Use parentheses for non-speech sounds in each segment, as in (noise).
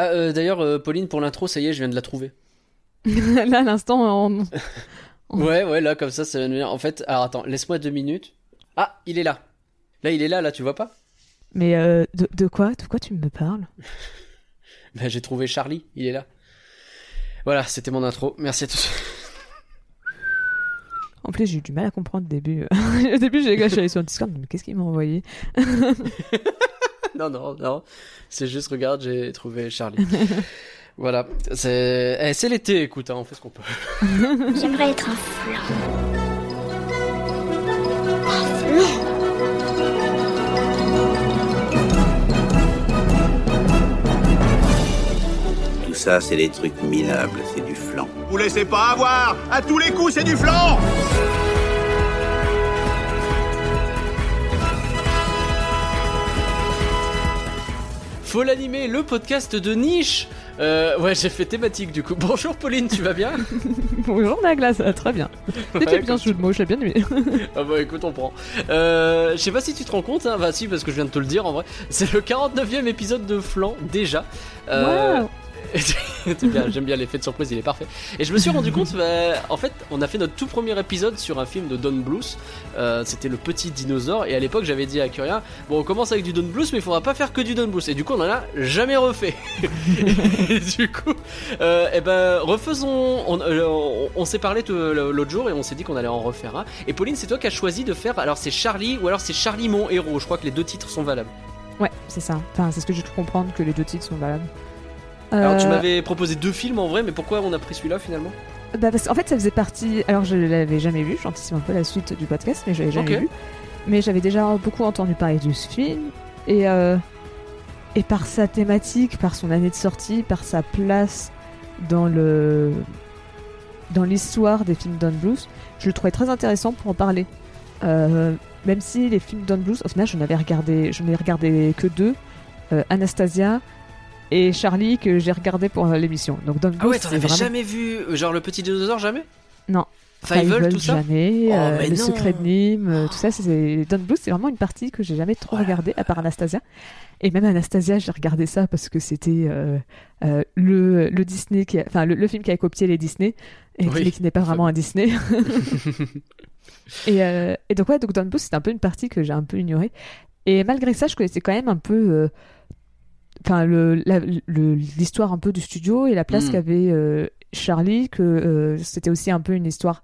Ah, euh, d'ailleurs, euh, Pauline, pour l'intro, ça y est, je viens de la trouver. (laughs) Là, à l'instant, on... Ouais, ouais, là, comme ça, ça vient de venir. En fait, alors attends, laisse-moi deux minutes. Ah, il est là. Là, il est là, là, tu vois pas? Mais euh, de, de quoi? De quoi tu me parles? (laughs) Ben, j'ai trouvé Charlie, il est là. Voilà, c'était mon intro. Merci à tous. (laughs) En plus, j'ai eu du mal à comprendre au début. au début, j'ai gâché sur le Discord, mais qu'est-ce qu'il m'a envoyé? (laughs) non, non, non. C'est juste, regarde, j'ai trouvé Charlie. (laughs) voilà. C'est eh, c'est l'été, écoute, hein, on fait ce qu'on peut. (laughs) J'aimerais être un flan. Un flan Tout ça, c'est des trucs minables, c'est du flan. Vous laissez pas avoir À tous les coups, c'est du flan Faut l'animer, le podcast de niche. Euh, ouais, j'ai fait thématique du coup. (laughs) Bonjour Pauline, tu vas bien? (laughs) Bonjour Nagla, ça va très bien. C'était (laughs) Ouais, bien ce jeu de mots, je l'ai bien aimé. Ah bah écoute, on prend. Euh, je sais pas si tu te rends compte, hein. bah si, parce que je viens de te le dire en vrai. C'est le 49ème épisode de Flan, déjà. Euh, Wow. (laughs) j'aime bien l'effet de surprise, il est parfait. Et je me suis rendu compte, bah, en fait, on a fait notre tout premier épisode sur un film de Don Bluth. Euh, C'était le petit dinosaure, et à l'époque j'avais dit à Curien, bon, on commence avec du Don Bluth, mais il faudra pas faire que du Don Bluth. Et du coup, on en a jamais refait. (laughs) et du coup, euh, eh ben, refaisons. On, euh, on- s'est parlé l'autre jour et on s'est dit qu'on allait en refaire un. Et Pauline, c'est toi qui as choisi de faire. Alors, c'est Charlie ou alors c'est Charlie mon héros. Je crois que les deux titres sont valables. Ouais, c'est ça. Enfin, c'est ce que j'ai pu comprendre que les deux titres sont valables. Alors, tu Euh, m'avais proposé deux films en vrai, mais pourquoi on a pris celui-là finalement? Bah parce qu'en fait ça faisait partie. Alors je l'avais jamais vu, j'anticipe un peu la suite du podcast, mais je l'avais jamais Ok. vu. Mais j'avais déjà beaucoup entendu parler de ce film et euh, et par sa thématique, par son année de sortie, par sa place dans le dans l'histoire des films Don Bluth, je le trouvais très intéressant pour en parler. Euh, même si les films Don Bluth, au final, je n'avais regardé, je n'ai regardé que deux, euh, Anastasia et Charlie que j'ai regardé pour l'émission. Donc Don Ah ouais, t'en avais vraiment... jamais vu euh, genre le petit dinosaure jamais? Non. Fievel, tout ça? jamais, Oh, euh, le non. secret de Nîmes, euh, tout ça, c'est Don Bluth, c'est vraiment une partie que j'ai jamais trop regardé à part Anastasia. Et même Anastasia, j'ai regardé ça parce que c'était euh, le, le Disney, qui a- enfin le, le film qui a copié les Disney et qui- Oui. mais qui n'est pas vraiment un Disney. (laughs) et, et donc ouais, donc Don Bluth, c'est un peu une partie que j'ai un peu ignorée. Et malgré ça, je connaissais quand même un peu, enfin l'histoire un peu du studio et la place Mm. qu'avait euh, Charlie, que euh, c'était aussi un peu une histoire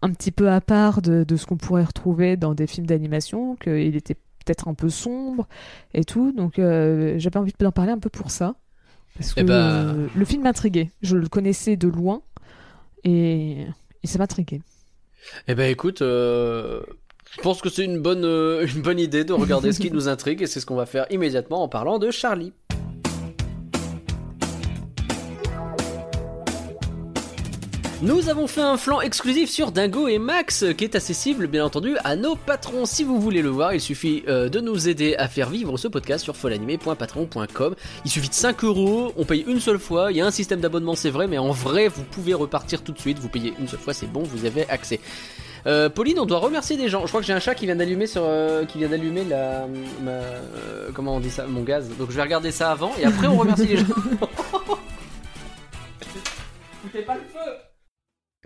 un petit peu à part de, de ce qu'on pourrait retrouver dans des films d'animation, qu'il était peut-être un peu sombre et tout. Donc euh, j'avais envie d'en parler un peu pour ça. Parce que Eh ben- euh, le film m'intriguait. Je le connaissais de loin et, et ça m'intriguait. Eh ben écoute, je pense que c'est une bonne, une bonne idée de regarder ce qui (laughs) nous intrigue et c'est ce qu'on va faire immédiatement en parlant de Charlie. Nous avons fait un flanc exclusif sur Dingo et Max qui est accessible bien entendu à nos patrons. Si vous voulez le voir, il suffit euh, de nous aider à faire vivre ce podcast sur folanimé.patron.com. Il suffit de 5 euros, on paye une seule fois, il y a un système d'abonnement c'est vrai, mais en vrai vous pouvez repartir tout de suite, vous payez une seule fois, c'est bon, vous avez accès. Euh, Pauline, on doit remercier des gens. Je crois que j'ai un chat qui vient d'allumer sur, euh, qui vient d'allumer la, comment on dit ça, mon gaz. Donc je vais regarder ça avant et après on remercie les gens. (laughs)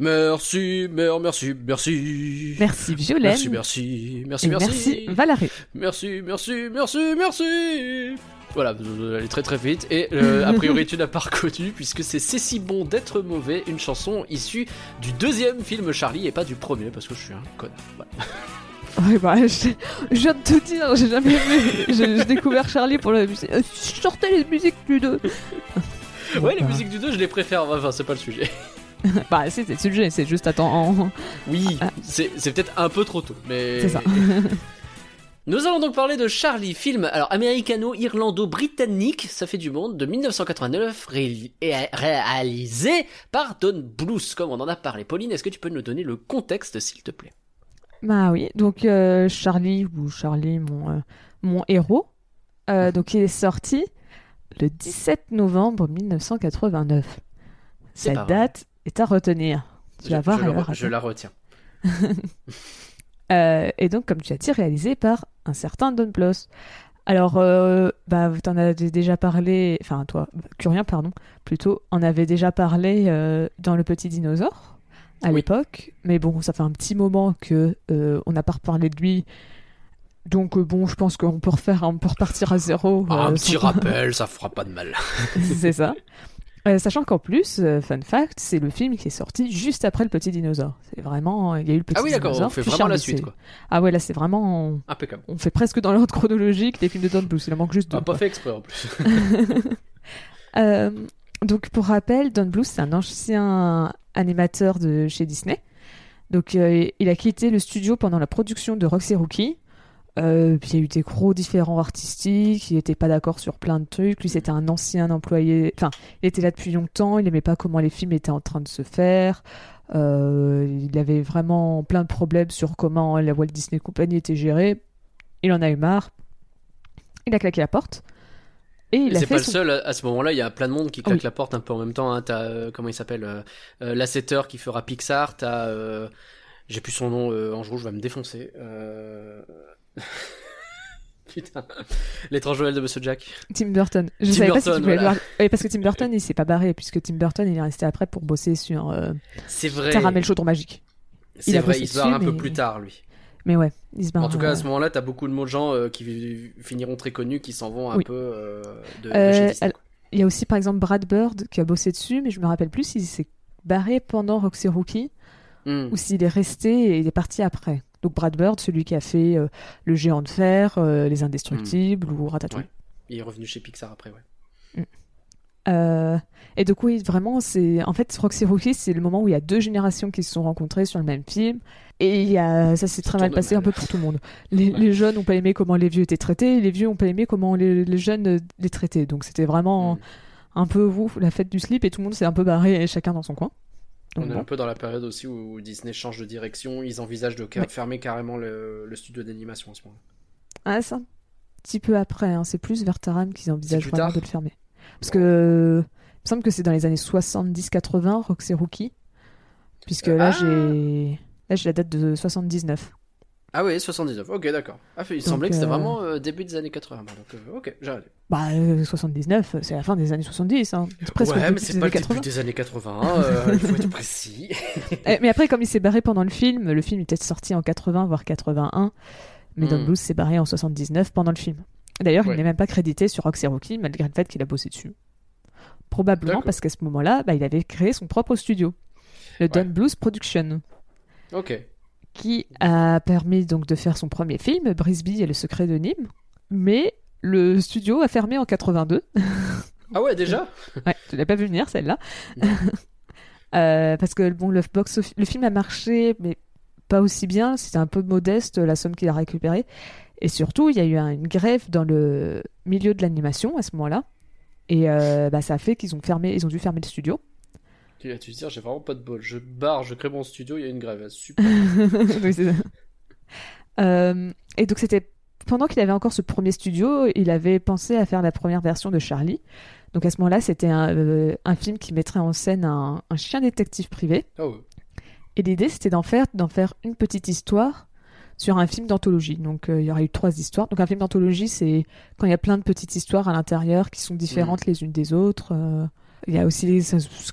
Merci, mer- merci, merci. Merci Violaine. Merci, merci, merci, Et merci. merci Valérie. Merci, merci, merci, merci. Voilà, vous allez très très vite. Et euh, (laughs) a priori, tu n'as pas reconnu, puisque c'est C'est si bon d'être mauvais, une chanson issue du deuxième film Charlie et pas du premier, parce que je suis un connard. Voilà. (laughs) Ouais, bah, je, je viens de te dire, j'ai jamais vu. J'ai j'ai découvert Charlie pour la musique. Euh, Je sortais les musiques du 2. Ouais, les musiques du 2, je les préfère. Enfin, c'est pas le sujet. (laughs) Bah, c'est c'est le sujet, c'est juste attends. en- Oui, Ah. c'est c'est peut-être un peu trop tôt, mais. C'est ça. (laughs) Nous allons donc parler de Charlie, film alors américano-irlando-britannique, ça fait du monde, de 1989, ré- et réalisé par Don Bluth, comme on en a parlé. Pauline, est-ce que tu peux nous donner le contexte, s'il te plaît? Bah oui, donc euh, Charlie, ou Charlie, mon, euh, mon héros, euh, donc il est sorti le 17 novembre 1989. C'est pas Cette date est à retenir. Tu vas Je- voir, je, elle le va re- je la retiens. (laughs) Euh, et donc, comme tu as dit, réalisé par un certain Don Bluth. Alors, euh, bah, t'en avais déjà parlé, enfin toi, Curien, pardon, plutôt, en avait déjà parlé euh, dans Le Petit Dinosaure à Oui. l'époque, mais bon, ça fait un petit moment que euh, on n'a pas reparlé de lui, donc bon, je pense qu'on peut refaire, on peut repartir à zéro. Ah, un petit sans- rappel, ça fera pas de mal. (laughs) c'est ça. Euh, sachant qu'en plus, euh, fun fact, c'est le film qui est sorti juste après Le Petit Dinosaure. C'est vraiment, il y a eu Le Petit Ah oui, d'accord, Dinosaure. on fait vraiment la suite, quoi. Ah ouais, là c'est vraiment, Impeccable. on fait presque dans l'ordre chronologique des films de Don Bluth. Il en manque juste deux. Ah, pas fait exprès en plus. (laughs) Euh, donc pour rappel, Don Bluth, c'est un ancien animateur de chez Disney. Donc euh, il a quitté le studio pendant la production de Roxy Rookie. Euh, puis il y a eu des gros différends artistiques, il n'était pas d'accord sur plein de trucs. Lui, c'était un ancien employé, enfin, il était là depuis longtemps, il n'aimait pas comment les films étaient en train de se faire. Euh, il avait vraiment plein de problèmes sur comment la Walt Disney Company était gérée. Il en a eu marre. Il a claqué la porte. Et il a c'est pas le seul, à ce moment-là, il y a plein de monde qui claque Oui. la porte un peu en même temps. Hein. T'as, euh, comment il s'appelle euh, euh, Lasseter qui fera Pixar, t'as... J'ai plus son nom, Ange Rouge va me défoncer. (laughs) Putain. L'étrange Joël de Monsieur Jack. Tim Burton. Je Tim savais pas si tu voulais voilà. le voir. Oui, parce que Tim Burton, il s'est pas barré, puisque Tim Burton, il est resté après pour bosser sur euh, C'est vrai. Caramel Chaudron Magique. C'est il a vrai, il se barre un peu plus tard, lui. Mais ouais, il se barre. En tout cas, à ce moment-là, t'as beaucoup de mots de gens euh, qui finiront très connus, qui s'en vont un Oui. peu euh, de, de Euh, chez Disney. alors, Il y a aussi, par exemple, Brad Bird qui a bossé dessus, mais je me rappelle plus s'il s'est barré pendant Roxy Rookie Hmm. ou s'il est resté et il est parti après. Donc Brad Bird, celui qui a fait euh, Le Géant de Fer, euh, Les Indestructibles ou Ratatouille. Ouais. Il est revenu chez Pixar après, ouais. Euh, et donc oui, vraiment, c'est en fait Roxy Rookie, c'est le moment où il y a deux générations qui se sont rencontrées sur le même film. Et il y a, ça s'est très mal passé mal. un peu pour tout le monde. Les, Ouais. les jeunes n'ont pas aimé comment les vieux étaient traités, et les vieux n'ont pas aimé comment les, les jeunes les traitaient. Donc c'était vraiment Hmm. un peu la fête du slip, et tout le monde s'est un peu barré, chacun dans son coin. On est bon. un peu dans la période aussi où Disney change de direction. Ils envisagent de Ouais. fermer carrément le, le studio d'animation en ce moment. Ah, c'est un petit peu après, hein. c'est plus vers Taram qu'ils envisagent vraiment tard de le fermer. Parce que il me semble que c'est dans les années 70-80, Roxy Rookie, puisque là Ah. j'ai là j'ai la date de 79. Ah oui, 79. Ok, d'accord. Ah, il Donc, semblait que c'était euh, vraiment euh, début des années 80. moi, donc, euh, ok, j'ai. Bah, euh, 79, c'est la fin des années 70, hein. C'est presque ouais, mais c'est pas le 80. début des années 80. euh, il faut être précis. (laughs) Eh, mais après, comme il s'est barré pendant le film, le film était sorti en 80, voire 81, mais Don Hmm. Bluth s'est barré en 79 pendant le film. D'ailleurs, Ouais. il n'est même pas crédité sur Roxy Rookie, malgré le fait qu'il a bossé dessus. Probablement parce qu'à ce moment-là, bah, il avait créé son propre studio, le Don Ouais. Bluth Production, ok. Qui a permis donc de faire son premier film, Brisby et le secret de Nîmes, mais le studio a fermé en 82. Ah ouais, déjà? (laughs) Ouais, tu l'as pas vu venir celle-là. (laughs) Euh, parce que bon, le, box le film a marché, mais pas aussi bien. C'était un peu modeste la somme qu'il a récupérée. Et surtout, il y a eu un- une grève dans le milieu de l'animation à ce moment-là. Et euh, bah, ça a fait qu'ils ont fermé, ils ont dû fermer le studio. Tu vas te dire, j'ai vraiment pas de bol. Je barre, je crée mon studio, il y a une grève. Super. (laughs) Oui, c'est ça. Euh, et donc c'était pendant qu'il avait encore ce premier studio, il avait pensé à faire la première version de Charlie. Donc à ce moment-là, c'était un, euh, un film qui mettrait en scène un, un chien détective privé. Oh, Et l'idée, c'était d'en faire, d'en faire une petite histoire sur un film d'anthologie. Donc, euh, il y aurait eu trois histoires. Donc, un film d'anthologie, c'est quand il y a plein de petites histoires à l'intérieur qui sont différentes les unes des autres. Euh, il y a aussi les,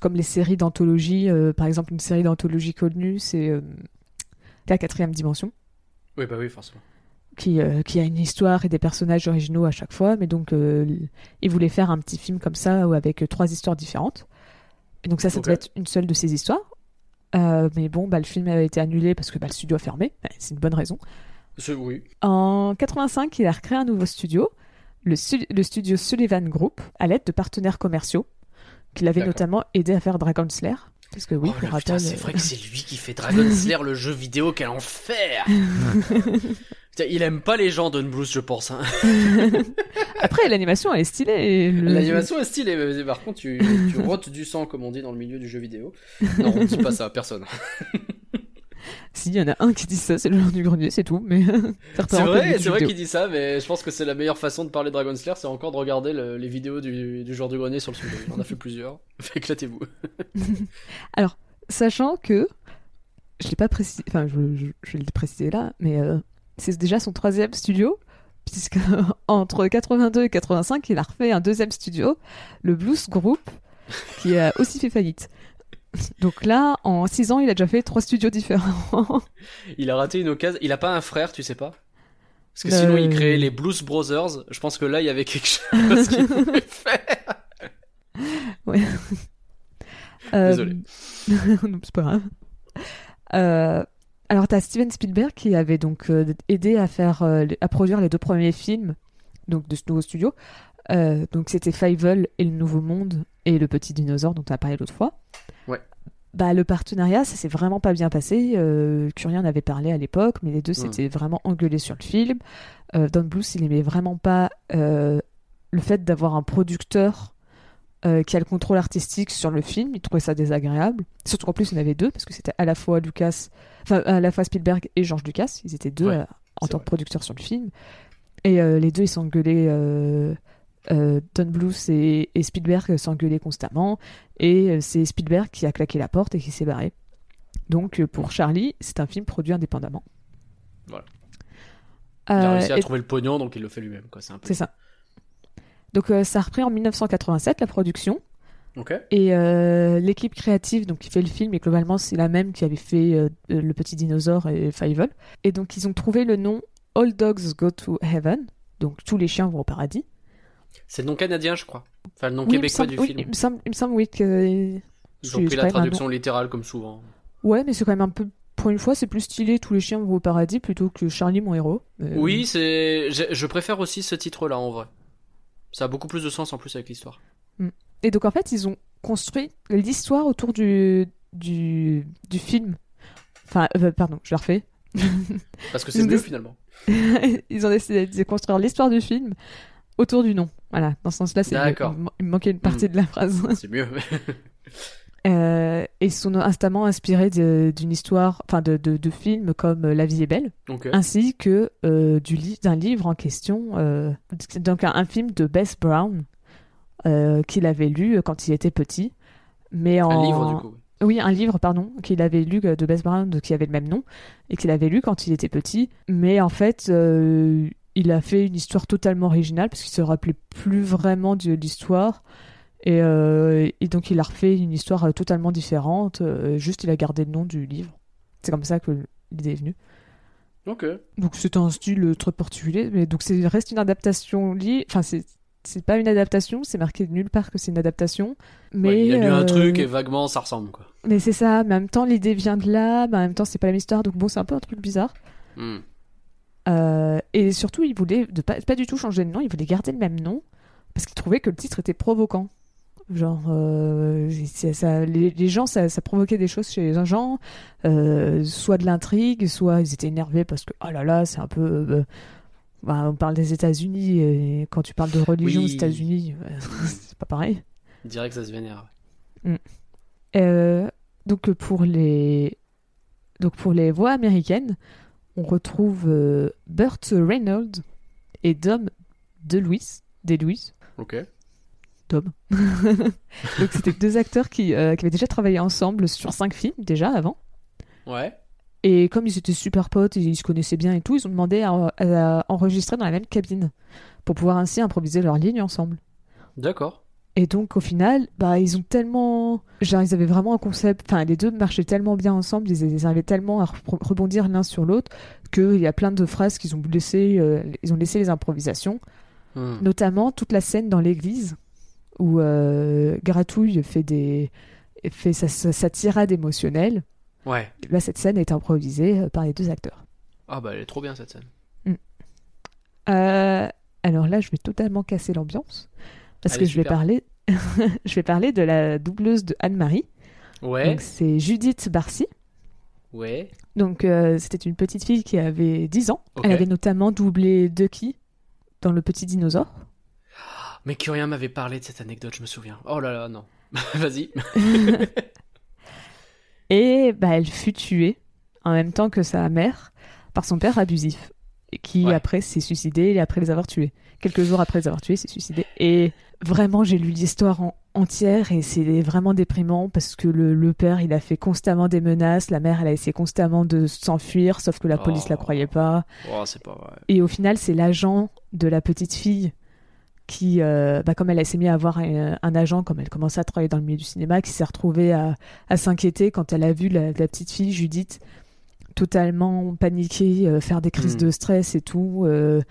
comme les séries d'anthologie. euh, par exemple, une série d'anthologie connue, c'est euh, La quatrième dimension, oui, bah oui, forcément. qui, euh, qui a une histoire et des personnages originaux à chaque fois. Mais donc, il voulait faire un petit film comme ça, avec trois histoires différentes. Et donc, ça, ça Ok. devait être une seule de ces histoires. Mais bon, bah, le film a été annulé parce que bah, le studio a fermé. C'est une bonne raison. Oui. En 85, il a recréé un nouveau studio, le studio Sullivan Group, à l'aide de partenaires commerciaux, qui l'avaient D'accord. notamment aidé à faire Dragon Slayer. Parce que oui, oh, pour rappel, c'est euh, vrai que c'est lui qui fait (laughs) Dragon Slayer, le jeu vidéo, quel enfer (laughs) Putain, Il aime pas les gens, Don Bluth, je pense. hein. (laughs) Après, l'animation, elle est stylée. le- L'animation est stylée, mais par contre, tu, tu rotes du sang, comme on dit dans le milieu du jeu vidéo. Non, on dit pas ça à personne. Si, il y en a un qui dit ça, c'est le genre du grenier, c'est tout. Mais (laughs) C'est vrai, c'est vrai qu'il dit ça, mais je pense que c'est la meilleure façon de parler de Dragon Slayer, c'est encore de regarder le- les vidéos du, du joueur du grenier sur le sujet. Il en a fait plusieurs. (laughs) Éclatez-vous. (laughs) Sachant que, je l'ai pas précisé, enfin, je, je, je vais le préciser là, mais euh, c'est déjà son troisième studio, puisque entre 82 et 85, il a refait un deuxième studio, le Blues Group, qui a aussi fait faillite. (laughs) Donc là, en 6 ans, il a déjà fait trois studios différents. Il a raté une occasion. Il a pas un frère, tu sais pas? Parce que sinon, Euh. il créait les Blues Brothers. Je pense que là, il y avait quelque chose qu'il (laughs) pouvait faire. (laughs) Euh, Désolé. non, c'est pas grave. Euh, alors, t'as Steven Spielberg qui avait donc euh, aidé à faire, euh, à produire les deux premiers films donc de ce nouveau studio. Euh, donc, c'était Fievel et le Nouveau Monde et le Petit Dinosaure dont tu as parlé l'autre fois. Bah, le partenariat, ça s'est vraiment pas bien passé. Euh, Curien en avait parlé à l'époque, mais les deux Hmm. s'étaient vraiment engueulés sur le film. Euh, Don Bluth, il aimait vraiment pas euh, le fait d'avoir un producteur qui a le contrôle artistique sur le film. Il trouvait ça désagréable. Surtout qu'en plus, il y en avait deux, parce que c'était à la fois Lucas, enfin, à la fois Spielberg et George Lucas. Ils étaient deux Ouais, en tant que producteurs sur le film. Et les deux, ils s'engueulaient. Euh, euh, Don Bluth et, et Spielberg s'engueulaient constamment. Et euh, c'est Spielberg qui a claqué la porte et qui s'est barré. Donc, euh, pour Charlie, c'est un film produit indépendamment. Voilà. Il a Euh, réussi à et- trouver le pognon, donc il le fait lui-même. quoi. C'est peu. ça. Donc, euh, ça a repris en 1987, la production. Et euh, l'équipe créative donc, qui fait le film, et globalement, c'est la même qui avait fait euh, Le Petit Dinosaure et Fievel. Et donc, ils ont trouvé le nom All Dogs Go to Heaven. Donc, tous les chiens vont au paradis. C'est le nom canadien, je crois. Enfin, le nom Oui, québécois semble- du oui, film. il me semble, il me semble, oui, que. Ils ont pris la un traduction littérale, comme souvent. Ouais, mais c'est quand même un peu. Pour une fois, c'est plus stylé, tous les chiens vont au paradis plutôt que Charlie, mon héros. Euh, Oui, c'est. Je préfère aussi ce titre-là, en vrai. Ça a beaucoup plus de sens en plus avec l'histoire. Et donc, en fait, ils ont construit l'histoire autour du, du, du film. Enfin, euh, pardon, je la refais. Parce que c'est mieux finalement. (laughs) ils ont décidé de construire l'histoire du film autour du nom. Voilà, dans ce sens-là, c'est. D'accord. Il, me- il me manquait une partie de la phrase. (laughs) C'est mieux. (laughs) Euh, et ils sont instamment inspirés de- d'une histoire, enfin de, de, de films comme La vie est belle, ainsi que euh, du li- d'un livre en question, euh, donc un, un film de Bess Brown euh, qu'il avait lu quand il était petit. Mais en... un livre, du coup. oui. Un livre, pardon, qu'il avait lu de Bess Brown, qui avait le même nom, et qu'il avait lu quand il était petit. Mais en fait, euh, il a fait une histoire totalement originale, parce qu'il se rappelait plus vraiment de l'histoire. Et, euh, et donc, il a refait une histoire euh, totalement différente. euh, juste, il a gardé le nom du livre. C'est comme ça que l'idée est venue. Ok. Donc, c'est un style très particulier. Mais donc, c'est reste une adaptation. li- Enfin, c'est. C'est pas une adaptation, c'est marqué nulle part que c'est une adaptation. Mais Ouais, il a lu un truc et vaguement ça ressemble, quoi. mais c'est ça, mais en même temps, l'idée vient de là, mais en même temps, c'est pas la même histoire, donc bon, c'est un peu un truc bizarre. Hmm. Euh, et surtout, il voulait de pas, pas du tout changer de nom, il voulait garder le même nom, parce qu'il trouvait que le titre était provoquant. Genre, euh, ça, les, les gens, ça, ça provoquait des choses chez les gens, euh, soit de l'intrigue, soit ils étaient énervés parce que, oh là là, c'est un peu. bah, on parle des États-Unis, et quand tu parles de religion Oui. aux États-Unis, (laughs) c'est pas pareil. Direct, ça se vénère. Donc pour les donc pour les voix américaines, on retrouve euh, Burt Reynolds et Dom DeLuise, DeLuise, Ok. Dom. (laughs) donc c'était deux acteurs qui, euh, qui avaient déjà travaillé ensemble sur cinq films déjà avant. Ouais. Et comme ils étaient super potes, et ils se connaissaient bien et tout, ils ont demandé à, à enregistrer dans la même cabine pour pouvoir ainsi improviser leurs lignes ensemble. D'accord. Et donc au final, bah ils ont tellement, genre ils avaient vraiment un concept. Enfin, les deux marchaient tellement bien ensemble, ils, ils arrivaient tellement à re- rebondir l'un sur l'autre qu'il y a plein de phrases qu'ils ont laissé, euh, ils ont laissé les improvisations, Hmm. notamment toute la scène dans l'église où euh, Gratouille fait des fait sa, sa- sa tirade émotionnelle. Ouais. Là, cette scène est improvisée euh, par les deux acteurs. Ah bah elle est trop bien cette scène. Euh, alors là, je vais totalement casser l'ambiance parce Allez, que je vais parler, (laughs) je vais parler de la doubleuse de Anne-Marie. Ouais. Donc c'est Judith Barcy. Ouais. Donc euh, c'était une petite fille qui avait 10 ans. Elle avait notamment doublé Ducky dans Le Petit Dinosaure. (gasps) Mais Curien m'avait parlé de cette anecdote, je me souviens. Oh là là, non. (laughs) Vas-y. (laughs) Et bah, elle fut tuée en même temps que sa mère par son père abusif. qui Ouais. après s'est suicidé et après les avoir tués. Quelques jours après les avoir tués, s'est suicidé. Et vraiment, j'ai lu l'histoire en- entière et c'est vraiment déprimant parce que le, le père, il a fait constamment des menaces, la mère, elle a essayé constamment de s'enfuir, sauf que la police la Oh. croyait pas. Oh, c'est pas vrai. Et au final, c'est l'agent de la petite fille qui, euh, bah, comme elle s'est mis à avoir un, un agent, comme elle commençait à travailler dans le milieu du cinéma, qui s'est retrouvée à, à s'inquiéter quand elle a vu la, la petite fille Judith totalement paniquée, euh, faire des crises Hmm. de stress et tout. euh,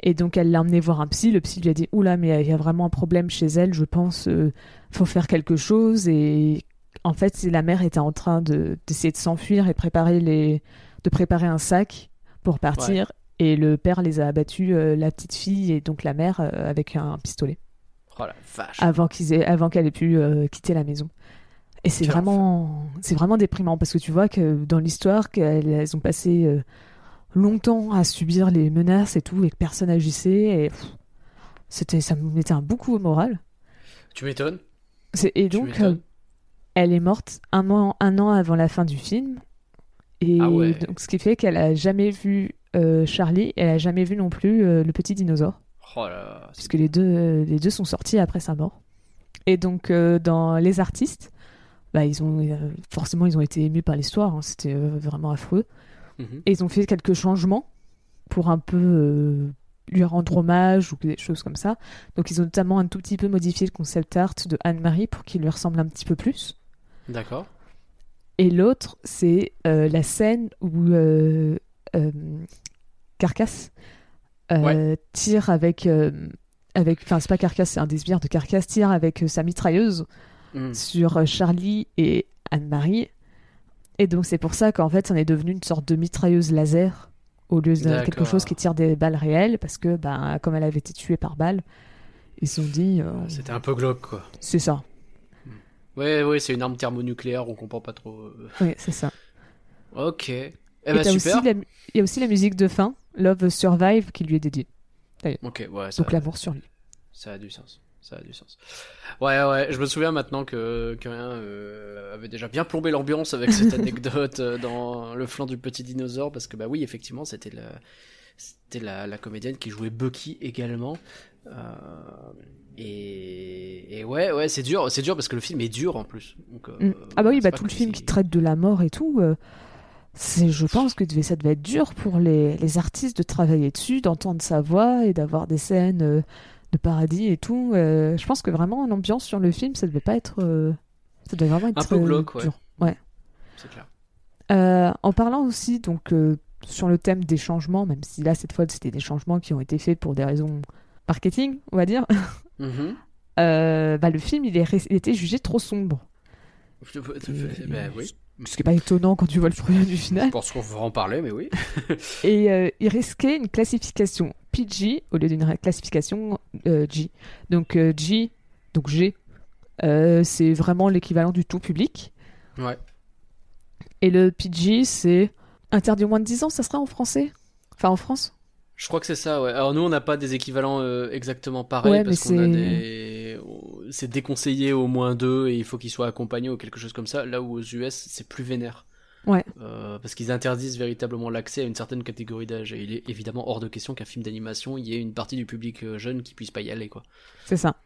et donc elle l'a emmené voir un psy. Le psy lui a dit Oula, mais il y a vraiment un problème chez elle, je pense, euh, faut faire quelque chose. Et en fait, la mère était en train de- d'essayer de s'enfuir et de préparer, les, de préparer un sac pour partir. Et le père les a abattus, euh, la petite fille et donc la mère, euh, avec un pistolet, Oh la vache. avant qu'ils aient, avant qu'elle ait pu euh, quitter la maison. Et c'est vraiment, c'est vraiment déprimant parce que tu vois que dans l'histoire, qu'elles elles ont passé longtemps à subir les menaces et tout, et que personne agissait. Et c'était, ça me mettait un bon coup au moral. Tu m'étonnes. C'est- Et donc, euh, elle est morte un an, un an avant la fin du film. Et Ah ouais. donc, ce qui fait qu'elle a jamais vu euh, Charlie, elle a jamais vu non plus euh, le petit dinosaure, Oh là là. c'est- puisque les deux, les deux sont sortis après sa mort. Et donc, dans Les Artistes, bah, ils ont, forcément, ils ont été émus par l'histoire, hein, c'était vraiment affreux. Mhm. Et ils ont fait quelques changements pour un peu euh, lui rendre hommage ou des choses comme ça. Donc, ils ont notamment un tout petit peu modifié le concept art de Anne-Marie pour qu'il lui ressemble un petit peu plus. D'accord. Et l'autre, c'est euh, la scène où euh, euh, Carcasse Ouais. tire avec. avec enfin, c'est pas Carcasse, c'est un des sbires de Carcasse, tire avec sa mitrailleuse Mhm. sur Charlie et Anne-Marie. Et donc, c'est pour ça qu'en fait, ça en est devenu une sorte de mitrailleuse laser au lieu de quelque chose qui tire des balles réelles, parce que, ben, comme elle avait été tuée par balle, ils se sont dit. euh, C'était un peu glauque quoi. c'est ça. Ouais, ouais, c'est une arme thermonucléaire, on comprend pas trop. euh. Oui, c'est ça. Ok. Eh Et ben t'as super. aussi la mu- il y a aussi la musique de fin, Love Survive, qui lui est dédiée. Ok, ouais, ça, Donc l'amour sur lui. ça a du sens. Ça a du sens. Ouais, ouais, je me souviens maintenant que qu'un euh, avait déjà bien plombé l'ambiance avec cette (laughs) anecdote euh, dans le flanc du petit dinosaure, parce que bah oui, effectivement, c'était la, c'était la, la comédienne qui jouait Bucky également. Euh, et, et ouais, ouais, c'est dur, c'est dur parce que le film est dur en plus. Donc, euh, Mm. Ah bah oui, bah tout le film qui traite de la mort et tout, c'est, je pense que ça devait être dur pour les, les artistes de travailler dessus, d'entendre sa voix et d'avoir des scènes de paradis et tout. Euh, je pense que vraiment l'ambiance sur le film, ça devait pas être, euh, ça devait vraiment être Un peu euh, glauque, ouais. Ouais. C'est clair. Euh, en parlant aussi donc sur le thème des changements, même si là cette fois c'était des changements qui ont été faits pour des raisons marketing, on va dire, (laughs) Mhm. bah, le film il, est, il était jugé trop sombre. Ben oui. Ce qui est pas étonnant quand tu vois le produit du Je final. pense qu'on va en parler, mais oui. (laughs) (laughs) Et il risquait une classification PG au lieu d'une classification euh, G. Donc euh, G, donc G, euh, c'est vraiment l'équivalent du tout public. Ouais. Et le PG, c'est interdit au moins de 10 ans, ça sera en français? Enfin en France? Je crois que c'est ça, ouais. Alors nous, on n'a pas des équivalents euh, exactement pareils Ouais, parce qu'on a c'est- des. C'est déconseillé au moins deux et il faut qu'ils soient accompagnés ou quelque chose comme ça. Là où aux US, c'est plus vénère. Ouais. Euh, parce qu'ils interdisent véritablement l'accès à une certaine catégorie d'âge. Et il est évidemment hors de question qu'un film d'animation, il y ait une partie du public euh, jeune qui puisse pas y aller, quoi. C'est ça.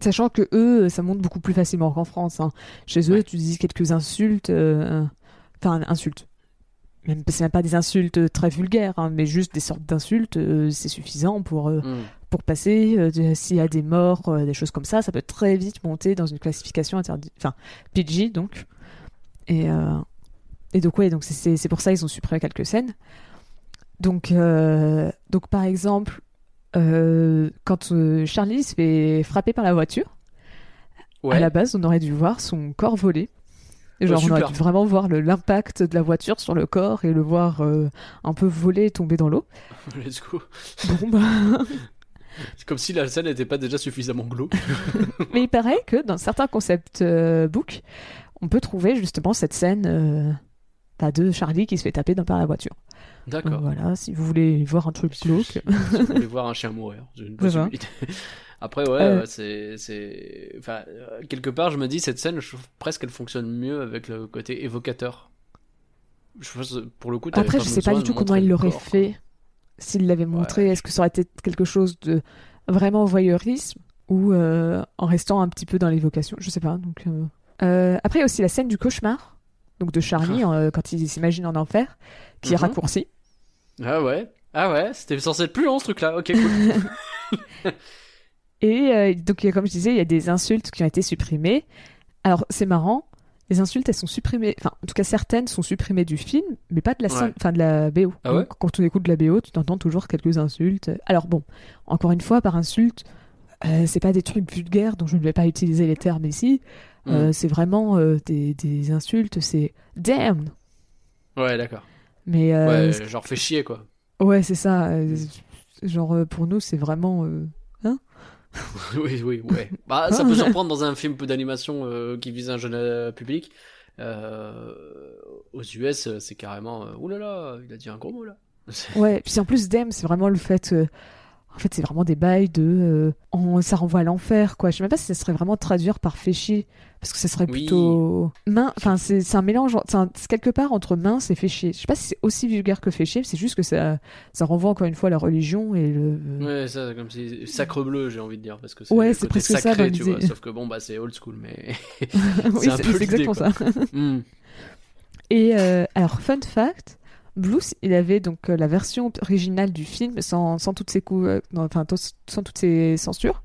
Sachant que eux, ça monte beaucoup plus facilement qu'en France. hein. Chez eux, Ouais. tu dis quelques insultes, euh, enfin insultes. Même c'est même pas des insultes très vulgaires, hein, mais juste des sortes d'insultes, euh, c'est suffisant pour euh, Hmm. pour passer. euh, S'il y a des morts, euh, des choses comme ça, ça peut très vite monter dans une classification interdite, enfin PG donc. Et euh, et donc ouais, donc c'est- pour ça ils ont supprimé quelques scènes. Donc euh, donc par exemple, euh, quand euh, Charlie se fait frapper par la voiture. Ouais. À la base, on aurait dû voir son corps voler. Et Genre, Oh, on aurait dû vraiment voir l'impact de la voiture sur le corps et le voir euh, un peu voler et tomber dans l'eau. (laughs) Let's go. Bon, bah. (laughs) C'est comme si la scène n'était pas déjà suffisamment glauque. (laughs) Mais il paraît que dans certains concept euh, books, on peut trouver justement cette scène euh, bah, de Charlie qui se fait taper dans par la voiture. D'accord. voilà, si vous voulez voir un truc glauque. si vous voulez (laughs) voir un chien mourir, une possibilité. (laughs) Après, ouais, Euh. c'est, c'est, enfin, euh, quelque part, je me dis cette scène, je trouve presque qu'elle fonctionne mieux avec le côté évocateur. Je pense, pour le coup, Après, pas je sais pas du tout comment il l'aurait fait S'il l'avait montré, est-ce que ça aurait été quelque chose de vraiment voyeurisme ou euh, en restant un petit peu dans l'évocation Je sais pas. Donc, euh, Après, il y a aussi la scène du cauchemar, donc de Charlie euh, quand il s'imagine en enfer, qui est Mhm. raccourci. Ah ouais. Ah ouais, c'était censé être plus long ce truc-là. Ok, cool. (laughs) Et euh, donc, a- comme je disais, il y a des insultes qui ont été supprimées. Alors, c'est marrant. Les insultes, elles sont supprimées. Enfin, en tout cas, certaines sont supprimées du film, mais pas de la, scène- Ouais. enfin, de la BO. Ah ouais quand on écoute de la BO, tu entends toujours quelques insultes. Alors, bon, encore une fois, par insulte, euh, c'est pas des trucs vulgaires dont je ne vais pas utiliser les termes ici. Euh, Mm. c'est vraiment euh, des, des insultes. C'est damn. Ouais, d'accord. Mais euh, Ouais, genre fait chier quoi. ouais, c'est ça. euh, genre, pour nous, c'est vraiment. euh, (laughs) oui, oui, ouais. Bah, ça peut surprendre dans un film d'animation qui vise un jeune public. Aux US, c'est carrément. Ouh là là, il a dit un gros mot là. (laughs) Ouais, puis en plus, Dem, c'est vraiment le fait. Euh, en fait, c'est vraiment des bails de. euh, ça renvoie à l'enfer, quoi. Je sais même pas si ça serait vraiment traduire par féché. Parce que ça serait Oui. plutôt. Enfin, c'est c'est un mélange. C'est c'est quelque part entre mince et féché. Je sais pas si c'est aussi vulgaire que féché, c'est juste que ça, ça renvoie encore une fois à la religion et le. Ouais, ça, comme si sacre bleu, j'ai envie de dire, parce que c'est Ouais, c'est presque ça sacré, dans tu vois. Sauf que bon, bah, c'est old school, mais. (laughs) (laughs) oui, un c'est peu c'est exactement quoi. ça. Hmm. Et euh, alors, fun fact, Blues, il avait donc euh, la version originale du film sans, sans toutes ces coups, euh, enfin sans toutes ces censures.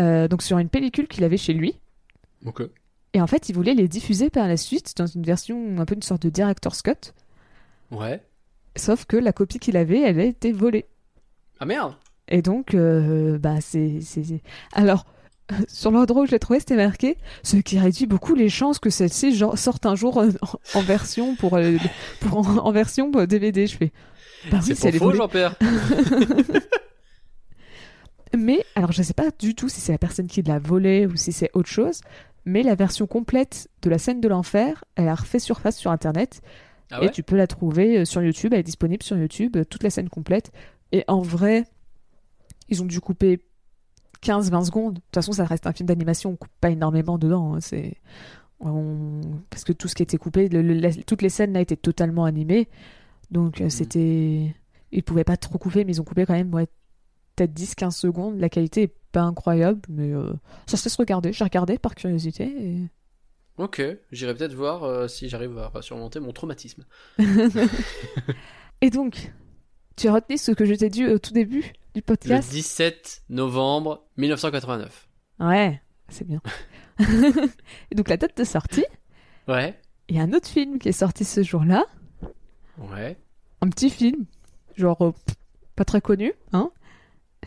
Euh, donc sur une pellicule qu'il avait chez lui. Ok. Et en fait, il voulait les diffuser par la suite dans une version un peu une sorte de director's cut. Ouais. Sauf que la copie qu'il avait, elle a été volée. Ah merde Et donc, euh, bah c'est- alors. (laughs) Sur l'endroit où je l'ai trouvé, c'était marqué ce qui réduit beaucoup les chances que celle-ci sorte un jour euh, en, en version pour, euh, pour en, en version euh, DVD. Je fais bah oui, C'est faux. Jean-Pierre (laughs) Mais alors, je sais pas du tout si c'est la personne qui l'a volée ou si c'est autre chose. Mais la version complète de la scène de l'enfer, elle a refait surface sur Internet Ah et tu peux la trouver euh, sur YouTube. Elle est disponible sur YouTube, euh, toute la scène complète. Et en vrai, ils ont dû couper 15-20 secondes. De toute façon, ça reste un film d'animation, on coupe pas énormément dedans. hein, C'est on- parce que tout ce qui était coupé, le- le- la- toutes les scènes là étaient totalement animées. Donc euh, c'était, ils pouvaient pas trop couper, mais ils ont coupé quand même ouais, peut-être 10-15 secondes. La qualité est pas incroyable, mais euh, ça se laisse regarder. J'ai regardé par curiosité. et- Ok, j'irai peut-être voir euh, si j'arrive à surmonter mon traumatisme. (laughs) Et donc, tu as retenu ce que je t'ai dit au tout début? Du Le podcast 17 novembre 1989. Ouais, c'est bien. Et (laughs) donc la date de sortie, Ouais. il y a un autre film qui est sorti ce jour-là, Ouais. un petit film, genre euh, pas très connu, hein,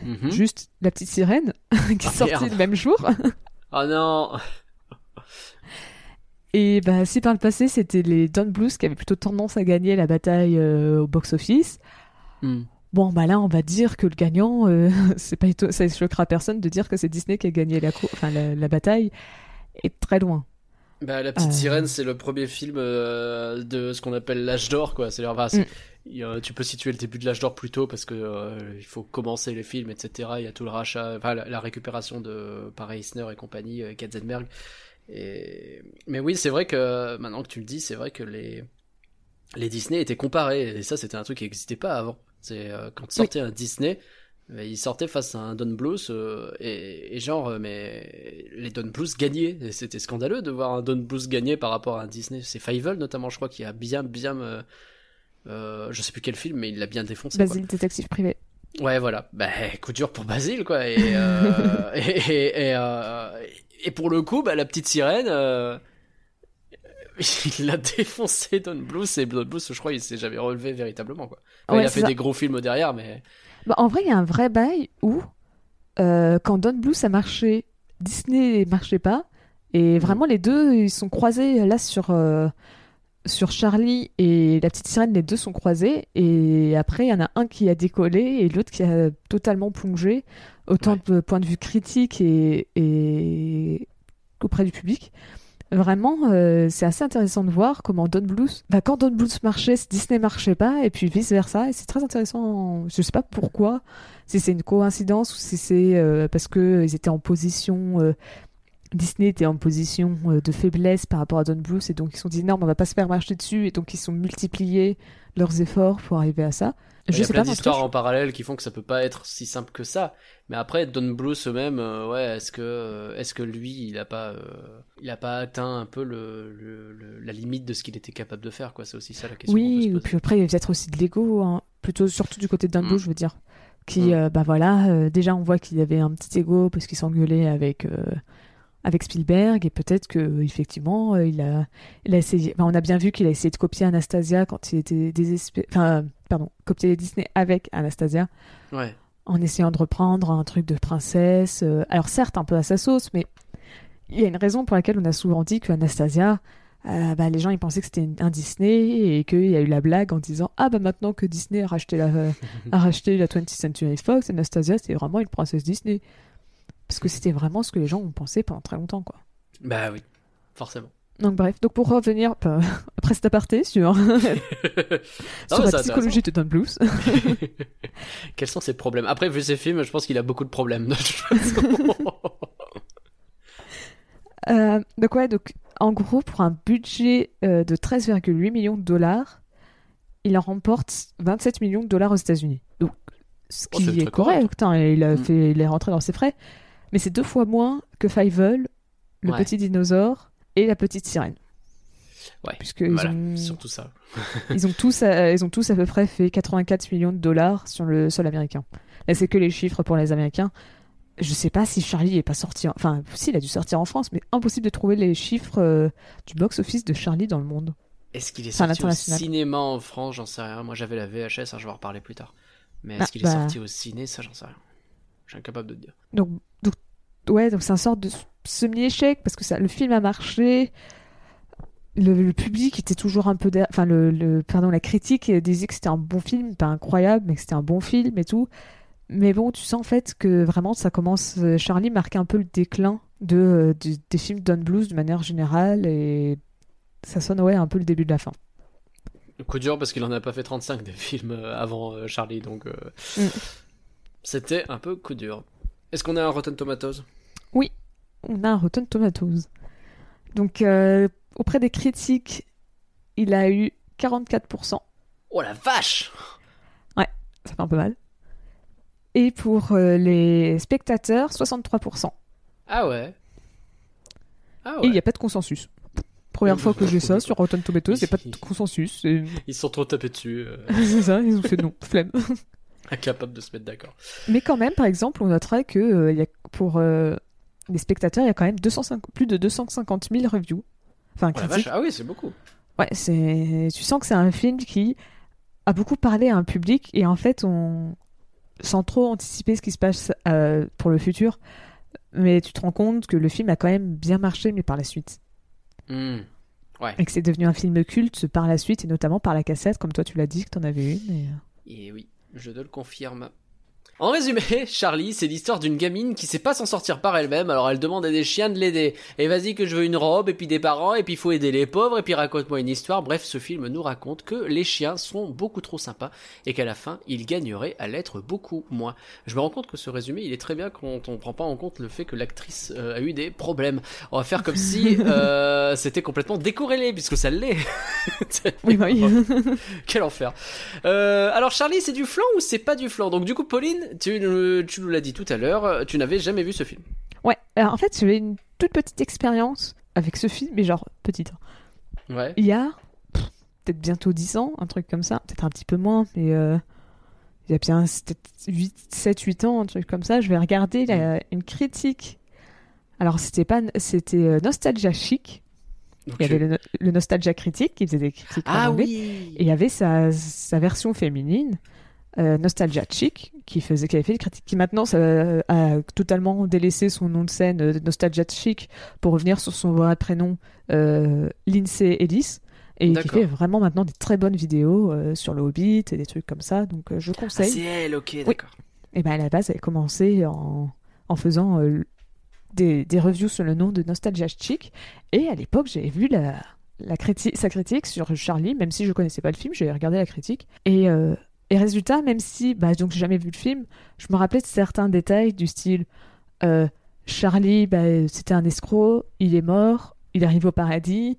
Mhm. juste La Petite Sirène, (laughs) qui est Ah, sorti merde. le même jour. Ah (laughs) non Et bah si par le passé c'était les Don Blues qui avaient plutôt tendance à gagner la bataille euh, au box-office, Hmm. Bon bah là on va dire que le gagnant, euh, (laughs) c'est pas ça choquera personne de dire que c'est Disney qui a gagné la, enfin, la, la bataille, est très loin. Bah, La Petite Euh. Sirène, c'est le premier film euh, de ce qu'on appelle l'âge d'or, quoi. C'est, enfin, Mm. tu peux situer le début de l'âge d'or plus tôt parce que il faut commencer les films, etc. Il y a tout le rachat, enfin, la, la récupération de par Eisner et compagnie, Katzenberg. Et... Mais oui, c'est vrai que maintenant que tu le dis, c'est vrai que les les Disney étaient comparés et ça, c'était un truc qui n'existait pas avant. C'est euh, quand sortait un Disney. Il sortait face à un Don Bluth euh, et, et genre euh, mais les Don Bluth gagnaient c'était scandaleux de voir un Don Bluth gagner par rapport à un Disney c'est Fievel notamment je crois qui a bien bien euh, euh, je sais plus quel film mais il l'a bien défoncé. Basile, détective privé. Ouais, voilà. Bah, coup dur pour Basile, quoi. Et, euh, (laughs) et, et, pour le coup, bah, la petite sirène, il a (laughs) défoncé Don Bluth, et Don Bluth, je crois, il s'est jamais relevé véritablement, quoi. Enfin, Ouais, il a fait ça. des gros films derrière, mais. Bah, en vrai, il y a un vrai bail où, euh, quand Don Bluth a marché, Disney marchait pas. Et vraiment, les deux, ils sont croisés là sur, euh, sur Charlie et la petite sirène, les deux sont croisés. Et après, il y en a un qui a décollé et l'autre qui a totalement plongé, autant Ouais. de point de vue critique et, et auprès du public. Vraiment, euh, c'est assez intéressant de voir comment Don Bluth, bah, quand Don Bluth marchait, Disney marchait pas, et puis vice versa. Et c'est très intéressant. Je sais pas pourquoi, si c'est une coïncidence ou si c'est euh, parce que ils étaient en position euh, Disney était en position euh, de faiblesse par rapport à Don Bluth et donc ils se sont dit non, mais on va pas se faire marcher dessus et donc ils sont multipliés leurs efforts pour arriver à ça. Il Je y a sais plein d'histoires en parallèle qui font que ça peut pas être si simple que ça. Mais après, Don Bluth eux-mêmes, euh, ouais, est-ce que, euh, est-ce que lui, il a pas, euh, il a pas atteint un peu le, le- le- la limite de ce qu'il était capable de faire, quoi? C'est aussi ça la question. peut Oui, se et poser. puis après, il y a peut-être aussi de l'ego, hein, plutôt surtout du côté de Dumbo, Mm. je veux dire. Qui, Mm. bah voilà, déjà on voit qu'il avait un petit ego parce qu'il s'engueulait avec, avec Spielberg et peut-être que effectivement euh, il a, il a essayé. enfin, on a bien vu qu'il a essayé de copier Anastasia quand il était désespéré. Enfin, pardon, copier Disney avec Anastasia Ouais. en essayant de reprendre un truc de princesse. euh, alors certes, un peu à sa sauce, mais il y a une raison pour laquelle on a souvent dit que Anastasia, euh, bah, les gens ils pensaient que c'était un Disney et qu'il y a eu la blague en disant ah bah maintenant que Disney a racheté la, euh, a racheté la 20th Century Fox, Anastasia c'est vraiment une princesse Disney. Parce que c'était vraiment ce que les gens ont pensé pendant très longtemps quoi. Bah oui, forcément. Donc bref, donc pour revenir euh, (laughs) après cet aparté sur, (laughs) sur Non, mais la psychologie de Don Bluth. (laughs) Quels sont ses problèmes? Après, vu ses films, je pense qu'il a beaucoup de problèmes. De toute façon. Euh, donc ouais, donc en gros pour un budget euh, de 13,8 millions de dollars, il en remporte 27 millions de dollars aux États-Unis. Donc ce Oh, qui est correct, correct. hein, il a Mm. fait, il est rentré dans ses frais, mais c'est deux fois moins que Fievel, le Ouais. petit dinosaure et la petite sirène. Ouais, Puisque ils voilà, ont- surtout ça. (laughs) ils ont tous, euh, ils ont tous à peu près fait 84 millions de dollars sur le sol américain. Là, c'est que les chiffres pour les Américains. Je sais pas si Charlie est pas sorti. en- Enfin, si, il a dû sortir en France, mais impossible de trouver les chiffres euh, du box-office de Charlie dans le monde. Est-ce qu'il est sorti au cinéma en France? J'en sais rien. Moi, j'avais la VHS, hein, je vais en reparler plus tard. Mais est-ce Bah, qu'il est bah. sorti au ciné? Ça, j'en sais rien. Je suis incapable de te dire. Donc, donc ouais, donc c'est un sorte de semi-échec parce que ça, le film a marché. Le, le public était toujours un peu, derrière- enfin le, le- pardon, la critique disait que c'était un bon film, pas incroyable, mais que c'était un bon film et tout. Mais bon, tu sens en fait que vraiment ça commence. euh, Charlie marque un peu le déclin de, euh, des films Don Blues de manière générale et ça sonne ouais un peu le début de la fin. Coup dur parce qu'il en a pas fait 35 des films euh, avant Charlie, donc euh, Mm. C'était un peu coup dur. Est-ce qu'on a un Rotten Tomatoes? On a un Rotten Tomatoes. Donc, euh, auprès des critiques, il a eu 44%. Oh la vache Ça fait un peu mal. Et pour euh, les spectateurs, 63%. Ah ouais. Ah Et il ouais. n'y a pas de consensus. Première fois que j'ai ça sur Rotten Tomatoes, il n'y a pas de (laughs) consensus. Ils se sont trop tapés dessus, euh, (laughs) c'est ça, ils ont fait non, flemme. Incapables de se mettre d'accord. Mais quand même, par exemple, on noterait que euh, il y a, pour euh, les spectateurs, il y a quand même 205 plus de 250 000 reviews. Enfin, Oh critiques. ah oui, c'est beaucoup. Ouais, c'est. Tu sens que c'est un film qui a beaucoup parlé à un public et en fait, on sans trop anticiper ce qui se passe euh, pour le futur, mais tu te rends compte que le film a quand même bien marché, mais par la suite, Hmm. et que c'est devenu un film culte par la suite et notamment par la cassette, comme toi tu l'as dit que t'en avais une. Et... Et oui, je te le confirme. En résumé, Charlie, c'est l'histoire d'une gamine qui sait pas s'en sortir par elle-même, alors elle demande à des chiens de l'aider. Et vas-y que je veux une robe, et puis des parents, et puis il faut aider les pauvres, et puis raconte-moi une histoire. Bref, ce film nous raconte que les chiens sont beaucoup trop sympas, et qu'à la fin, ils gagneraient à l'être beaucoup moins. Je me rends compte que ce résumé, il est très bien quand on prend pas en compte le fait que l'actrice euh, a eu des problèmes. On va faire comme si (laughs) euh, c'était complètement décorrélé, puisque ça l'est. (laughs) Oui, oui. (laughs) Quel enfer. Euh, alors Charlie, c'est du flan ou c'est pas du flan? Donc du coup, Pauline, tu, nous- tu nous l'as dit tout à l'heure, tu n'avais jamais vu ce film. ouais, alors, en fait, j'avais une toute petite expérience avec ce film, mais genre petite. Ouais. Il y a peut-être bientôt 10 ans, un truc comme ça, peut-être un petit peu moins, mais euh, il y a bien 7-8 ans, un truc comme ça, je vais regarder la- une critique. Alors, c'était pas, c'était euh, Nostalgia Chic. Il y avait euh, le, le Nostalgia Critique qui faisait des critiques en Ah oui. Et il y avait sa, sa version féminine, euh, Nostalgia Chic, qui, faisait, qui avait fait qui maintenant ça, euh, a totalement délaissé son nom de scène euh, Nostalgia Chic pour revenir sur son vrai prénom, euh, Lindsay Ellis. Et qui fait vraiment maintenant des très bonnes vidéos sur le Hobbit et des trucs comme ça. Donc je Ah, conseille. c'est elle, ok, d'accord. et ben à la base, elle a commencé en, en faisant des, des reviews sur le nom de Nostalgia Chic. Et à l'époque, j'avais vu la, la criti- sa critique sur Charlie, même si je connaissais pas le film, j'ai regardé la critique. Et, euh, et résultat, même si bah, donc j'ai jamais vu le film, je me rappelais de certains détails du style euh, Charlie, bah, c'était un escroc, il est mort, il arrive au paradis,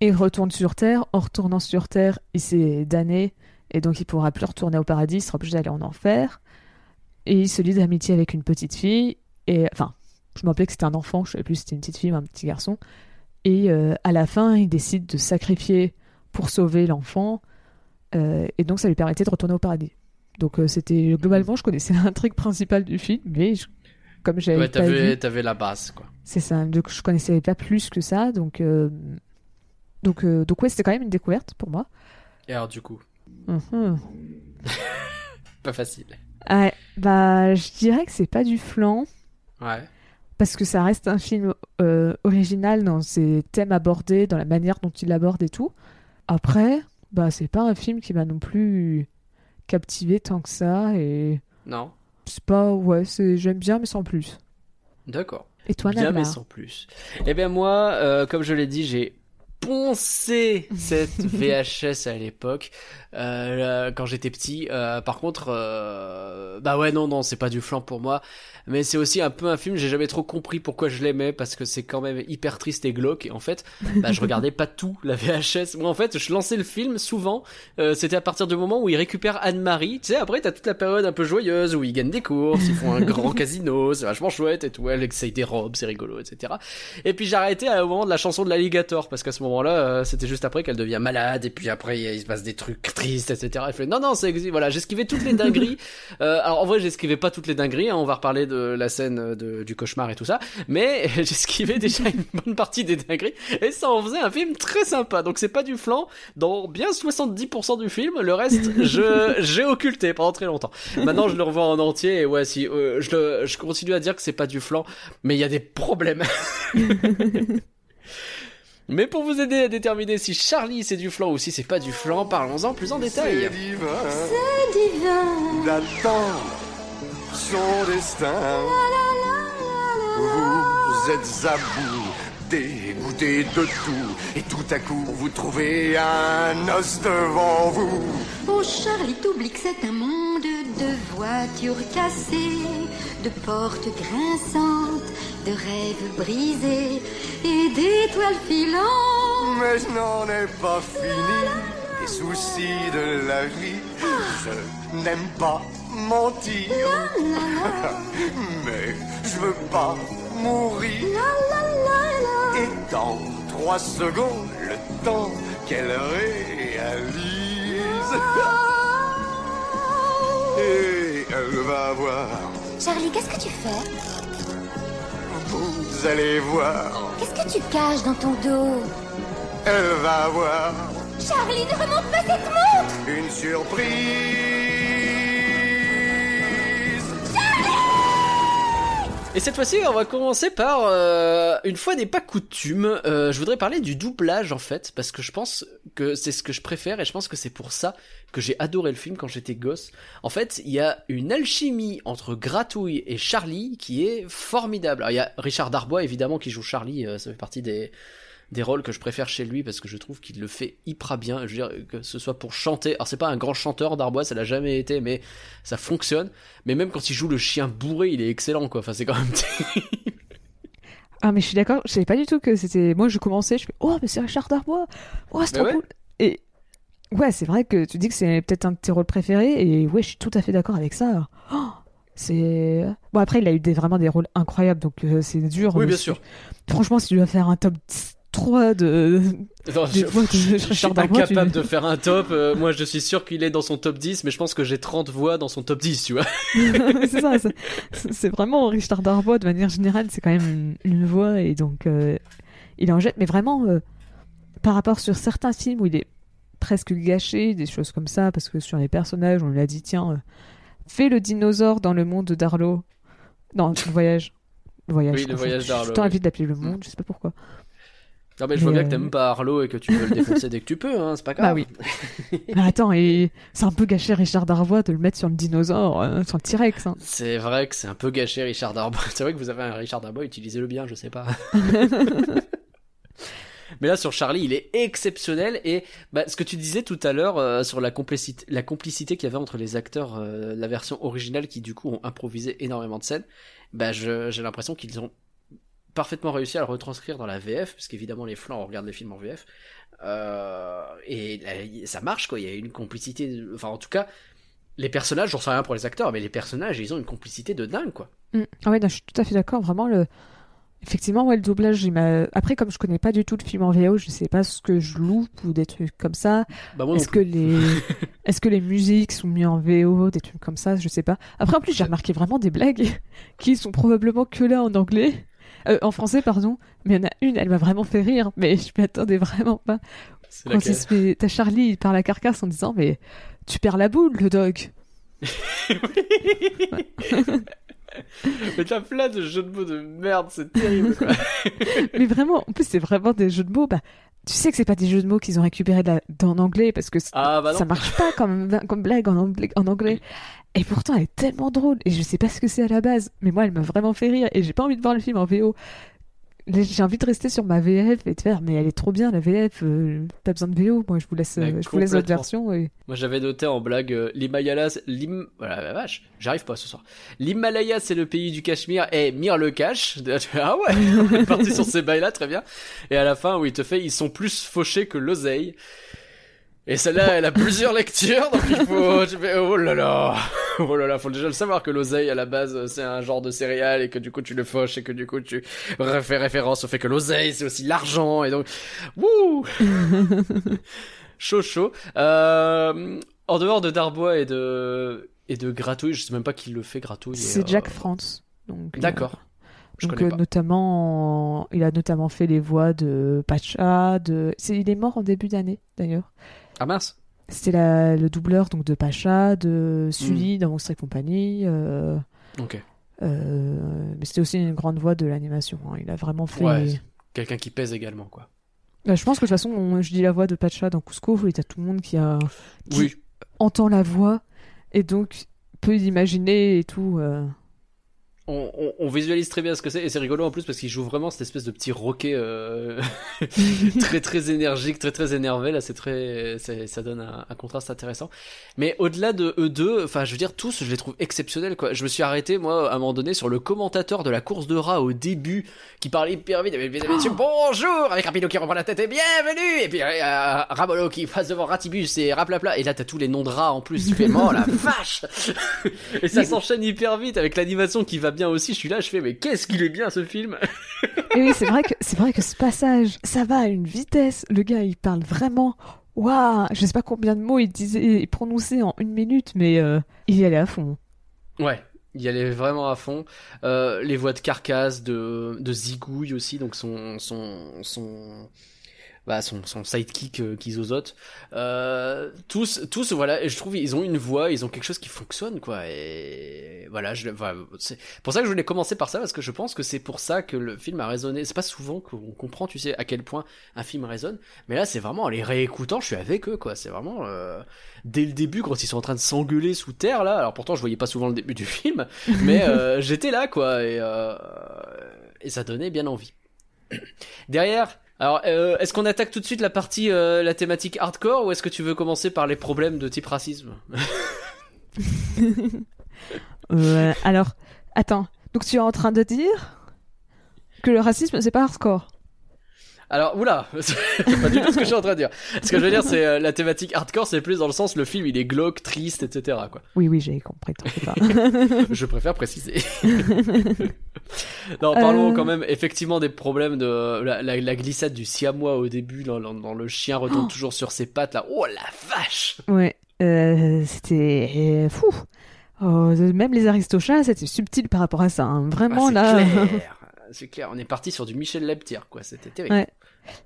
il retourne sur Terre. En retournant sur Terre, il s'est damné, et donc il pourra plus retourner au paradis, il sera obligé d'aller en enfer. Et il se lie d'amitié avec une petite fille, et enfin, je me rappelais que c'était un enfant, je savais plus si c'était une petite fille ou un petit garçon. Et euh, à la fin, il décide de sacrifier pour sauver l'enfant, et donc ça lui permettait de retourner au paradis. Donc euh, c'était globalement, je connaissais (laughs) l'intrigue principale du film, mais je- comme j'avais Ouais, pas t'avais vu, t'avais la base, quoi. c'est ça. Donc je connaissais pas plus que ça, donc euh, donc euh, donc ouais, c'était quand même une découverte pour moi. Et alors, du coup, Mhm. (laughs) pas facile. Ouais, bah je dirais que c'est pas du flan Ouais. parce que ça reste un film euh, original dans ses thèmes abordés, dans la manière dont il aborde et tout. Après, bah c'est pas un film qui m'a non plus captivé tant que ça et Non c'est pas ouais, c'est j'aime bien mais sans plus. D'accord. Et toi Bien, mais sans plus. Eh bien, moi, euh, comme je l'ai dit, j'ai poncé cette (laughs) VHS à l'époque euh, quand j'étais petit. Euh, par contre, euh, bah ouais, non, non, c'est pas du flan pour moi. Mais c'est aussi un peu un film, j'ai jamais trop compris pourquoi je l'aimais parce que c'est quand même hyper triste et glauque. Et en fait, bah, je regardais pas tout la VHS. Moi, en fait, je lançais le film souvent. euh, c'était à partir du moment où il récupère Anne-Marie. Tu sais, après, t'as toute la période un peu joyeuse où ils gagnent des courses, ils font un grand (laughs) casino, c'est vachement chouette et tout. Elle essaye des robes, c'est rigolo, etc. Et puis j'ai arrêté au moment de la chanson de l'alligator parce qu'à ce moment-là, euh, c'était juste après qu'elle devient malade et puis après il se passe des trucs tristes, etc. Elle fait non non c'est exi- voilà j'esquivais toutes les dingueries. (laughs) Euh, alors en vrai j'esquivais pas toutes les dingueries, hein, on va reparler de la scène de, du cauchemar et tout ça, mais (laughs) j'esquivais déjà une bonne partie des dingueries et ça en faisait un film très sympa. Donc c'est pas du flan dans bien 70% du film, le reste (laughs) je j'ai occulté pendant très longtemps. Maintenant je le revois en entier et ouais si euh, je le- je continue à dire que c'est pas du flan, mais il y a des problèmes. Mais pour vous aider à déterminer si Charlie c'est du flan ou si c'est pas du flan, parlons-en plus en détail. C'est divin d'attendre son destin. Vous êtes à bout, dégoûté de tout, et tout à coup vous trouvez un os devant vous. Oh Charlie, t'oublies que c'est un monde de voitures cassées, de portes grinçantes, de rêves brisés et d'étoiles filantes. Mais je n'en ai pas fini des soucis de la vie. Je n'aime pas mentir, (laughs) mais je veux pas mourir. Et dans trois secondes, le temps qu'elle réalise. Et elle va voir, Charlie, qu'est-ce que tu fais? Vous allez voir, Qu'est-ce que tu caches dans ton dos? Elle va voir. Charlie, ne remonte pas cette montre! Une surprise. Et cette fois-ci, on va commencer par euh, une fois n'est pas coutume. euh, je voudrais parler du doublage en fait, parce que je pense que c'est ce que je préfère et je pense que c'est pour ça que j'ai adoré le film quand j'étais gosse. En fait, il y a une alchimie entre Gratouille et Charlie qui est formidable. Alors, il y a Richard Darbois évidemment qui joue Charlie, euh, ça fait partie des des rôles que je préfère chez lui parce que je trouve qu'il le fait hyper bien. Je veux dire que ce soit pour chanter. Alors c'est pas un grand chanteur Darbois, ça l'a jamais été, mais ça fonctionne. Mais même quand il joue le chien bourré, il est excellent quoi. Enfin c'est quand même (laughs) Ah mais je suis d'accord, je savais pas du tout que c'était moi je commençais, je fais oh mais c'est Richard Darbois. Oh, c'est trop ouais. cool. Et ouais, c'est vrai que tu dis que c'est peut-être un de tes rôles préférés et ouais, je suis tout à fait d'accord avec ça. Oh, c'est bon après il a eu des, vraiment des rôles incroyables donc euh, c'est dur. Oui bien sûr. Franchement, si tu dois faire un top 3 de Non, je, je- je Richard suis tu- de faire un top. Euh, moi je suis sûr qu'il est dans son top 10, mais je pense que j'ai 30 voix dans son top 10, tu vois. (laughs) c'est ça, c'est- vraiment Richard Darbois de manière générale, c'est quand même une, une voix et donc euh, il en jette, mais vraiment euh, par rapport sur certains films où il est presque gâché, des choses comme ça, parce que sur les personnages, on lui a dit tiens, fais le dinosaure dans le monde d'Arlo. Non, le voyage. Le voyage. Oui, je le voyage J'ai d'Arlo, temps oui. envie de l'appeler le monde, je sais pas pourquoi. Non mais je vois bien que euh, t'aimes pas Arlo et que tu veux le défoncer dès que tu peux, hein, c'est pas grave. Bah oui. (laughs) Mais attends, et c'est un peu gâché Richard Darbois de le mettre sur le dinosaure, euh, sur le T-Rex. hein. C'est vrai que c'est un peu gâché Richard Darbois. (laughs) C'est vrai que vous avez un Richard Darbois, utilisez-le bien, je sais pas. (laughs) Mais là, sur Charlie, il est exceptionnel. Et bah, ce que tu disais tout à l'heure euh, sur la complicité, la complicité qu'il y avait entre les acteurs, euh, la version originale qui du coup ont improvisé énormément de scènes, bah, j'ai l'impression qu'ils ont parfaitement réussi à le retranscrire dans la VF, parce qu'évidemment les flancs, on regarde les films en VF. Euh, et là, ça marche quoi, il y a une complicité, enfin en tout cas, les personnages, j'en sais rien pour les acteurs, mais les personnages, ils ont une complicité de dingue quoi. Mm. Ah ouais, non, je suis tout à fait d'accord. Vraiment, le... effectivement, ouais, le doublage, il. Après, comme je connais pas du tout le film en VO, je sais pas ce que je loupe ou des trucs comme ça. Bah Est-ce que les (laughs) est-ce que les musiques sont mises en VO, des trucs comme ça, je sais pas. Après, en plus, j'ai remarqué vraiment des blagues (laughs) qui sont probablement que là en anglais. Euh, en français, pardon, mais il y en a une, elle m'a vraiment fait rire, mais je m'y attendais vraiment pas. Quand laquelle il se fait, t'as Charlie, il parle à Carcasse en disant, mais tu perds la boule, le dog. (laughs) Mais t'as plein de jeux de mots de merde, c'est terrible quoi. (laughs) mais vraiment, en plus, c'est vraiment des jeux de mots. Bah, tu sais que c'est pas des jeux de mots qu'ils ont récupérés d'en anglais parce que Ah bah ça marche pas comme, (laughs) comme blague en anglais, en anglais. Et pourtant, elle est tellement drôle. Et je sais pas ce que c'est à la base, mais moi, elle m'a vraiment fait rire. Et j'ai pas envie de voir le film en VO. J'ai envie de rester sur ma VF et de faire, mais elle est trop bien la VF. euh, pas besoin de VO. Moi, je vous laisse, Mais euh, je vous laisse votre version. Et... Moi j'avais noté en blague euh, l'Himalayas, l'Him... Voilà la vache, j'arrive pas ce soir. L'Himalaya c'est le pays du Cachemire et Mire le cache. (laughs) Ah ouais, on est parti sur ces bails là, très bien. Et à la fin où il te fait ils sont plus fauchés que l'oseille. Et celle-là elle a plusieurs lectures donc il faut... (laughs) tu fais, oh là là, oh là là, faut déjà le savoir que l'oseille à la base euh, c'est un genre de céréale et que du coup tu le fauches et que du coup tu fais référence au fait que l'oseille c'est aussi l'argent et donc... Wouh (laughs) chaud chaud. Euh, en dehors de Darbois et de et de Gratouille, je sais même pas qui le fait Gratouille. C'est euh, Jack France. Donc, euh, D'accord. Je Donc euh, pas. notamment, il a notamment fait les voix de Pacha, de. c'est- Il est mort en début d'année d'ailleurs. Ah mince. C'était le doubleur donc de Pacha, de Hmm. Sully dans Monstres et compagnie. euh, Ok. euh, mais c'était aussi une grande voix de l'animation. hein. Il a vraiment fait. Ouais. Quelqu'un qui pèse également quoi. Bah, je pense que de toute façon, on- je dis la voix de Pacha dans Cusco, et t'as tout le monde qui a qui Oui. entend la voix et donc peut l'imaginer et tout. euh. On, on, on visualise très bien ce que c'est et c'est rigolo en plus parce qu'il joue vraiment cette espèce de petit roquet euh, (laughs) très très énergique, très très énervé. Là, c'est très, ça donne un, un contraste intéressant. Mais au-delà de eux deux, enfin, je veux dire tous, je les trouve exceptionnels quoi. Je me suis arrêté moi à un moment donné sur le commentateur de la course de rats au début qui parlait hyper vite. Et messieurs, bonjour avec Rapido qui reprend la tête et bienvenue. Et puis euh, Ramolo qui passe devant Ratibus et raplapla. Et là, t'as tous les noms de rats en plus. Tu fais, oh la (laughs) vache. (laughs) et ça s'enchaîne hyper vite avec l'animation qui va bien aussi. Je suis là, je fais, mais qu'est-ce qu'il est bien ce film. (laughs) Et oui, c'est vrai que c'est vrai que ce passage, ça va à une vitesse. Le gars, il parle vraiment. Waouh, je sais pas combien de mots il disait, il prononçait en une minute, mais euh, il y allait à fond. Ouais, il y allait vraiment à fond. Euh, les voix de Carcasse, de, de Zigouille aussi, donc son son son bah son, son sidekick euh, qui zozote. Euh, tous tous voilà, je trouve ils ont une voix, ils ont quelque chose qui fonctionne quoi. Et voilà, je c'est pour ça que je voulais commencer par ça parce que je pense que c'est pour ça que le film a résonné. C'est pas souvent qu'on comprend, tu sais, à quel point un film résonne, mais là c'est vraiment en les réécoutant, je suis avec eux quoi. C'est vraiment euh, dès le début quand ils sont en train de s'engueuler sous terre là. Alors pourtant je voyais pas souvent le début du film, (laughs) mais euh, j'étais là quoi et et ça donnait bien envie. Derrière, alors euh, est-ce qu'on attaque tout de suite la partie euh, la thématique hardcore ou est-ce que tu veux commencer par les problèmes de type racisme (laughs) (laughs) alors, attends. Donc tu es en train de dire que le racisme, c'est pas hardcore Alors, oula, (laughs) c'est pas du tout ce que je suis en train de dire. Ce que je veux dire, c'est euh, la thématique hardcore, c'est plus dans le sens le film il est glauque, triste, etc. Quoi. Oui, oui, j'ai compris. pas. (laughs) Je préfère préciser. non, parlons Euh. quand même effectivement des problèmes de la, la- la glissade du siamois au début, dans, dans- dans le chien retombe Oh. toujours sur ses pattes là. Oh la vache ouais, euh, c'était euh, fou. Oh, même les aristochats, c'était subtil par rapport à ça. hein. Ah, Vraiment C'est là. clair. (laughs) C'est clair, on est parti sur du Michel Leptir, quoi. C'était terrible. Ouais.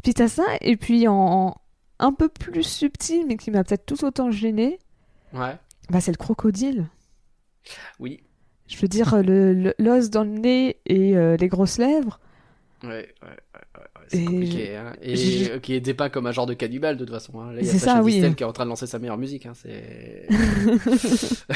Puis t'as ça, et puis en, en un peu plus subtil, mais qui m'a peut-être tout autant gêné, Ouais. bah c'est le crocodile. Oui. Je veux dire, le- le- l'os dans le nez et euh, les grosses lèvres. Ouais, ouais, ouais, ouais, ouais, c'est Et compliqué. Hein. Et je- euh, qui est dépeint comme un genre de cannibale, de toute façon. Hein. Là, il y a C'est Sacha ça, oui. Distel qui est en train de lancer sa meilleure musique. Hein. C'est... (laughs) (laughs)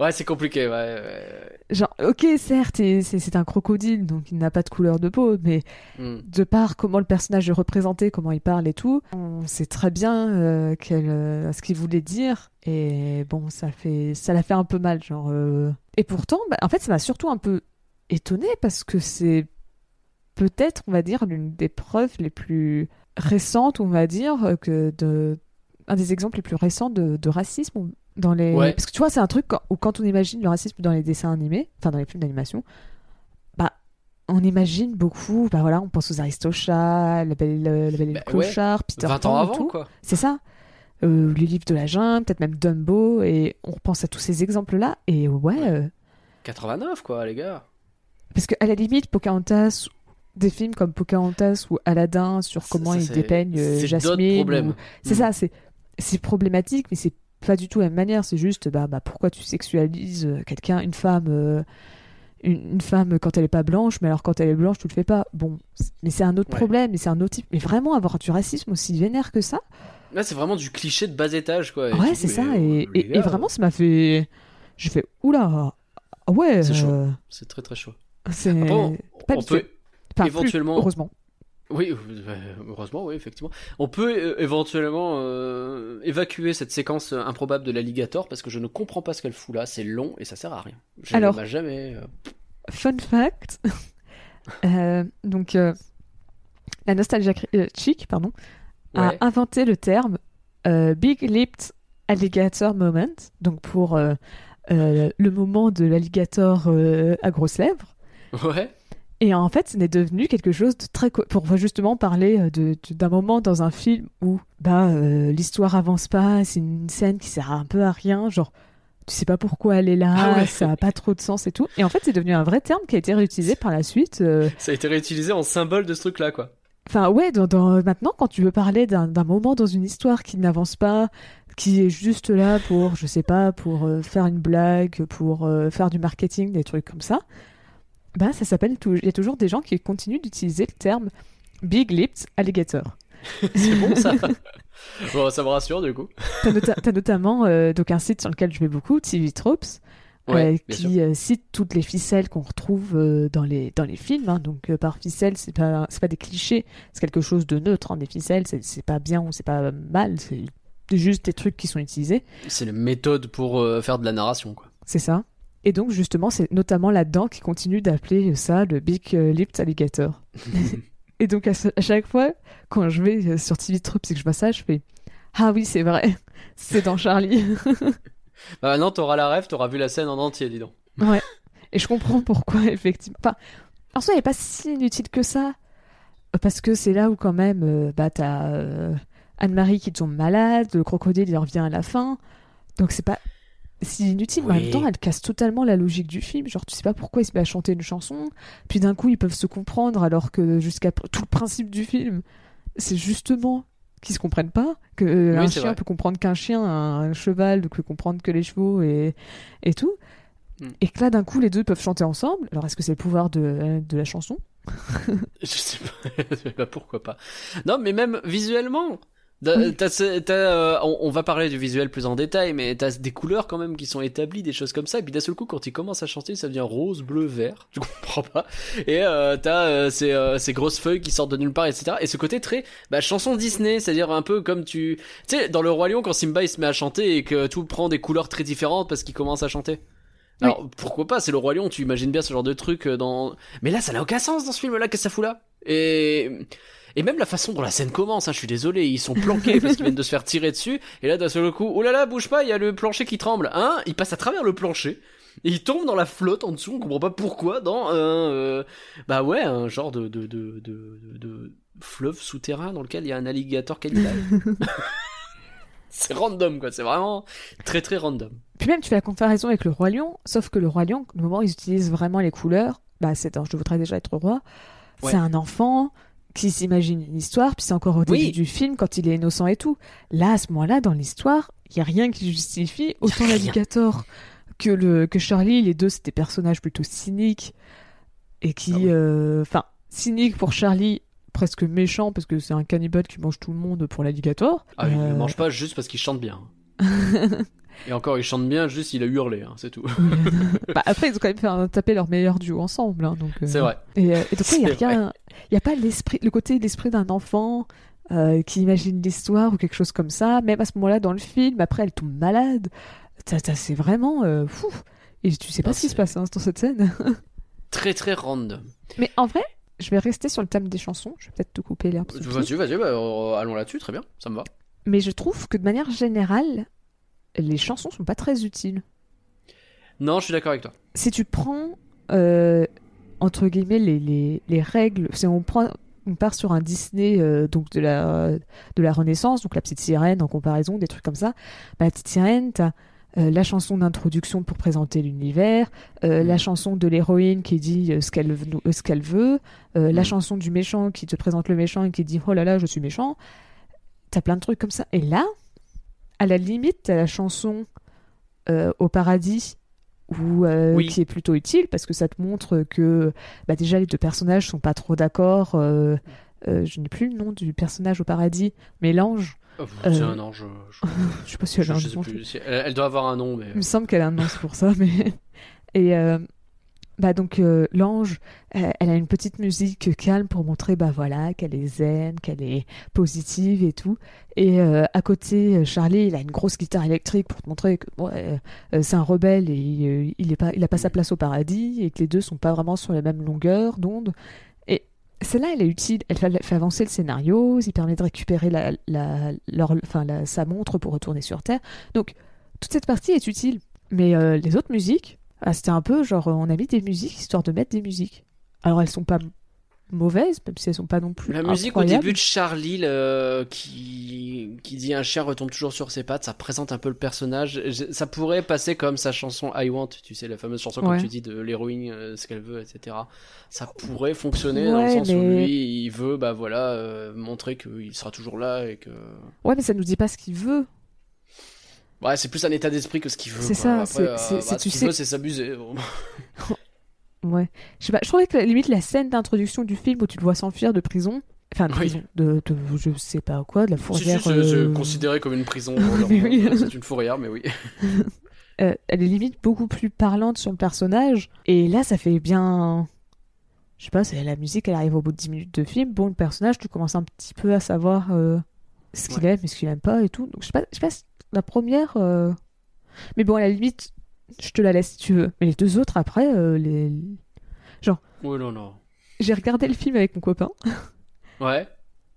Ouais, c'est compliqué, ouais. ouais. Genre, ok, certes, c'est un crocodile, donc il n'a pas de couleur de peau, mais Hmm. de par comment le personnage est représenté, comment il parle et tout, on sait très bien euh, quel, euh, ce qu'il voulait dire. Et bon, ça fait, ça l'a fait un peu mal, genre. euh. Et pourtant, bah, en fait, ça m'a surtout un peu étonné parce que c'est peut-être, on va dire, l'une des preuves les plus récentes, on va dire, que de un des exemples les plus récents de, de racisme dans les. Ouais. Parce que tu vois, c'est un truc où quand on imagine le racisme dans les dessins animés, enfin dans les films d'animation, bah on imagine beaucoup, bah voilà, on pense aux Aristochats, la belle, la belle Bah, clochard, Peter 20 Pan ans et avant, tout. quoi. C'est ça. Euh, les livres de la jungle, peut-être même Dumbo, et on repense à tous ces exemples-là, et ouais, euh, 89, quoi, les gars. parce qu'à la limite, Pocahontas, des films comme Pocahontas ou Aladdin sur comment ils dépeignent euh, Jasmine, ou- c'est ça, c'est c'est problématique, mais c'est pas du tout la même manière. C'est juste, bah, bah pourquoi tu sexualises euh, quelqu'un, une femme, euh, une, une femme quand elle est pas blanche, mais alors quand elle est blanche, tu le fais pas. Bon, mais c'est un autre Ouais. problème, mais c'est un autre type. Mais vraiment avoir du racisme aussi vénère que ça, Là, c'est vraiment du cliché de bas étage, quoi. Ouais, c'est ça. euh, Et, gars, vraiment, ça m'a fait, j'ai fait, oula, ah ouais, C'est chaud. euh, C'est très très chaud. c'est on, pas on Enfin, plus, éventuellement- heureusement. Oui, euh, heureusement, oui, effectivement. On peut euh, éventuellement euh, évacuer cette séquence improbable de l'alligator parce que je ne comprends pas ce qu'elle fout là. C'est long et ça sert à rien. Je Alors- jamais. euh, Fun fact. (laughs) Euh, donc, la nostalgia chic, pardon, a Ouais. inventé le terme Big Lipped Alligator Moment, donc pour le moment de l'alligator à grosses lèvres. Ouais. Et en fait, c'est devenu quelque chose de très pour justement parler euh, de- d'un moment dans un film où bah euh, l'histoire avance pas, c'est une scène qui sert un peu à rien, genre tu sais pas pourquoi elle est là, Ah ouais. ça a pas trop de sens et tout. Et en fait, c'est devenu un vrai terme qui a été réutilisé par la suite. euh, (laughs) Ça a été réutilisé en symbole de ce truc-là, quoi. Enfin, ouais, dans, dans- maintenant, quand tu veux parler d'un moment dans une histoire qui n'avance pas, qui est juste là pour, je sais pas, pour euh, faire une blague, pour faire du marketing, des trucs comme ça, bah, ça s'appelle. Il y a toujours des gens qui continuent d'utiliser le terme Big Lipped Alligator. (laughs) c'est bon, ça. (laughs) bon, ça me rassure, du coup. (laughs) T'as nota- t'as notamment euh, donc un site sur lequel je vais beaucoup, TV Tropes, Ouais, euh, qui euh, cite toutes les ficelles qu'on retrouve euh, dans les dans les films. hein. Donc euh, par ficelle, c'est pas c'est pas des clichés, c'est quelque chose de neutre. hein. Des ficelles, c'est c'est pas bien ou c'est pas mal, c'est juste des trucs qui sont utilisés. C'est la méthode pour euh, faire de la narration, quoi. C'est ça. Et donc justement, c'est notamment là-dedans qu'ils continuent d'appeler ça le Big euh, Lipped Alligator. (laughs) Et donc à, chaque fois, quand je vais euh, sur TV Tropes et que je vois ça, je fais ah oui c'est vrai, (laughs) c'est dans Charlie. (laughs) Bah, maintenant, t'auras la rêve, t'auras vu la scène en entier, dis donc. Ouais. Et je comprends pourquoi, effectivement. Enfin, en soi, il n'est pas si inutile que ça. Parce que c'est là où, quand même, euh, bah, t'as euh, Anne-Marie qui tombe malade, le crocodile, il revient à la fin. Donc, c'est pas si inutile. Mais en même temps, elle casse totalement la logique du film. Genre, tu sais pas pourquoi il se met à chanter une chanson. Puis d'un coup, ils peuvent se comprendre, alors que jusqu'à tout le principe du film, c'est justement qu'ils se comprennent pas. Que euh, Oui, un c'est chien vrai. peut comprendre qu'un chien, un cheval ne peut comprendre que les chevaux et, et tout. Hmm. Et que là, d'un coup, les deux peuvent chanter ensemble. Alors, est-ce que c'est le pouvoir de, de la chanson? (laughs) Je sais pas, (laughs) je sais pas pourquoi pas. Non, mais même visuellement. Euh, on, on va parler du visuel plus en détail, mais t'as des couleurs quand même qui sont établies, des choses comme ça. Et puis d'un seul coup, quand il commence à chanter, ça devient rose, bleu, vert. (laughs) Je comprends pas. Et euh, t'as euh, ces, euh, ces grosses feuilles qui sortent de nulle part, etc. Et ce côté très bah, chanson Disney, c'est-à-dire un peu comme tu, tu sais, dans le roi lion quand Simba il se met à chanter et que tout prend des couleurs très différentes parce qu'il commence à chanter. Oui. Alors pourquoi pas, c'est le roi lion, tu imagines bien ce genre de truc euh, dans. Mais là, ça n'a aucun sens dans ce film-là, qu'est-ce que ça fout là Et et même la façon dont la scène commence, hein, je suis désolé, ils sont planqués parce qu'ils viennent de se faire tirer dessus. Et là, d'un seul coup, oh là là, bouge pas, il y a le plancher qui tremble. Hein Il passe à travers le plancher. Et il tombe dans la flotte en dessous, on comprend pas pourquoi, dans un, euh, bah ouais, un genre de, de, de, de, de- fleuve souterrain dans lequel il y a un alligator cannibale. (laughs) c'est random, quoi, c'est vraiment très très random. Puis même, tu fais la comparaison avec le Roi Lion, sauf que le Roi Lion, au moment où ils utilisent vraiment les couleurs, bah, c'est Je voudrais déjà être roi. Ouais. C'est un enfant qui s'imagine une histoire, puis c'est encore au début Oui. du film quand il est innocent et tout. Là, à ce moment-là, dans l'histoire, il y a rien qui justifie autant l'alligator que le que Charlie. Les deux, c'était des personnages plutôt cyniques et qui, Ah euh, enfin, cyniques pour Charlie, presque méchant parce que c'est un cannibale qui mange tout le monde pour l'alligator. Ah, il Euh, ne mange pas juste parce qu'il chante bien. (laughs) Et encore, il chante bien, juste il a hurlé, hein, c'est tout. (laughs) Bah, après, ils ont quand même fait un- taper leur meilleur duo ensemble. hein, donc, euh, C'est vrai. Et, euh, et donc, il n'y a, C'est rien- il y a pas l'esprit, le côté l'esprit d'un enfant euh, qui imagine l'histoire ou quelque chose comme ça. Même à ce moment-là, dans le film, après, elle tombe malade. C'est vraiment euh, fou. Et tu sais pas Non, ce qui se passe hein, dans cette scène. (laughs) Très très random. Mais en vrai, je vais rester sur le thème des chansons. Je vais peut-être te couper l'herbe. Vas-y, vas-y, bah, allons là-dessus, très bien, ça me va. Mais je trouve que de manière générale, les chansons sont pas très utiles. Non, je suis d'accord avec toi. si tu prends euh, entre guillemets les, les, les règles, si on prend on part sur un Disney euh, donc de la de la Renaissance, donc la petite sirène en comparaison, des trucs comme ça. Bah, la petite sirène, t'as euh, la chanson d'introduction pour présenter l'univers, euh, la chanson de l'héroïne qui dit ce qu'elle veut, ce qu'elle veut, la Mm. chanson du méchant qui te présente le méchant et qui dit oh là là je suis méchant. T'as plein de trucs comme ça. Et là, à la limite, t'as la chanson euh, au paradis ou euh, Oui. qui est plutôt utile parce que ça te montre que bah, déjà les deux personnages sont pas trop d'accord. euh, je n'ai plus le nom du personnage au paradis, mais l'ange. Oh, C'est un ange. Je, (laughs) Je sais pas si elle a un nom. Elle, doit avoir un nom, mais. Il me semble qu'elle a un nom, c'est pour ça. (laughs) Mais... Et bah donc euh, l'ange, euh, elle a une petite musique calme pour montrer bah voilà qu'elle est zen, qu'elle est positive et tout. Et euh, à côté, Charlie, il a une grosse guitare électrique pour te montrer que euh, c'est un rebelle et euh, il est pas, il a pas sa place au paradis et que les deux sont pas vraiment sur la même longueur d'onde. Et celle-là, elle est utile. Elle fait, avancer le scénario. Il permet de récupérer la, la, leur, enfin, la- sa montre pour retourner sur Terre. Donc toute cette partie est utile. Mais les autres musiques, ah, c'était un peu genre, euh, on a mis des musiques histoire de mettre des musiques. Alors elles sont pas mauvaises, même si elles sont pas non plus. La musique au début de Charlie le- qui, qui dit un chien retombe toujours sur ses pattes, ça présente un peu le personnage. Ça pourrait passer comme sa chanson I Want, tu sais, la fameuse chanson Ouais. comme tu dis de l'héroïne, euh, ce qu'elle veut, etc. Ça pourrait fonctionner dans le Ouais, sens où lui, il veut, bah voilà, euh, montrer qu'il sera toujours là et que. Ouais, mais ça nous dit pas ce qu'il veut. Ouais, c'est plus un état d'esprit que ce qu'il veut. C'est ça, c'est- euh, bah, tu ce sais- c'est s'amuser. (laughs) Ouais. Je sais pas, je trouvais que limite la scène d'introduction du film où tu le vois s'enfuir de prison, enfin de Oui. prison, de, de je sais pas quoi, de la Si, si, fourrière. c'est c'est euh, considéré comme une prison. (laughs) Oui. c'est une fourrière, mais oui. (laughs) euh, elle est limite beaucoup plus parlante sur le personnage. Et là, ça fait bien. Je sais pas, c'est la musique, elle arrive au bout de 10 minutes de film. Bon, le personnage, tu commences un petit peu à savoir euh, ce qu'il aime et ce qu'il aime pas et tout. Donc, je sais pas, je sais pas si la première. euh, Mais bon, à la limite, je te la laisse si tu veux. Mais les deux autres, après, euh, les... Oui, non, non. j'ai regardé le film avec mon copain (laughs) Ouais.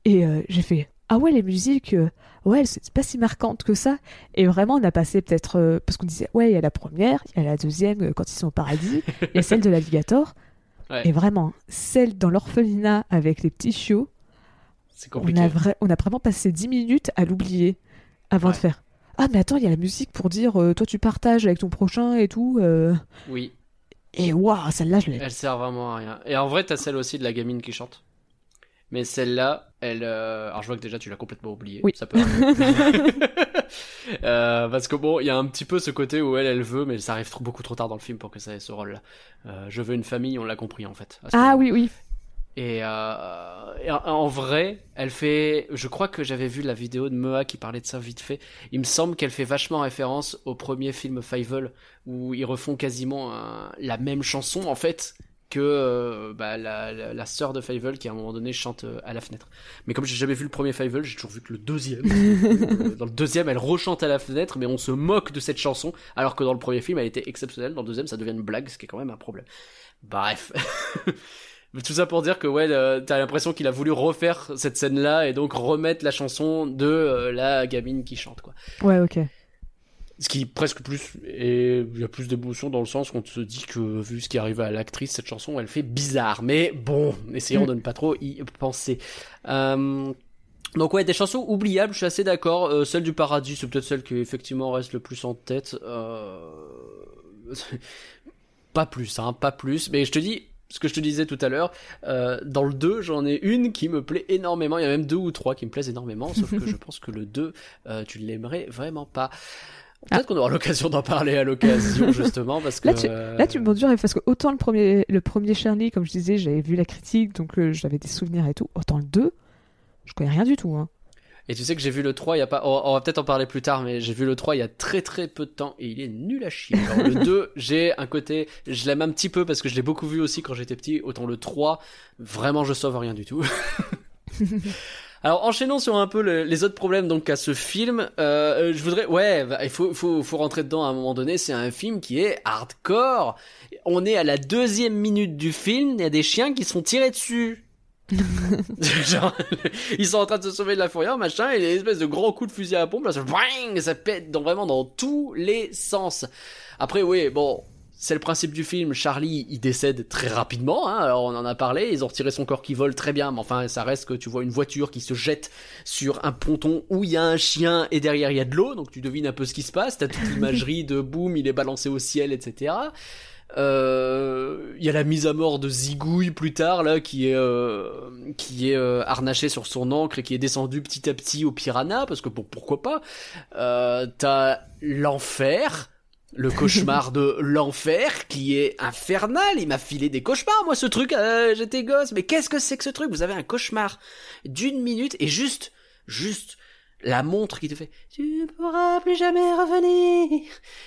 et euh, j'ai fait Ah ouais, les musiques, ouais, c'est pas si marquante que ça. Et vraiment, on a passé peut-être. parce qu'on disait Ouais, il y a la première, il y a la deuxième quand ils sont au paradis, il y a celle de l'alligator. (laughs) Ouais. Et vraiment, celle dans l'orphelinat avec les petits chiots, C'est on a, vra- on a vraiment passé 10 minutes à l'oublier avant Ouais. de faire. Ah, mais attends, il y a la musique pour dire euh, toi tu partages avec ton prochain et tout. euh. Oui. Et waouh, celle-là, je l'ai. Elle sert vraiment à rien. Et en vrai, t'as celle aussi de la gamine qui chante. Mais celle-là, elle. euh, Alors je vois que déjà tu l'as complètement oubliée. Oui. Ça peut. (laughs) Euh, parce que bon, il y a un petit peu ce côté où elle, elle veut, mais ça arrive trop, beaucoup trop tard dans le film pour que ça ait ce rôle-là. Euh, je veux une famille, on l'a compris en fait. Ah oui, oui. Et, euh, et en- vrai, elle fait. Je crois que j'avais vu la vidéo de Mea qui parlait de ça vite fait. Il me semble qu'elle fait vachement référence au premier film Fievel où ils refont quasiment un- la même chanson en fait que euh, bah, la, la, la sœur de Fievel qui à un moment donné chante euh, à la fenêtre. Mais comme j'ai jamais vu le premier Fievel, j'ai toujours vu que le deuxième. (laughs) Dans le deuxième, elle rechante à la fenêtre, mais on se moque de cette chanson, alors que dans le premier film, elle était exceptionnelle. Dans le deuxième, ça devient une blague, ce qui est quand même un problème. Bref. (laughs) Mais tout ça pour dire que ouais, t'as l'impression qu'il a voulu refaire cette scène-là et donc remettre la chanson de euh, la gamine qui chante quoi. Ouais, ok. Ce qui presque plus et il y a plus d'émotion dans le sens qu'on se dit que vu ce qui arrive à l'actrice, cette chanson elle fait bizarre. Mais bon, essayons Mm. de ne pas trop y penser. Euh, donc ouais, des chansons oubliables, je suis assez d'accord. Euh, celle du paradis, c'est peut-être celle qui effectivement reste le plus en tête. Euh... (laughs) pas plus, hein, pas plus. Mais je te dis, ce que je te disais tout à l'heure, euh, dans le 2, j'en ai une qui me plaît énormément. Il y a même deux ou trois qui me plaisent énormément, sauf que je (laughs) pense que le 2, euh, tu l'aimerais vraiment pas. Peut-être qu'on aura l'occasion d'en parler à l'occasion, (laughs) justement, parce que... Là, tu, euh, là, tu me dures parce que autant le premier, le premier Charlie, comme je disais, j'avais vu la critique, donc j'avais des souvenirs et tout. Autant le 2, je connais rien du tout. Hein. Et tu sais que j'ai vu le 3, il y a pas, on, on va peut-être en parler plus tard, mais j'ai vu le 3 il y a très très peu de temps et il est nul à chier. Alors, le 2, (laughs) j'ai un côté, je l'aime un petit peu parce que je l'ai beaucoup vu aussi quand j'étais petit, autant le 3, vraiment je sauve rien du tout. (laughs) Alors enchaînons sur un peu le- les autres problèmes donc à ce film. Euh, je voudrais, ouais, bah, il faut, faut, faut rentrer dedans à un moment donné. C'est un film qui est hardcore. On est à la deuxième minute du film. Il y a des chiens qui sont tirés dessus. (laughs) Genre, ils sont en train de se sauver de la fourrière, machin, et il y a une espèce de gros coup de fusil à pompe, là, ça, bang, ça pète dans, vraiment dans tous les sens. Après, oui, bon, c'est le principe du film. Charlie, il décède très rapidement. Hein, alors on en a parlé. Ils ont retiré son corps qui vole très bien, mais enfin, ça reste que tu vois une voiture qui se jette sur un ponton où il y a un chien et derrière il y a de l'eau. Donc tu devines un peu ce qui se passe. T'as toute l'imagerie de boum, il est balancé au ciel, etc. Euh, Il y a la mise à mort de Zigouille plus tard là, qui est euh, qui est euh, harnaché sur son ancre et qui est descendu petit à petit au piranha parce que pour pourquoi pas. Euh, T'as l'enfer le (laughs) cauchemar de l'enfer qui est infernal. Il m'a filé des cauchemars, moi, ce truc. euh, J'étais gosse. Mais qu'est-ce que c'est que ce truc? Vous avez un cauchemar d'une minute et juste, juste la montre qui te fait Tu ne pourras plus jamais revenir.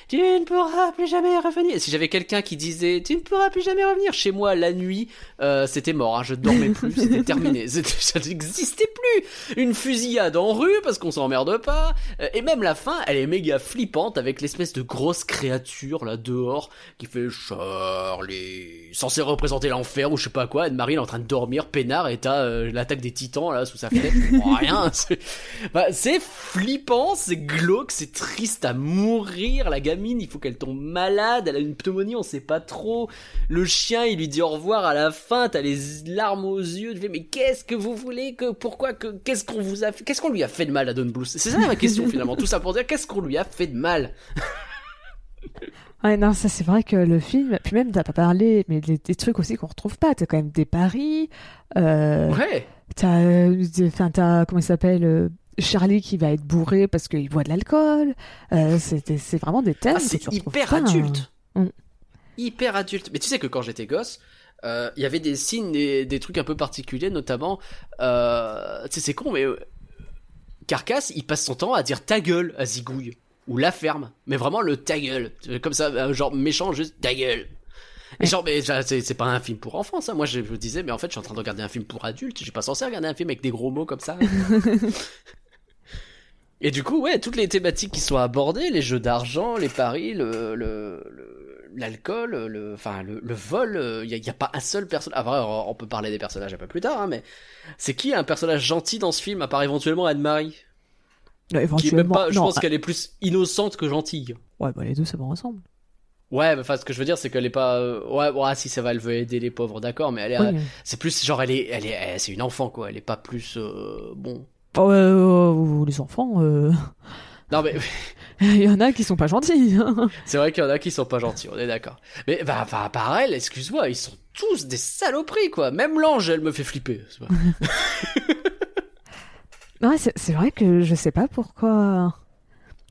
Tu ne pourras plus jamais revenir. Si j'avais quelqu'un qui disait Tu ne pourras plus jamais revenir chez moi la nuit, euh, c'était mort. Hein, je dormais plus. (laughs) C'était terminé. (laughs) Ça n'existait plus. Une fusillade en rue parce qu'on s'emmerde pas. Euh, Et même la fin, elle est méga flippante avec l'espèce de grosse créature là dehors qui fait Charlie, censé représenter l'enfer ou je sais pas quoi. Anne-Marie est en train de dormir, peinard, et t'as euh, l'attaque des titans là sous sa fenêtre. (laughs) Oh, rien. Bah, c'est flippant, c'est glauque, c'est triste à mourir. La gamine, il faut qu'elle tombe malade, elle a une pneumonie, on sait pas trop. Le chien, il lui dit au revoir à la fin. T'as les larmes aux yeux. Fais mais qu'est-ce que vous voulez que pourquoi que qu'est-ce qu'on vous a fait Qu'est-ce qu'on lui a fait de mal à Don Bluth C'est ça ma question (laughs) finalement. Tout ça pour dire qu'est-ce qu'on lui a fait de mal Ouais, non, ça c'est vrai que le film, puis même t'as pas parlé, mais des, des trucs aussi qu'on retrouve pas. T'as quand même des paris, euh, Ouais. t'as, euh, enfin t'as, comment il s'appelle, euh, Charlie qui va être bourré parce qu'il boit de l'alcool. Euh, c'est, vraiment des thèmes. Ah, c'est hyper pas, adulte. Mm. Hyper adulte. Mais tu sais que quand j'étais gosse, euh, il y avait des signes, des, des trucs un peu particuliers, notamment, euh, tu sais, c'est con, mais euh, Carcasse, il passe son temps à dire ta gueule à Zigouille. Ou la ferme. Mais vraiment le ta gueule. Comme ça, euh, genre méchant, juste ta gueule. Et genre, mais c'est pas un film pour enfants, ça. Moi, je me disais, mais en fait, je suis en train de regarder un film pour adultes. Je suis pas censé regarder un film avec des gros mots comme ça. (laughs) Et du coup, ouais, toutes les thématiques qui sont abordées, les jeux d'argent, les paris, le, l'alcool, le, enfin, le, le vol, il y a, y a pas un seul personnage. Ah, vrai, on peut parler des personnages un peu plus tard, hein, mais c'est qui un personnage gentil dans ce film, à part éventuellement Anne-Marie, qui est même pas, je non, pense qu'elle est plus innocente que gentille. ouais, bah, les deux ça va ensemble. Ouais, mais enfin, ce que je veux dire, c'est qu'elle est pas, euh, ouais, ouais, si ça va, elle veut aider les pauvres, d'accord, mais elle est, Oui. c'est plus genre, elle est, elle est, c'est une enfant, quoi, elle est pas plus, euh, bon. Oh, euh, euh, les enfants, euh, Non, mais, (laughs) il y en a qui sont pas gentils. hein. C'est vrai qu'il y en a qui sont pas gentils, on est d'accord. Mais bah, bah par elle, excuse-moi, ils sont tous des saloperies quoi. Même l'ange, elle me fait flipper. c'est (laughs) Ouais, vrai que je sais pas pourquoi.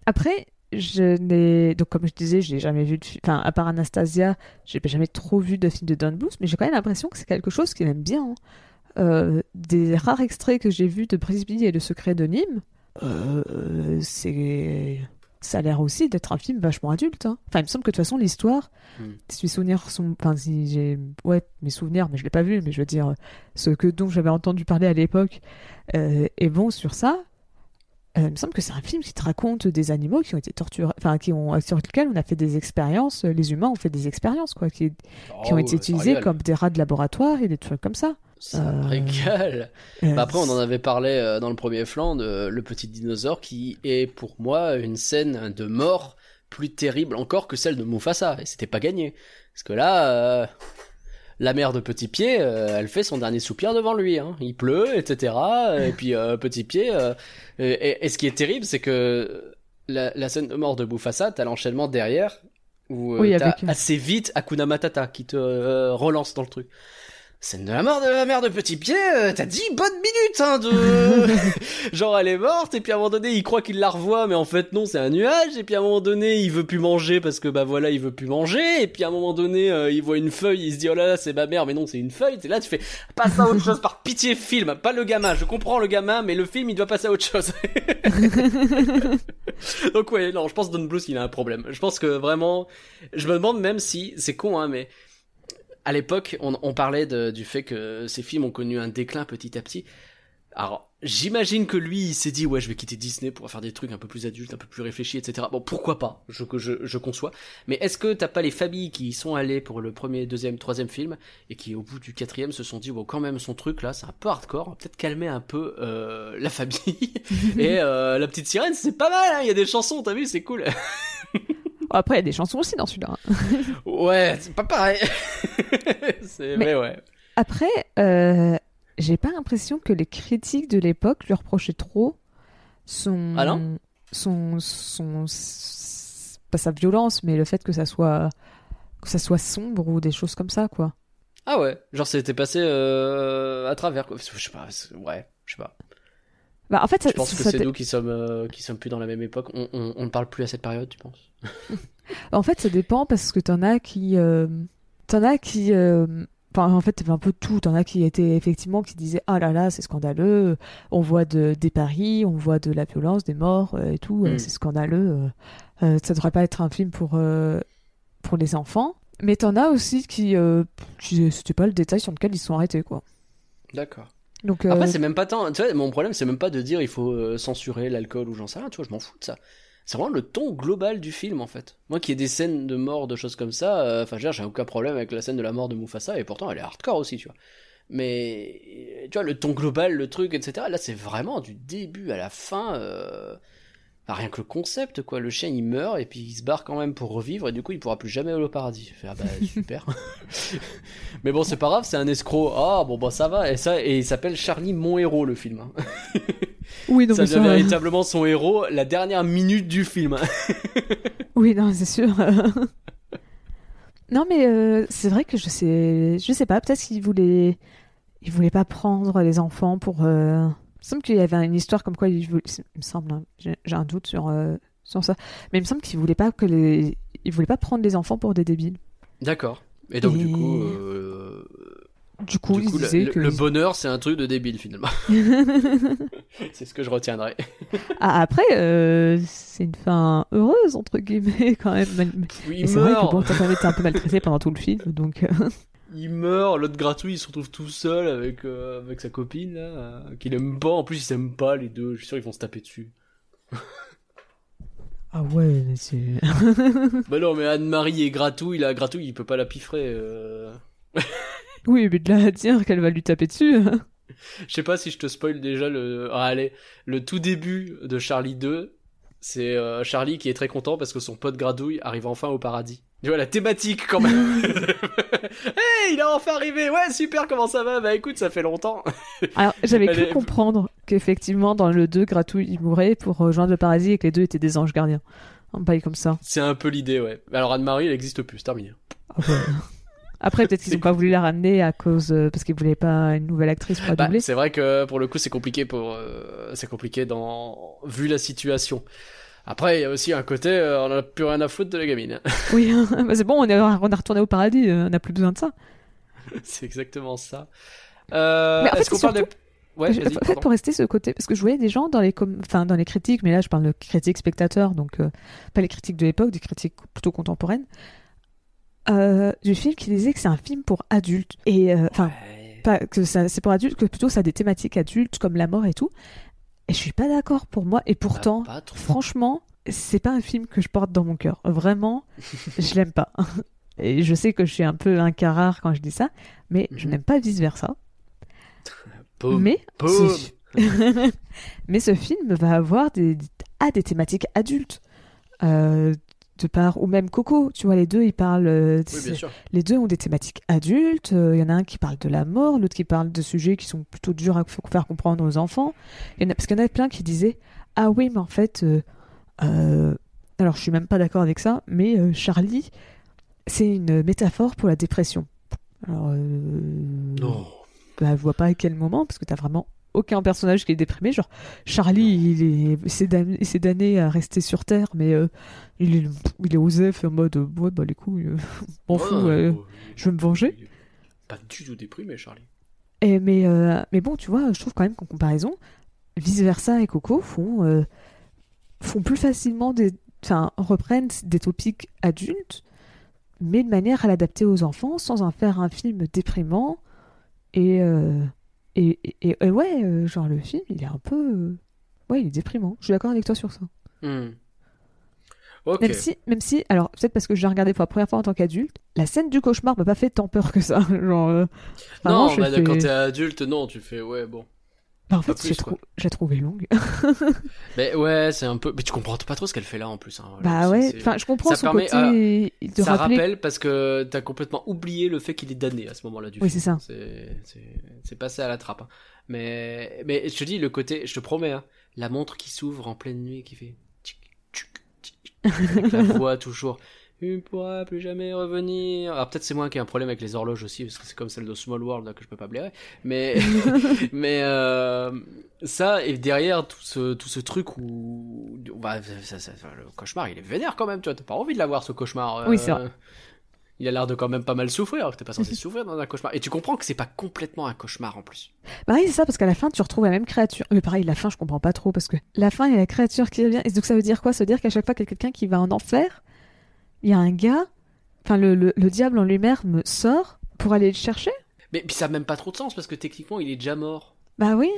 Après, je n'ai. Donc, comme je disais, je n'ai jamais vu de fi- Enfin, à part Anastasia, j'ai jamais trop vu de film de Don Bluth, mais j'ai quand même l'impression que c'est quelque chose qu'il aime bien. hein. Euh, des rares extraits que j'ai vus de Brisby et le secret de Nîmes, euh, c'est. Ça a l'air aussi d'être un film vachement adulte. hein. Enfin, il me semble que de toute façon, l'histoire, Hmm. si mes souvenirs sont. Enfin, si j'ai. Ouais, mes souvenirs, mais je l'ai pas vu, mais je veux dire, ce que dont j'avais entendu parler à l'époque euh, est bon sur ça. Euh, il me semble que c'est un film qui te raconte des animaux qui ont été torturés, enfin qui ont sur lesquels on a fait des expériences. Les humains ont fait des expériences quoi, qui, qui ont Oh, été ça utilisés comme des rats de laboratoire et des trucs comme ça. Ça Euh, régale. Euh, Bah, après, on en avait parlé euh, dans le premier flanc de le petit dinosaure qui est pour moi une scène de mort plus terrible encore que celle de Mufasa. Et c'était pas gagné. Parce que là, euh, la mère de Petit Pied, elle fait son dernier soupir devant lui. Hein. Il pleut, etc. Et puis Petit Pied. et, ce qui est terrible, c'est que la, la scène de mort de Mufasa, t'as l'enchaînement derrière où Oui, t'as avec- assez vite Hakuna Matata qui te relance dans le truc. Scène de la mort de la mère de Petit Pied, euh, t'as 10 bonnes minutes, hein, de... (laughs) Genre, elle est morte, et puis à un moment donné, il croit qu'il la revoit, mais en fait, non, c'est un nuage, et puis à un moment donné, il veut plus manger parce que, bah voilà, il veut plus manger, et puis à un moment donné, euh, il voit une feuille, il se dit, oh là là, c'est ma mère, mais non, c'est une feuille, et là, tu fais, passe à autre chose, par pitié, film, pas le gamin, je comprends le gamin, mais le film, il doit passer à autre chose. (laughs) Donc ouais, non, je pense que Don Bluth, il a un problème. Je pense que vraiment, je me demande même si, c'est con, hein, mais à l'époque, on, on parlait de- du fait que ces films ont connu un déclin petit à petit. Alors, j'imagine que lui, il s'est dit, ouais, je vais quitter Disney pour faire des trucs un peu plus adultes, un peu plus réfléchis, etc. Bon, pourquoi pas? Je, je, je conçois. Mais est-ce que t'as pas les familles qui y sont allées pour le premier, deuxième, troisième film et qui, au bout du quatrième, se sont dit, bon, quand même, son truc là, c'est un peu hardcore, peut-être calmer un peu euh, la famille. (laughs) et euh, la petite sirène, c'est pas mal, hein, il y a des chansons, t'as vu, c'est cool. (laughs) Après, il y a des chansons aussi dans celui-là. ouais, c'est pas pareil. (laughs) c'est, mais... Mais- ouais. Après, euh, j'ai pas l'impression que les critiques de l'époque lui reprochaient trop son, Ah non? son, son, pas sa violence, mais le fait que ça soit, que ça soit sombre ou des choses comme ça, quoi. Ah ouais, genre c'était passé euh, à travers quoi. Je sais pas, ouais, je sais pas. Bah, en fait, ça, Je pense que c'est nous qui sommes euh, qui sommes plus dans la même époque. On, on, on ne parle plus à cette période, tu penses? (laughs) En fait, ça dépend parce que t'en as qui, euh, t'en as qui, euh, enfin, en fait, t'avais un peu tout. T'en as qui étaient effectivement qui disaient ah là là, c'est scandaleux. On voit de, des paris, on voit de la violence, des morts et tout. euh, Mm. c'est scandaleux. ça devrait pas être un film pour pour les enfants. Mais t'en as aussi qui, qui c'était pas le détail sur lequel ils sont arrêtés quoi. D'accord. Donc Après, euh, c'est même pas tant. Tu vois, mon problème, c'est même pas de dire il faut euh, censurer l'alcool ou j'en sais rien. Tu vois, je m'en fous de ça. C'est vraiment le ton global du film en fait. Moi, qui ai des scènes de mort, de choses comme ça, euh, enfin, dire, j'ai aucun problème avec la scène de la mort de Mufasa et pourtant, elle est hardcore aussi, tu vois. Mais tu vois, le ton global, le truc, etc. Là, c'est vraiment du début à la fin. Euh... enfin, rien que le concept, quoi. Le chien, il meurt et puis il se barre quand même pour revivre et du coup, il pourra plus jamais aller au paradis. Je fais, ah bah (laughs) super. (laughs) Mais bon, c'est pas grave, c'est un escroc. Ah bon, bah ça va. Et ça, et il s'appelle Charlie, mon héros, le film. hein. oui, donc (laughs) ça véritablement son héros la dernière minute du film. Oui, non, c'est sûr. non, mais euh, c'est vrai que je sais, je sais pas. Peut-être qu'il voulait, il voulait pas prendre les enfants pour. euh, me semble qu'il y avait une histoire comme quoi il voulait. Il me semble, hein, j'ai un doute sur euh, sur ça. Mais il me semble qu'il voulait pas que les, il voulait pas prendre les enfants pour des débiles. D'accord. Et donc, du coup, euh, Du coup, du coup, le, disait le- que. le bonheur, c'est un truc de débile finalement. (laughs) (laughs) c'est ce que je retiendrai. (laughs) Ah, après, euh, c'est une fin heureuse entre guillemets quand même. Oui, il c'est vrai que meurt. bon, t'as quand même été un peu maltraité pendant tout le film, donc. Il meurt, l'autre gratuit, il se retrouve tout seul avec, euh, avec sa copine, là, euh, qu'il aime pas. En plus, ils s'aiment pas, les deux. Je suis sûr qu'ils vont se taper dessus. Ah ouais, mais c'est. (laughs) bah non, mais Anne-Marie et Gratouille, là, Gratouille, il peut pas la piffrer. euh. Oui, mais de là à dire qu'elle va lui taper dessus. hein. (laughs) Je sais pas si je te spoil déjà le. Ah, allez, le tout début de Charlie 2, c'est euh, Charlie qui est très content parce que son pote Gradouille arrive enfin au paradis. Tu vois la thématique quand même. (laughs) hey, il est enfin arrivé. Ouais, super, comment ça va? Bah écoute, ça fait longtemps. (laughs) Alors, j'avais cru est- comprendre qu'effectivement, dans le 2, Gratouille il mourait pour rejoindre le paradis et que les deux étaient des anges gardiens. Un bail comme ça. C'est un peu l'idée, ouais. Alors Anne-Marie, elle existe plus, c'est terminé. Ah ouais. Après, peut-être qu'ils C'est ont (laughs) pas voulu la ramener à cause. euh, parce qu'ils voulaient pas une nouvelle actrice pour la Bah, doubler. c'est vrai que pour le coup, c'est compliqué pour, euh, c'est compliqué dans vu la situation. Après, il y a aussi un côté, euh, on en a plus rien à foutre de la gamine. (laughs) Oui, bah, c'est bon, on est, on est retourné au paradis, euh, on n'a plus besoin de ça. (laughs) c'est exactement ça. Euh, Mais en fait, qu'on de... Ouais, en pour rester ce côté, parce que je voyais des gens dans les, com- enfin, dans les critiques, mais là je parle de critiques spectateurs, donc euh, pas les critiques de l'époque, des critiques plutôt contemporaines, euh, du film qui disaient que c'est un film pour adultes. Et euh, enfin, Ouais. pas que ça, c'est pour adultes, que plutôt ça a des thématiques adultes comme la mort et tout. Et je suis pas d'accord pour moi. Et pourtant, Bah, franchement, c'est pas un film que je porte dans mon cœur. Vraiment, (laughs) je l'aime pas. Et je sais que je suis un peu un cas rare quand je dis ça, mais je Mhm. n'aime pas vice versa. Boum, mais boum. (laughs) mais ce film va avoir des, a des thématiques adultes. Euh, de part, ou même Coco, tu vois, les deux, ils parlent. euh, Oui, les deux ont des thématiques adultes. Il y en a un qui parle de la mort, l'autre qui parle de sujets qui sont plutôt durs à faire comprendre aux enfants. Il y en a, parce qu'il y en a plein qui disaient Ah oui, mais en fait. euh, euh, alors, je suis même pas d'accord avec ça, mais euh, Charlie, c'est une métaphore pour la dépression. Alors, euh, Non. bah, je vois pas à quel moment, parce que t'as vraiment aucun personnage qui est déprimé. Genre, Charlie, il est, il s'est damné, damné à rester sur Terre, mais euh, il est, il est osef en mode, ouais, bah les couilles, euh, (laughs) m'en fous, euh, je veux me venger. Pas du tout déprimé, Charlie. Et, mais, euh, mais bon, tu vois, je trouve quand même qu'en comparaison, Vice Versa et Coco font, font plus facilement des. Enfin, reprennent des topics adultes, mais de manière à l'adapter aux enfants sans en faire un film déprimant. Et, et, et, et ouais, euh, genre le film, il est un peu. euh, ouais, il est déprimant. Je suis d'accord avec toi sur ça. Hmm. Même si, même si, alors peut-être parce que je l'ai regardé pour la première fois en tant qu'adulte, la scène du cauchemar m'a pas fait tant peur que ça. (laughs) Genre, euh, non, bah, fais- quand t'es adulte, non, tu fais, ouais, bon. Bah, en pas fait, plus, trou- longue. (laughs) Mais ouais, c'est un peu. Mais tu comprends pas trop ce qu'elle fait là en plus. hein. Bah ouais, enfin je comprends ça son permet- côté de Ça rappeler. rappelle parce que t'as complètement oublié le fait qu'il est damné à ce moment-là du Oui, c'est ça. C'est, passé à la trappe. hein. Mais, mais je te dis, le côté, je te promets, hein, la montre qui s'ouvre en pleine nuit et qui fait avec la (laughs) voix toujours. Il ne pourra plus jamais revenir. Alors peut-être c'est moi qui ai un problème avec les horloges aussi, parce que c'est comme celle de Small World là, que je peux pas blairer. Mais, (laughs) (laughs) mais euh, ça et derrière tout ce tout ce truc où bah, ça, ça- ça- le cauchemar il est vénère quand même. Tu vois, t'as pas envie de l'avoir ce cauchemar. euh, Oui, c'est vrai. Il a l'air de quand même pas mal souffrir, alors que t'es pas censé (laughs) souffrir dans un cauchemar. Et tu comprends que c'est pas complètement un cauchemar en plus. Bah oui, c'est ça, parce qu'à la fin, tu retrouves la même créature. Mais pareil, la fin, je comprends pas trop, parce que la fin, il y a la créature qui revient. Et donc ça veut dire quoi? Ça veut dire qu'à chaque fois qu'il y a quelqu'un qui va en enfer, il y a un gars, enfin le, le, le diable en lui-même sort pour aller le chercher Mais puis ça a même pas trop de sens parce que techniquement il est déjà mort. Bah oui.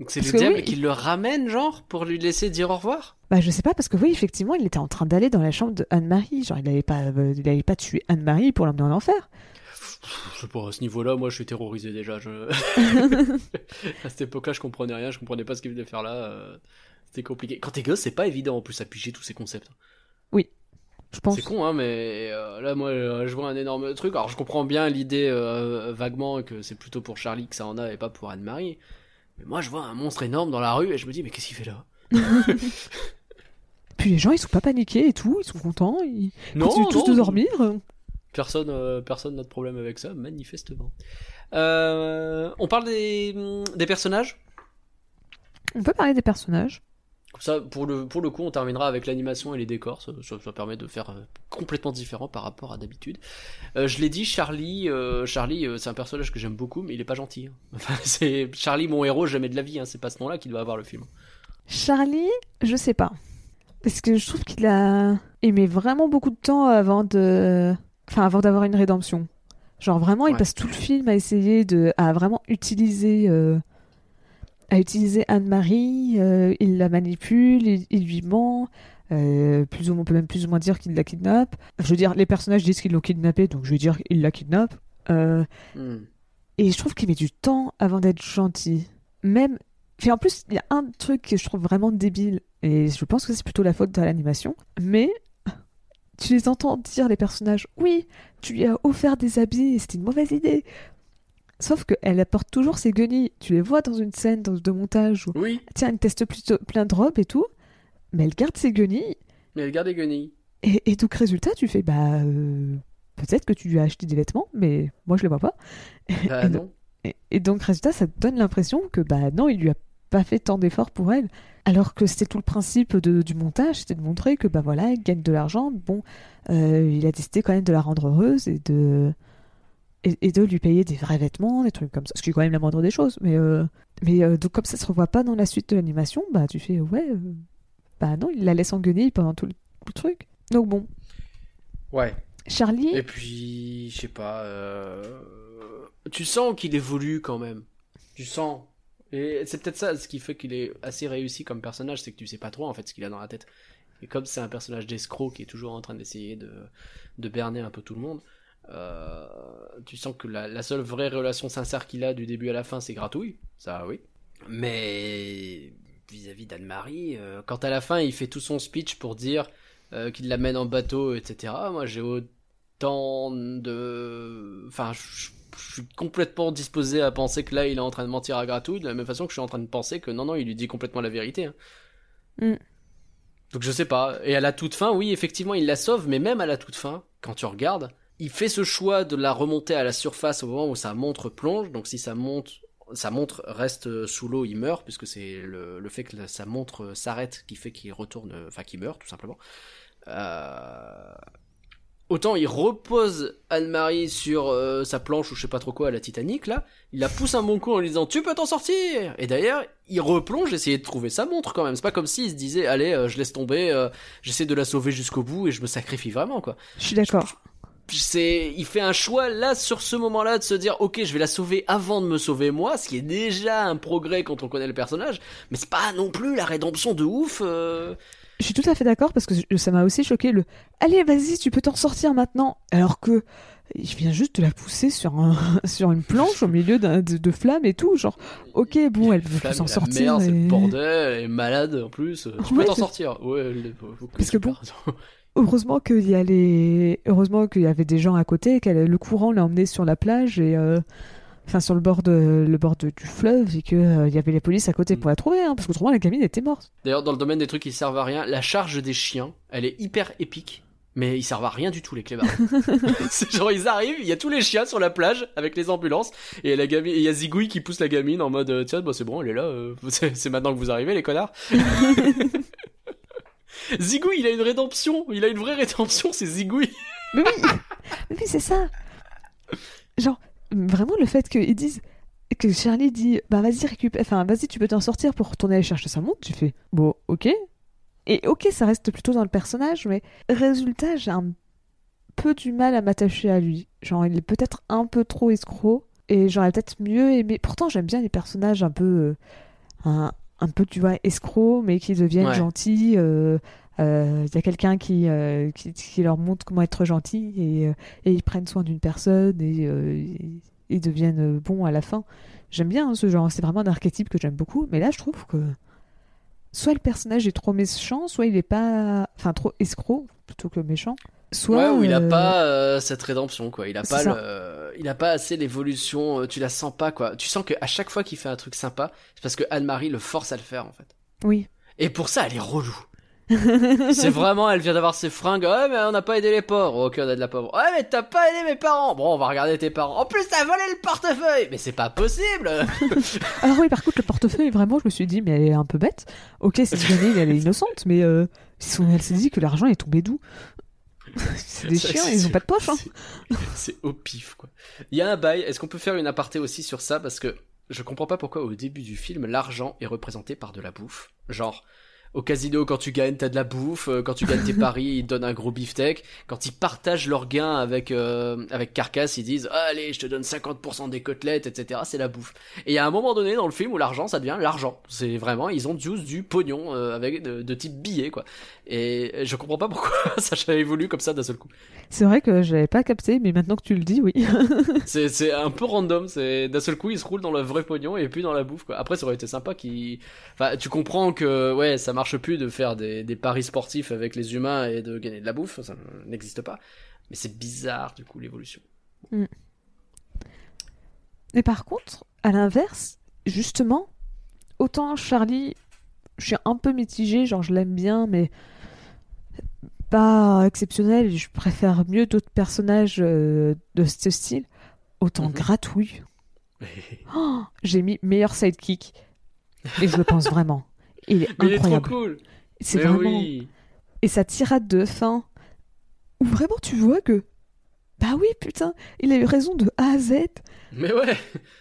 Donc c'est le diable oui. qui le ramène, genre, pour lui laisser dire au revoir? Bah je sais pas, parce que oui, effectivement, il était en train d'aller dans la chambre de Anne-Marie. Genre, il allait pas, euh, il allait pas tuer Anne-Marie pour l'emmener en enfer. Je sais pas, à ce niveau-là, moi je suis terrorisé déjà. Je... (laughs) à cette époque-là, je comprenais rien, je comprenais pas ce qu'il venait faire là. euh, C'était compliqué. Quand t'es gosse, c'est pas évident en plus à piger tous ces concepts. Je pense. C'est con, hein, mais euh, là, moi, euh, je vois un énorme truc. Alors, je comprends bien l'idée euh, vaguement que c'est plutôt pour Charlie que ça en a et pas pour Anne-Marie. Mais moi, je vois un monstre énorme dans la rue et je me dis, mais qu'est-ce qu'il fait là? (laughs) Puis les gens, ils sont pas paniqués et tout, ils sont contents, ils Non, continuent tous de dormir. Personne, personne n'a de problème avec ça, manifestement. On parle des, des personnages? On peut parler des personnages. Comme ça, pour le, pour le coup, on terminera avec l'animation et les décors. Ça, ça- ça permet de faire euh, complètement différent par rapport à d'habitude. Euh, je l'ai dit, Charlie, euh, Charlie, c'est un personnage que j'aime beaucoup, mais il est pas gentil. hein. (laughs) Enfin, c'est Charlie, mon héros, jamais de la vie. Hein. C'est pas ce nom-là qu'il doit avoir le film. Charlie, je sais pas. Parce que je trouve qu'il a aimé vraiment beaucoup de temps avant de. Enfin, avant d'avoir une rédemption. Genre vraiment, il passe tout le film à essayer de. à vraiment utiliser. À utiliser Anne-Marie, euh, il la manipule, il, il lui ment. euh, plus ou moins, on peut même plus ou moins dire qu'il la kidnappe. Je veux dire, les personnages disent qu'ils l'ont kidnappé, donc je vais dire qu'il la kidnappe. Euh, Hmm. et je trouve qu'il met du temps avant d'être gentil. Même. Puis en plus, il y a un truc que je trouve vraiment débile, et je pense que c'est plutôt la faute de l'animation, mais tu les entends dire, les personnages, oui, tu lui as offert des habits c'était une mauvaise idée. Sauf qu'elle apporte toujours ses guenilles. Tu les vois dans une scène dans- de montage où, Oui, tiens, elle teste plutôt plein de robes et tout, mais elle garde ses guenilles, mais elle garde les guenilles. et, et donc, résultat, tu fais, bah, euh, peut-être que tu lui as acheté des vêtements, mais moi je les vois pas. Bah Et non. Et, et donc, résultat, ça te donne l'impression que, bah non, il lui a pas fait tant d'efforts pour elle. Alors que c'était tout le principe de- du montage, c'était de montrer que, bah voilà, elle gagne de l'argent. Bon, euh, il a décidé quand même de la rendre heureuse et de. Et, et de lui payer des vrais vêtements, des trucs comme ça. Ce qui est quand même la moindre des choses. Mais, euh, mais euh, donc, comme ça se revoit pas dans la suite de l'animation, bah tu fais, ouais, euh, bah non, il la laisse en guenille pendant tout le, tout le truc. Donc, bon, Ouais. Charlie. Et puis, je sais pas. Tu sens qu'il évolue quand même. Tu sens. Et c'est peut-être ça ce qui fait qu'il est assez réussi comme personnage, c'est que tu sais pas trop en fait ce qu'il a dans la tête. Et comme c'est un personnage d'escroc qui est toujours en train d'essayer de, de berner un peu tout le monde, tu sens que la, la seule vraie relation sincère qu'il a du début à la fin, c'est gratouille. Ça, oui. Mais vis-à-vis d'Anne-Marie, euh, quand à la fin il fait tout son speech pour dire euh, qu'il l'amène en bateau, etc., moi j'ai autant de. Enfin, je je suis complètement disposé à penser que là il est en train de mentir à gratouille, de la même façon que je suis en train de penser que non, non, il lui dit complètement la vérité. hein. Mm. Donc je sais pas. Et à la toute fin, oui, effectivement, il la sauve, mais même à la toute fin, quand tu regardes, il fait ce choix de la remonter à la surface au moment où sa montre plonge. Donc si sa montre, sa montre reste sous l'eau, il meurt puisque c'est le, le fait que sa montre s'arrête qui fait qu'il retourne, enfin qu'il meurt tout simplement. Euh... Autant il repose Anne-Marie sur euh, sa planche ou je sais pas trop quoi à la Titanic là, il la pousse un bon coup en lui disant tu peux t'en sortir et d'ailleurs il replonge essayer de trouver sa montre quand même c'est pas comme s'il se disait allez euh, je laisse tomber euh, j'essaie de la sauver jusqu'au bout et je me sacrifie vraiment quoi. Je suis d'accord. C'est il fait un choix là sur ce moment-là de se dire OK je vais la sauver avant de me sauver moi ce qui est déjà un progrès quand on connaît le personnage mais c'est pas non plus la rédemption de ouf. euh, Je suis tout à fait d'accord parce que ça m'a aussi choqué le Allez, vas-y, tu peux t'en sortir maintenant. Alors que il vient juste de la pousser sur, un, (laughs) sur une planche au milieu de, de flammes et tout. Genre, ok, bon, elle peut s'en sortir. merde, c'est et- le bordel, elle est malade en plus. Tu peux t'en c'est- sortir. Ouais, elle- Parce que bon. Heureusement qu'il y a les... Heureusement qu'il y avait des gens à côté, que le courant l'a emmené sur la plage et euh, enfin sur le bord de le bord de- du fleuve et que euh, il y avait les polices à côté Mm. pour la trouver, hein, parce qu'autrement la gamine était morte. D'ailleurs, dans le domaine des trucs qui servent à rien, la charge des chiens, elle est hyper épique. Mais ils servent à rien du tout, les clébards. (laughs) (laughs) c'est genre, ils arrivent, il y a tous les chiens sur la plage avec les ambulances, et la gamine, et il y a Zigouille qui pousse la gamine en mode, euh, tiens, bah c'est bon, elle est là, euh, (laughs) c'est maintenant que vous arrivez, les connards. (laughs) Zigouille, il a une rédemption, il a une vraie rédemption, c'est Zigouille. (laughs) Mais oui, mais oui, c'est ça. Genre vraiment le fait qu'ils disent que Charlie dit bah vas-y récupère, enfin vas-y tu peux t'en sortir pour retourner aller chercher sa montre, tu fais bon ok. Et ok ça reste plutôt dans le personnage, mais résultat j'ai un peu du mal à m'attacher à lui. Genre il est peut-être un peu trop escroc et j'aurais peut-être mieux aimé. Pourtant j'aime bien les personnages un peu euh, un peu tu vois escrocs mais qui deviennent Ouais. gentils. euh, euh, Il y a quelqu'un qui, euh, qui, qui leur montre comment être gentil et, euh, et ils prennent soin d'une personne et euh, ils, deviennent euh, bons à la fin. J'aime bien hein, ce genre, c'est vraiment un archétype que j'aime beaucoup, mais là je trouve que soit le personnage est trop méchant, soit il est pas. Enfin, trop escroc plutôt que méchant. Soit. ouais, où il a euh, pas euh, cette rédemption, quoi. Il a pas le, il a pas assez l'évolution, euh, tu la sens pas, quoi. Tu sens qu'à chaque fois qu'il fait un truc sympa, c'est parce que Anne-Marie le force à le faire, en fait. Oui. Et pour ça, elle est relou. (laughs) C'est vraiment, elle vient d'avoir ses fringues. Ouais, mais on n'a pas aidé les pauvres. Ok, on a de la pauvre. Ouais, mais t'as pas aidé mes parents. Bon, on va regarder tes parents. En plus, t'as volé le portefeuille. Mais c'est pas possible. (laughs) Alors oui, par contre, le portefeuille, vraiment, je me suis dit, mais elle est un peu bête. Ok, c'est gamine, (laughs) elle est innocente, mais euh, elle s'est dit que l'argent est tombé d'où? C'est des chiens, ils ont pas de poche. Hein. C'est au pif, quoi. Il y a un bail. Est-ce qu'on peut faire une aparté aussi sur ça? Parce que je comprends pas pourquoi au début du film, l'argent est représenté par de la bouffe. Genre, au casino, quand tu gagnes, t'as de la bouffe. Euh, Quand tu gagnes tes (laughs) paris, ils te donnent un gros beefsteak. Quand ils partagent leurs gains avec euh, avec Carcass, ils disent allez, je te donne 50% des côtelettes, etc. C'est la bouffe. Et il y a un moment donné dans le film où l'argent, ça devient l'argent. C'est vraiment, ils ont juste du pognon euh, avec de, de type billet, quoi. Et je comprends pas pourquoi (laughs) ça a évolué comme ça d'un seul coup. C'est vrai que je l'avais pas capté, mais maintenant que tu le dis, oui. (laughs) C'est c'est un peu random. C'est d'un seul coup, ils se roulent dans le vrai pognon et puis dans la bouffe, quoi. Après, ça aurait été sympa qui. Enfin, tu comprends que ouais, ça marche plus de faire des, des paris sportifs avec les humains et de gagner de la bouffe. Ça n'existe pas. Mais c'est bizarre du coup l'évolution. Mais par contre, à l'inverse, justement, autant Charlie, je suis un peu mitigée, genre je l'aime bien, mais pas exceptionnel, je préfère mieux d'autres personnages euh, de ce style, autant Mhm. Gratouille. (laughs) Oh, J'ai mis meilleur sidekick, et je le pense vraiment. Il est Mais il est trop incroyable. cool. C'est vraiment. oui. Et sa tirade de fin, où vraiment tu vois que. Bah oui, putain, il a eu raison de A à Z. Mais ouais.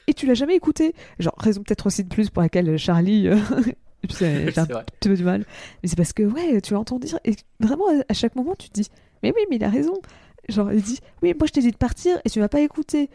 Et tu l'as jamais écouté. Genre, raison peut-être aussi de plus pour laquelle Charlie. euh, (laughs) (laughs) j'ai un petit peu du mal. Mais c'est parce que, ouais, tu l'entends dire. Et vraiment, à- à chaque moment, tu te dis Mais oui, mais il a raison. Genre, il dit Oui, moi je t'ai dit de partir et tu m'as pas écouté.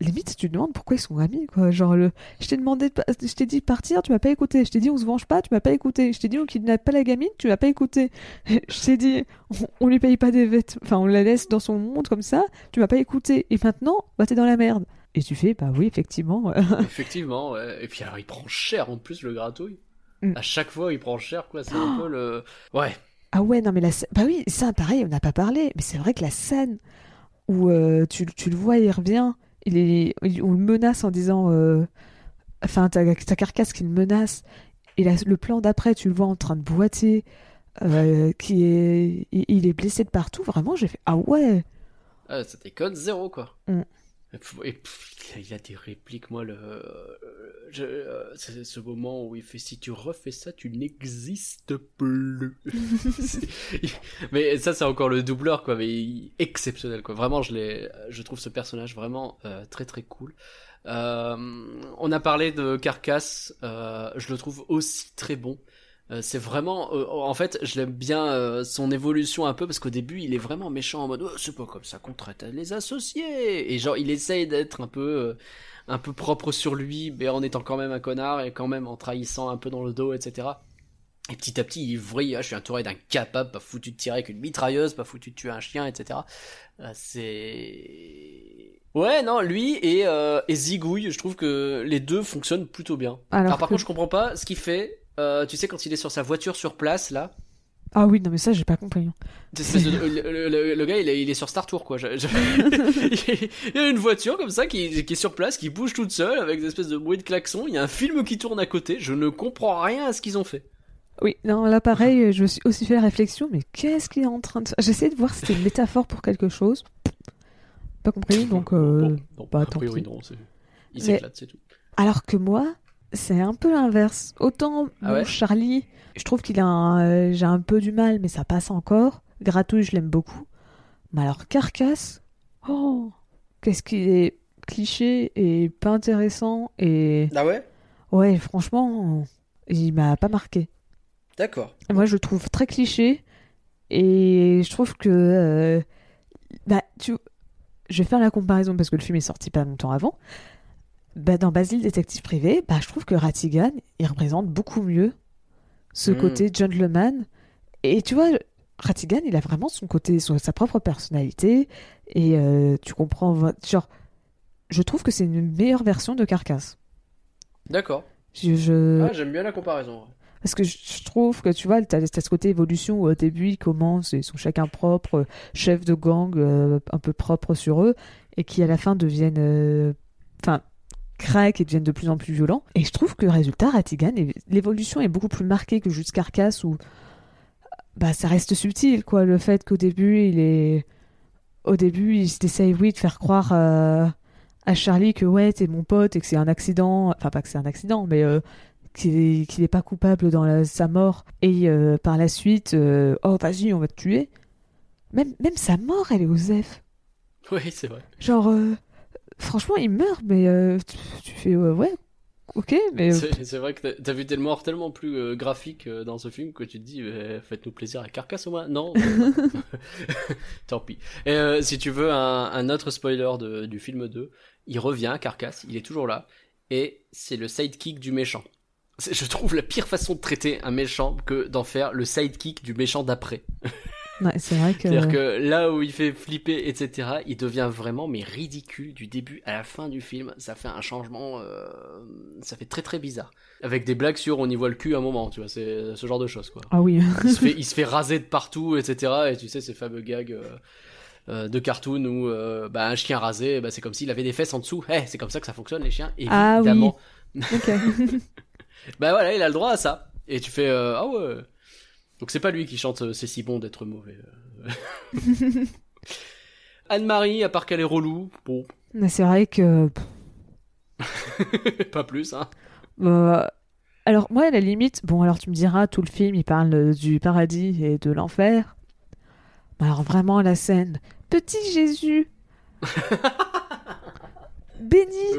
Limite, tu te demandes pourquoi ils sont amis, quoi. Genre, le... je t'ai demandé, de je t'ai dit de partir, tu m'as pas écouté. Je t'ai dit on se venge pas, tu m'as pas écouté. Je t'ai dit on kidnappe pas la gamine, tu m'as pas écouté. (laughs) Je t'ai dit on, on lui paye pas des vêtements, enfin on la laisse dans son monde comme ça, tu m'as pas écouté. Et maintenant, bah t'es dans la merde. Et tu fais bah oui, effectivement. (laughs) Effectivement. Ouais. Et puis alors, il prend cher en plus le gratouille. Mm. À chaque fois, il prend cher, quoi. C'est un peu le. Ouais. Ah ouais, non mais la Bah oui, ça pareil, on n'a pas parlé, mais c'est vrai que la scène où euh, tu, tu le vois, il revient, il est, il- on le menace en disant... euh, Enfin, ta, ta carcasse qui le menace, et le plan d'après, tu le vois en train de boiter, euh, qui est... Il, il est blessé de partout, vraiment, j'ai fait... Ah ouais Ah, ça déconne zéro, quoi. Mm. Et pff, il a des répliques, moi, le. je- euh, c'est ce moment où il fait si tu refais ça, tu n'existes plus. (laughs) Mais ça, c'est encore le doubleur, quoi. Mais il- exceptionnel, quoi. Vraiment, je je trouve ce personnage vraiment euh, très très cool. Euh, on a parlé de Carcass, euh, je le trouve aussi très bon. Euh, c'est vraiment, euh, en fait, je l'aime bien euh, son évolution un peu parce qu'au début, il est vraiment méchant en mode oh, c'est pas comme ça qu'on traite les associés et genre il essaye d'être un peu, euh, un peu propre sur lui, mais en étant quand même un connard et quand même en trahissant un peu dans le dos, etc. Et petit à petit, il voit, ah, je suis entouré d'un capable, pas foutu de tirer avec une mitrailleuse, pas foutu de tuer un chien, etc. Euh, c'est ouais, non, lui et euh, et Zigouille, je trouve que les deux fonctionnent plutôt bien. Alors Alors, par que- contre, je comprends pas ce qu'il fait. Euh, tu sais, quand il est sur sa voiture sur place, là, Ah oui, non, mais ça, j'ai pas compris. hein. le, le- le- le gars, il est, il est sur Star Tour, quoi. Je- je- (laughs) il y a une voiture comme ça qui, qui est sur place, qui bouge toute seule avec des espèces de bruit de klaxon. Il y a un film qui tourne à côté. Je ne comprends rien à ce qu'ils ont fait. Oui, non, là, pareil, je me suis aussi fait la réflexion, mais qu'est-ce qu'il est en train de faire? J'essaie de voir si c'était une métaphore pour quelque chose. Pas compris, donc. euh, Bon, non, bah, a priori, non. c'est- Il Mais- s'éclate, c'est tout. Alors que moi, c'est un peu l'inverse. Autant Ah bon, ouais Charlie, je trouve qu'il a un, euh, j'ai un peu du mal, mais ça passe encore. Gratouille, je l'aime beaucoup. Mais alors Carcasse, oh, qu'est-ce qu'il est cliché et pas intéressant et Ah ouais? Ouais, franchement, il m'a pas marqué. D'accord. Moi, je le trouve très cliché et je trouve que euh, bah, tu... je vais faire la comparaison parce que le film est sorti pas longtemps avant. Bah, dans Basile détective privé, bah, je trouve que Ratigan il représente beaucoup mieux ce Mm. côté gentleman et tu vois Ratigan il a vraiment son côté son- sa propre personnalité et euh, tu comprends genre je trouve que c'est une meilleure version de Carcasse. D'accord. Je, je- Ah, j'aime bien la comparaison. Parce que je trouve que tu vois, t'as t'as ce côté évolution où au début ils commencent, ils sont chacun propre, euh, chef de gang, euh, un peu propre sur eux, et qui à la fin deviennent. euh, Enfin, craquent et deviennent de plus en plus violents. Et je trouve que résultat, Ratigan, l'évolution est beaucoup plus marquée que juste Carcasse où. Bah, ça reste subtil, quoi. Le fait qu'au début, il est. Au début, il essaye, oui, de faire croire euh, à Charlie que, ouais, t'es mon pote et que c'est un accident. Enfin, pas que c'est un accident, mais. euh, qu'il est, qu'il est pas coupable dans la- sa mort et euh, par la suite oh vas-y on va te tuer même même sa mort elle est aux F Oui, c'est vrai. genre euh, franchement il meurt mais euh, tu, tu fais ouais ok mais euh, C'est vrai que t'as- vu des morts tellement plus euh, graphiques euh, dans ce film que tu te dis, faites-nous plaisir à Carcasse au moins. Non. (laughs) (laughs) Tant pis. Et euh, si tu veux un, un autre spoiler de- du film 2, il revient, Carcasse, il est toujours là, et c'est le sidekick du méchant. Je trouve la pire façon de traiter un méchant que d'en faire le sidekick du méchant d'après. Ouais, c'est vrai que C'est-à-dire que là où il fait flipper, etc., il devient vraiment mais ridicule du début à la fin du film. Ça fait un changement, euh, ça fait très très bizarre. Avec des blagues sur on y voit le cul à un moment, tu vois, c'est ce genre de choses quoi. ah oui Il se fait, (laughs) il se fait raser de partout, etc. Et tu sais ces fameux gags euh, euh, de cartoon où euh, bah, un chien rasé, bah, c'est comme s'il avait des fesses en dessous. Eh, c'est comme ça que ça fonctionne les chiens, Ah oui. évidemment. ok (laughs) Bah voilà, il a le droit à ça. Et tu fais euh, ah ouais. Donc c'est pas lui qui chante euh, c'est si bon d'être mauvais. euh. (laughs) Anne-Marie, à part qu'elle est relou, bon, mais c'est vrai que (laughs) pas plus, hein. Euh, alors moi à la limite, bon alors tu me diras tout le film il parle du paradis et de l'enfer. Mais alors vraiment la scène, petit Jésus, (laughs)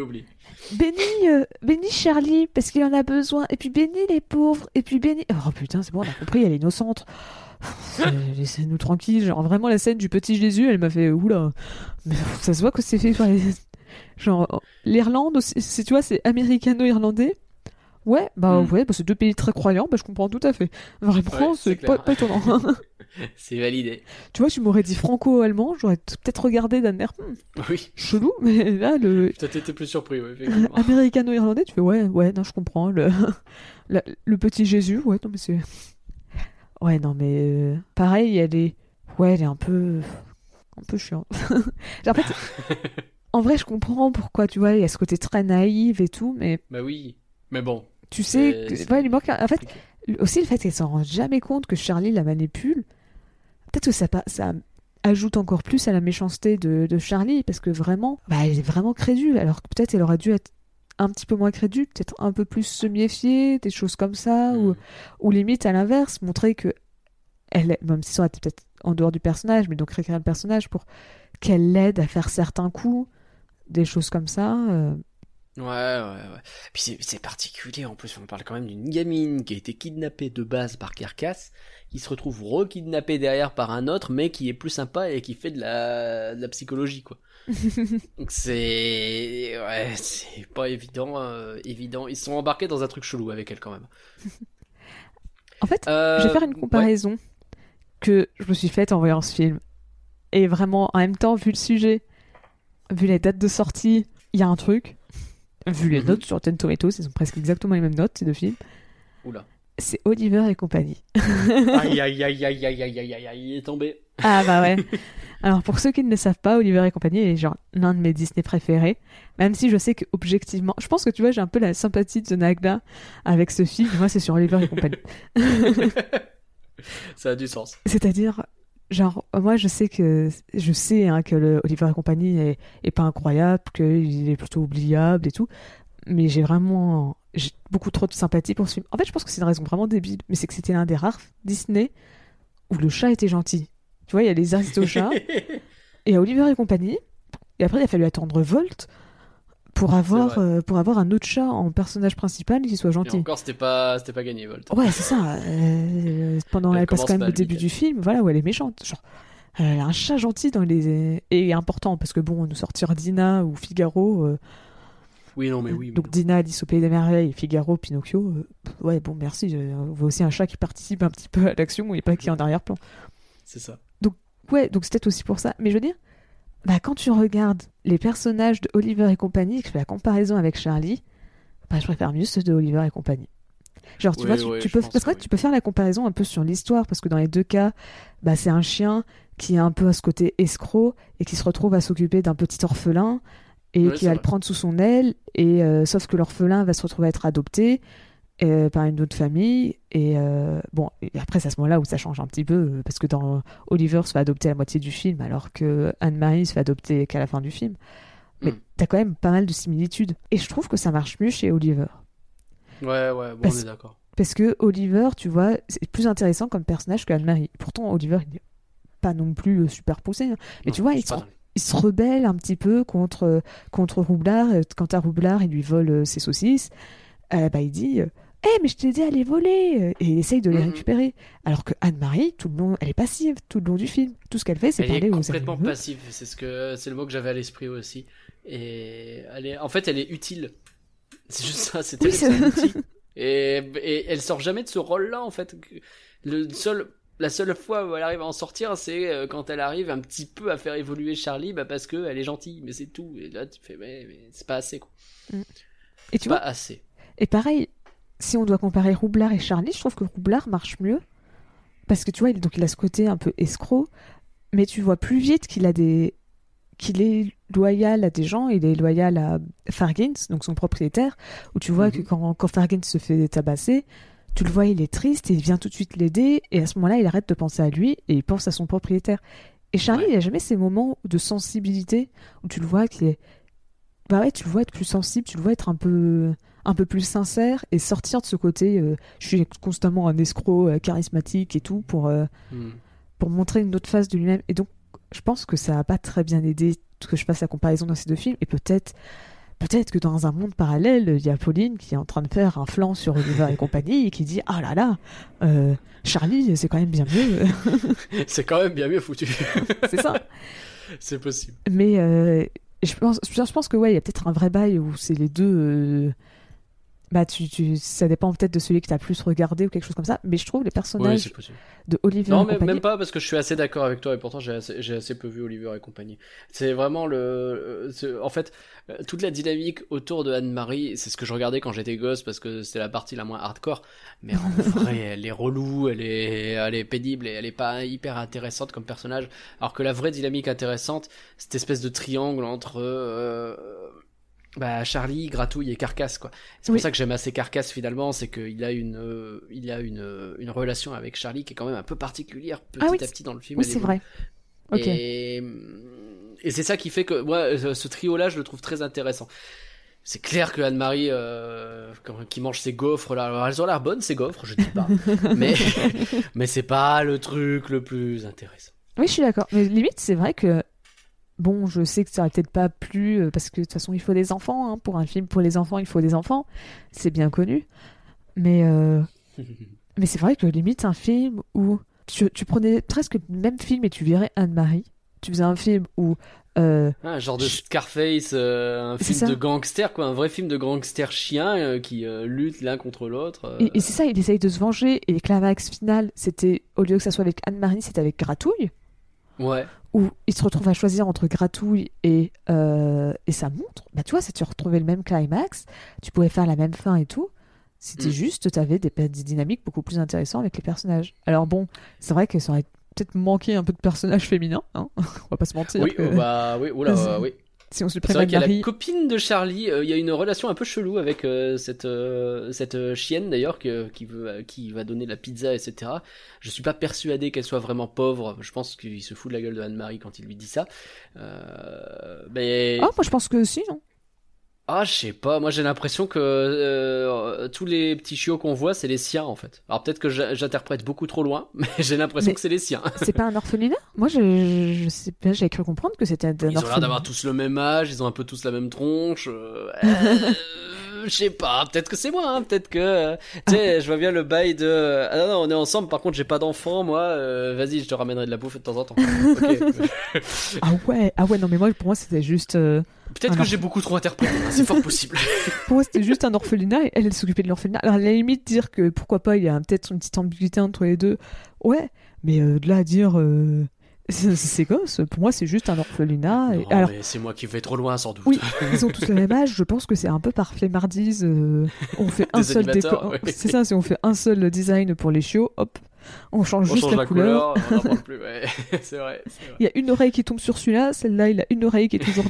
Oublie. Bénis, euh, bénis Charlie parce qu'il en a besoin et puis bénis les pauvres et puis bénis. Oh putain c'est bon on a compris elle est innocente. (laughs) Laissez-nous tranquille, genre vraiment la scène du petit Jésus elle m'a fait oula, mais ça se voit que c'est fait par les... Genre, l'Irlande, aussi, c'est- tu vois, c'est américano-irlandais. Ouais, bah Mm. ouais, bah, c'est deux pays très croyants, bah je comprends tout à fait. Vraiment, Ouais, c'est pas, pas étonnant. (laughs) (laughs) C'est validé. tu vois, tu m'aurais dit franco-allemand, j'aurais peut-être regardé d'un air hmm, (laughs) Oui. chelou, mais là, le été plus surpris, ouais, américano-irlandais, tu fais ouais, ouais, non, je comprends. Le, la- le petit Jésus, ouais, non, mais c'est. Ouais, non, mais euh, pareil, elle est. Ouais, elle est un peu. Un peu chiante. en fait, en vrai, je comprends pourquoi, tu vois, il y a ce côté très naïf et tout, mais bah oui. Mais bon. Tu sais, c'est- que, c'est ouais, il lui manque un- En fait, aussi le fait qu'elle s'en rende jamais compte que Charlie la manipule, peut-être que ça, ça, ajoute encore plus à la méchanceté de, de Charlie parce que vraiment, bah, elle est vraiment crédule. Alors que peut-être elle aurait dû être un petit peu moins crédule, peut-être un peu plus se méfier, des choses comme ça, ou, Mm. ou limite à l'inverse, montrer que elle, est- même si ça aurait été peut-être en dehors du personnage, mais donc réécrire le personnage pour qu'elle l'aide à faire certains coups, des choses comme ça. euh, Ouais, ouais, ouais. Puis c'est- particulier en plus, on parle quand même d'une gamine qui a été kidnappée de base par Carcass, qui se retrouve re-kidnappée derrière par un autre, mais qui est plus sympa et qui fait de la, de la psychologie, quoi. (laughs) Donc c'est... Ouais, c'est pas évident, euh, évident. Ils sont embarqués dans un truc chelou avec elle quand même. (laughs) En fait, Euh, je vais faire une ouais. comparaison que je me suis faite en voyant ce film. Et vraiment, en même temps, vu le sujet, vu les dates de sortie, il y a un truc. Vu les notes sur Rotten Tomatoes, ils ont presque exactement les mêmes notes, ces deux films. Oula. C'est Oliver et compagnie. Aïe, aïe, aïe, aïe, aïe, aïe, aïe, aïe, aïe, il est tombé. Ah bah ouais. Alors pour ceux qui ne le savent pas, Oliver et compagnie est genre l'un de mes Disney préférés. Même si je sais que objectivement, je pense que tu vois, j'ai un peu la sympathie de Nagla avec ce film. Moi, c'est sur Oliver et compagnie. (laughs) Ça a du sens. C'est-à-dire, genre, moi je sais que je sais hein, que le Oliver et compagnie est, est pas incroyable, qu'il est plutôt oubliable et tout, mais j'ai vraiment j'ai beaucoup trop de sympathie pour ce film. En fait, je pense que c'est une raison vraiment débile, mais c'est que c'était l'un des rares Disney où le chat était gentil. Tu vois, il y a les Aristochats (laughs) et il y a Oliver et compagnie, et après il a fallu attendre Volt pour avoir euh, pour avoir un autre chat en personnage principal qui soit Et gentil. encore, c'était pas, c'était pas gagné, Volt. Ouais, c'est ça. euh, (laughs) pendant Elle elle passe quand même le début du film, voilà où elle est méchante. Genre, elle a un chat gentil dans les et important parce que bon, nous sortir Dina ou Figaro. euh, Oui, non, mais oui. mais donc non. Dina, Alice au pays des merveilles, Figaro, Pinocchio. euh, ouais, bon, merci. On voit aussi un chat qui participe un petit peu à l'action et pas qui est en arrière-plan. C'est ça. Ouais, donc peut-être aussi pour ça. Mais je veux dire, bah, quand tu regardes les personnages de Oliver et compagnie, que je fais la comparaison avec Charlie, bah, je préfère mieux ceux de Oliver et compagnie. Genre, tu Ouais, vois, tu, ouais, tu je peux, parce que oui. tu peux faire la comparaison un peu sur l'histoire, parce que dans les deux cas, bah, c'est un chien qui est un peu à ce côté escroc et qui se retrouve à s'occuper d'un petit orphelin et Ouais, qui va vrai. le prendre sous son aile, et euh, sauf que l'orphelin va se retrouver à être adopté euh, par une autre famille. Et euh, bon, et après, c'est à ce moment-là où ça change un petit peu, euh, parce que dans Oliver se fait adopter à la moitié du film, alors que Anne-Marie se fait adopter qu'à la fin du film. Mais Mm. t'as quand même pas mal de similitudes. Et je trouve que ça marche mieux chez Oliver. Ouais, ouais, bon, Parce- on est d'accord. Parce que Oliver, tu vois, c'est plus intéressant comme personnage que Anne-Marie. Pourtant, Oliver, il n'est pas non plus super poussé. hein. Mais Non, tu vois, il se, dingue. il se rebelle un petit peu contre, contre Roublard. Quand à Roublard, il lui vole ses saucisses, euh, bah, il dit euh, Eh, mais je t'ai dit à les voler euh, Et il essaye de les Mhm. récupérer. Alors que Anne-Marie, tout le long, elle est passive tout le long du film. Tout ce qu'elle fait, c'est Elle parler est aux complètement animaux. passive, c'est ce que c'est le mot que j'avais à l'esprit aussi. Et elle est, en fait, elle est utile. (laughs) C'est juste ça, c'est Oui. (laughs) Et, et elle sort jamais de ce rôle-là en fait. Le seul, la seule fois où elle arrive à en sortir, c'est euh, quand elle arrive un petit peu à faire évoluer Charlie, bah parce que elle est gentille, mais c'est tout. Et là, tu fais, mais, mais c'est pas assez quoi. Et C'est tu pas vois, assez. Et pareil, si on doit comparer Roublard et Charlie, je trouve que Roublard marche mieux. Parce que tu vois, il, donc il a ce côté un peu escroc, mais tu vois plus vite qu'il a des qu'il est loyal à des gens, il est loyal à Fargins, donc son propriétaire, où tu vois Mhm. que quand, quand Fargins se fait tabasser, tu le vois, il est triste et il vient tout de suite l'aider, et à ce moment-là, il arrête de penser à lui et il pense à son propriétaire. Et Charlie, Ouais. il a jamais ces moments de sensibilité où tu le vois qu'il est. Bah ouais, tu le vois être plus sensible, tu le vois être un peu un peu plus sincère et sortir de ce côté euh, je suis constamment un escroc euh, charismatique et tout pour euh, Hmm. pour montrer une autre face de lui-même et donc je pense que ça a pas très bien aidé que je fasse la comparaison dans ces deux films et peut-être peut-être que dans un monde parallèle il y a Pauline qui est en train de faire un flanc sur Oliver et compagnie et qui dit ah là là euh, Charlie c'est quand même bien mieux (laughs) (laughs) c'est quand même bien mieux foutu. (laughs) c'est ça c'est possible. mais euh, je pense je pense que ouais il y a peut-être un vrai bail où c'est les deux euh, bah tu, tu ça dépend peut-être de celui que tu as plus regardé ou quelque chose comme ça mais je trouve les personnages de Oliver Non, et mais compagnie même pas parce que je suis assez d'accord avec toi et pourtant j'ai assez, j'ai assez peu vu Oliver et compagnie. C'est vraiment le, euh, en fait, euh, toute la dynamique autour de Anne-Marie, c'est ce que je regardais quand j'étais gosse parce que c'était la partie la moins hardcore. Mais en (laughs) vrai, elle est relou, elle est, elle est pénible et elle est pas hyper intéressante comme personnage. Alors que la vraie dynamique intéressante, cette espèce de triangle entre, euh, bah, Charlie, Gratouille et Carcasse, quoi. C'est pour ça que j'aime assez Carcasse finalement, c'est qu'il a une, euh, il a une, euh, une relation avec Charlie qui est quand même un peu particulière petit Ah oui, à petit dans le film. oui c'est vrai Ok. Et, et c'est ça qui fait que moi, ce ce trio-là, je le trouve très intéressant. C'est clair que Anne-Marie, euh, qui mange ses gaufres, là, alors elles ont l'air bonnes, ces gaufres, je dis pas. (laughs) mais mais c'est pas le truc le plus intéressant. Oui, je suis d'accord. Mais limite, c'est vrai que. Bon, je sais que ça aurait peut-être pas plu, euh, parce que de toute façon, il faut des enfants. hein. Pour un film pour les enfants, il faut des enfants. C'est bien connu. Mais, euh, (laughs) mais c'est vrai que limite, un film où tu, tu prenais presque le même film et tu verrais Anne-Marie. Tu faisais un film où. euh, Ah, un genre de Scarface, euh, un film ça. de gangster, quoi, un vrai film de gangster chien euh, qui euh, luttent l'un contre l'autre. euh. Et, et c'est ça, il essaye de se venger. Et le climax final, c'était, au lieu que ça soit avec Anne-Marie, c'était avec Gratouille. Ouais. où il se retrouve à choisir entre Gratouille et, euh, et sa montre, bah tu vois, si tu retrouvais le même climax, tu pouvais faire la même fin et tout. C'était Mm. juste, tu avais des, des dynamiques beaucoup plus intéressantes avec les personnages. Alors bon, c'est vrai que ça aurait peut-être manqué un peu de personnages féminins, hein (laughs) on va pas se mentir. Oui, que oh, bah oui, oula, (laughs) oui. Si on C'est supprime vrai y a la copine de Charlie. euh, Il y a une relation un peu chelou avec euh, cette euh, cette chienne d'ailleurs qui veut qui va donner la pizza etc. Je suis pas persuadé qu'elle soit vraiment pauvre. Je pense qu'il se fout de la gueule de Anne-Marie quand il lui dit ça. Mais ah moi je pense que si, non ah je sais pas. Moi j'ai l'impression que euh, tous les petits chiots qu'on voit c'est les siens en fait. Alors peut-être que j'interprète beaucoup trop loin, (laughs) mais j'ai l'impression que c'est les siens. C'est pas un orphelinat? Moi je, sais pas, j'avais cru comprendre que c'était un Ils ont l'air orphelinat. d'avoir tous le même âge, ils ont un peu tous la même tronche. euh, euh, (laughs) je sais pas, peut-être que c'est moi, hein, peut-être que. euh, tu sais, je vois bien le bail de. Ah non, non, on est ensemble, par contre, j'ai pas d'enfant, moi. euh, Vas-y, je te ramènerai de la bouffe de temps en temps. (laughs) Ah ouais, ah ouais, non mais moi pour moi c'était juste... euh, peut-être que j'ai beaucoup trop interprété, hein, c'est fort possible. (laughs) Pour moi, c'était juste un orphelinat et elle, elle s'occupait de l'orphelinat. Alors, à la limite, dire que pourquoi pas, il y a peut-être une petite ambiguïté entre les deux. Ouais, mais euh, de là à dire. euh, c'est gosse, pour moi, c'est juste un orphelinat. Et- Non, Alors, c'est moi qui vais trop loin, sans doute. oui, ils ont tous le même âge. Je pense que c'est un peu par flemmardise. euh, on fait (laughs) un seul décor. oui. (laughs) C'est ça, si on fait un seul design pour les chiots, hop, on change On juste change la, la couleur. couleur, on parle plus, ouais. (laughs) c'est vrai. Il y a une oreille qui tombe sur celui-là, celle-là, il a une oreille qui est toujours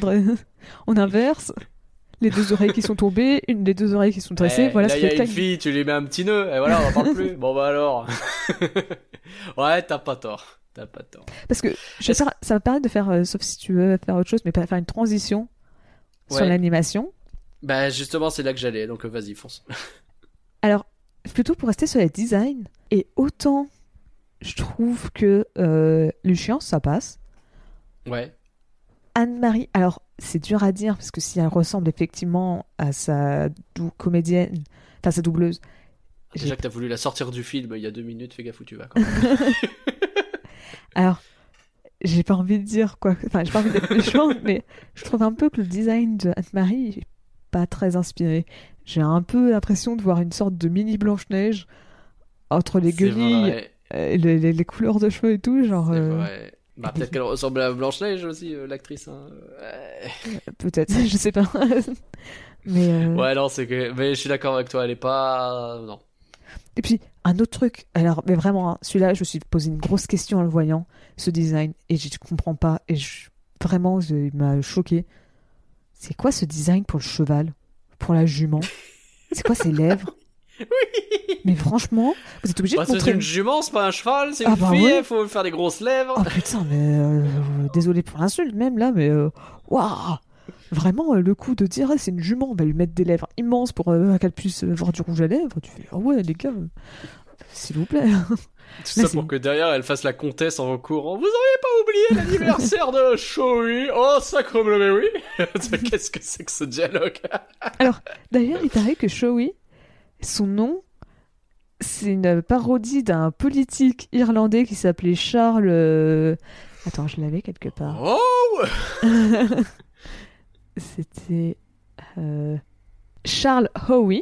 en inverse. Les deux oreilles qui sont tombées, une des deux oreilles qui sont dressées. Eh, voilà là, ce il y a une fille, tu lui mets un petit nœud, et voilà, on n'en parle plus. Bon, bah alors. ouais, t'as pas tort. T'as pas tort. Parce que je faire- ça va permettre de faire, euh, sauf si tu veux faire autre chose, mais faire une transition sur l'animation. Bah, justement, c'est là que j'allais, donc euh, vas-y, fonce. (laughs) Alors, plutôt pour rester sur les designs, et autant je trouve que euh, Lucien, ça passe. Ouais. Anne-Marie, alors c'est dur à dire, parce que si elle ressemble effectivement à sa dou- comédienne, enfin sa doubleuse, Déjà que t'as voulu la sortir du film il y a deux minutes, fais gaffe où tu vas. Quand même. (laughs) alors j'ai pas envie de dire quoi, enfin j'ai pas envie d'être méchante, (laughs) mais je trouve un peu que le design de Anne-Marie est pas très inspiré. J'ai un peu l'impression de voir une sorte de mini Blanche-Neige entre les guenilles, euh, les, les- les couleurs de cheveux et tout, genre euh. Bah, peut-être qu'elle ressemble à Blanche-Neige aussi, euh, l'actrice. Hein. Ouais. peut-être, (laughs) je sais pas. (laughs) mais euh, ouais, non, c'est que. Mais je suis d'accord avec toi, elle est pas. Non. Et puis, un autre truc, alors, mais vraiment, hein, celui-là, je me suis posé une grosse question en le voyant, ce design, et je comprends pas, et je- vraiment, je- il m'a choqué. C'est quoi ce design pour le cheval? Pour la jument? C'est quoi ces lèvres? (laughs) Mais franchement, vous êtes obligé Bah, de c'est montrer... une jument, c'est pas un cheval, c'est Ah une bah fille, ouais. faut faire des grosses lèvres. Oh putain, mais... euh, désolé pour l'insulte, même là, mais... euh, Waouh Vraiment, euh, le coup de dire, ah, c'est une jument, on va lui mettre des lèvres immenses pour euh, qu'elle puisse euh, avoir du rouge à lèvres. Tu fais, ah ouais, les gars, euh, s'il vous plaît. (laughs) Tout ça pour que derrière elle fasse la comtesse en recourant. Vous auriez pas oublié l'anniversaire de Shoei? Oh, sacre bleu, mais oui (laughs) Qu'est-ce que c'est que ce dialogue? (laughs) D'ailleurs, il paraît que Shoei, son nom, c'est une parodie d'un politique irlandais qui s'appelait Charles. euh, Attends, je l'avais quelque part. Oh C'était euh, Charles Howe.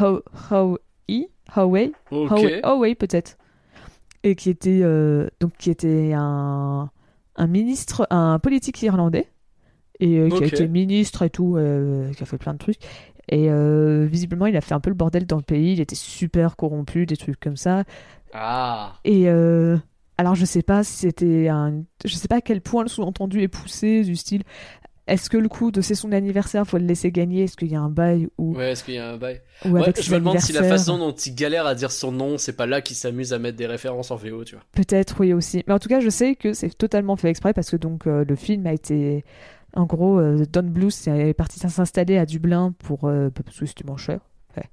Ho- Howe. Howe. Ok. Howe, Howe, peut-être. Et qui était euh, donc qui était un un ministre, un politique irlandais et euh, qui a été ministre et tout, qui a fait plein de trucs. Et visiblement, il a fait un peu le bordel dans le pays. Il était super corrompu, des trucs comme ça. Ah Et alors, je sais pas si c'était un, je sais pas à quel point le sous-entendu est poussé du style. Est-ce que le coup de c'est son anniversaire, faut le laisser gagner? Est-ce qu'il y a un bail ou, Ouais, est-ce qu'il y a un bail? ou Ouais, Je me demande si la façon dont il galère à dire son nom, c'est pas là qu'il s'amuse à mettre des références en VO, tu vois. Peut-être, oui, aussi. Mais en tout cas, je sais que c'est totalement fait exprès parce que donc euh, le film a été. En gros, euh, Don Bluth est parti s'installer à Dublin pour. euh, parce que c'était moins cher. Ouais.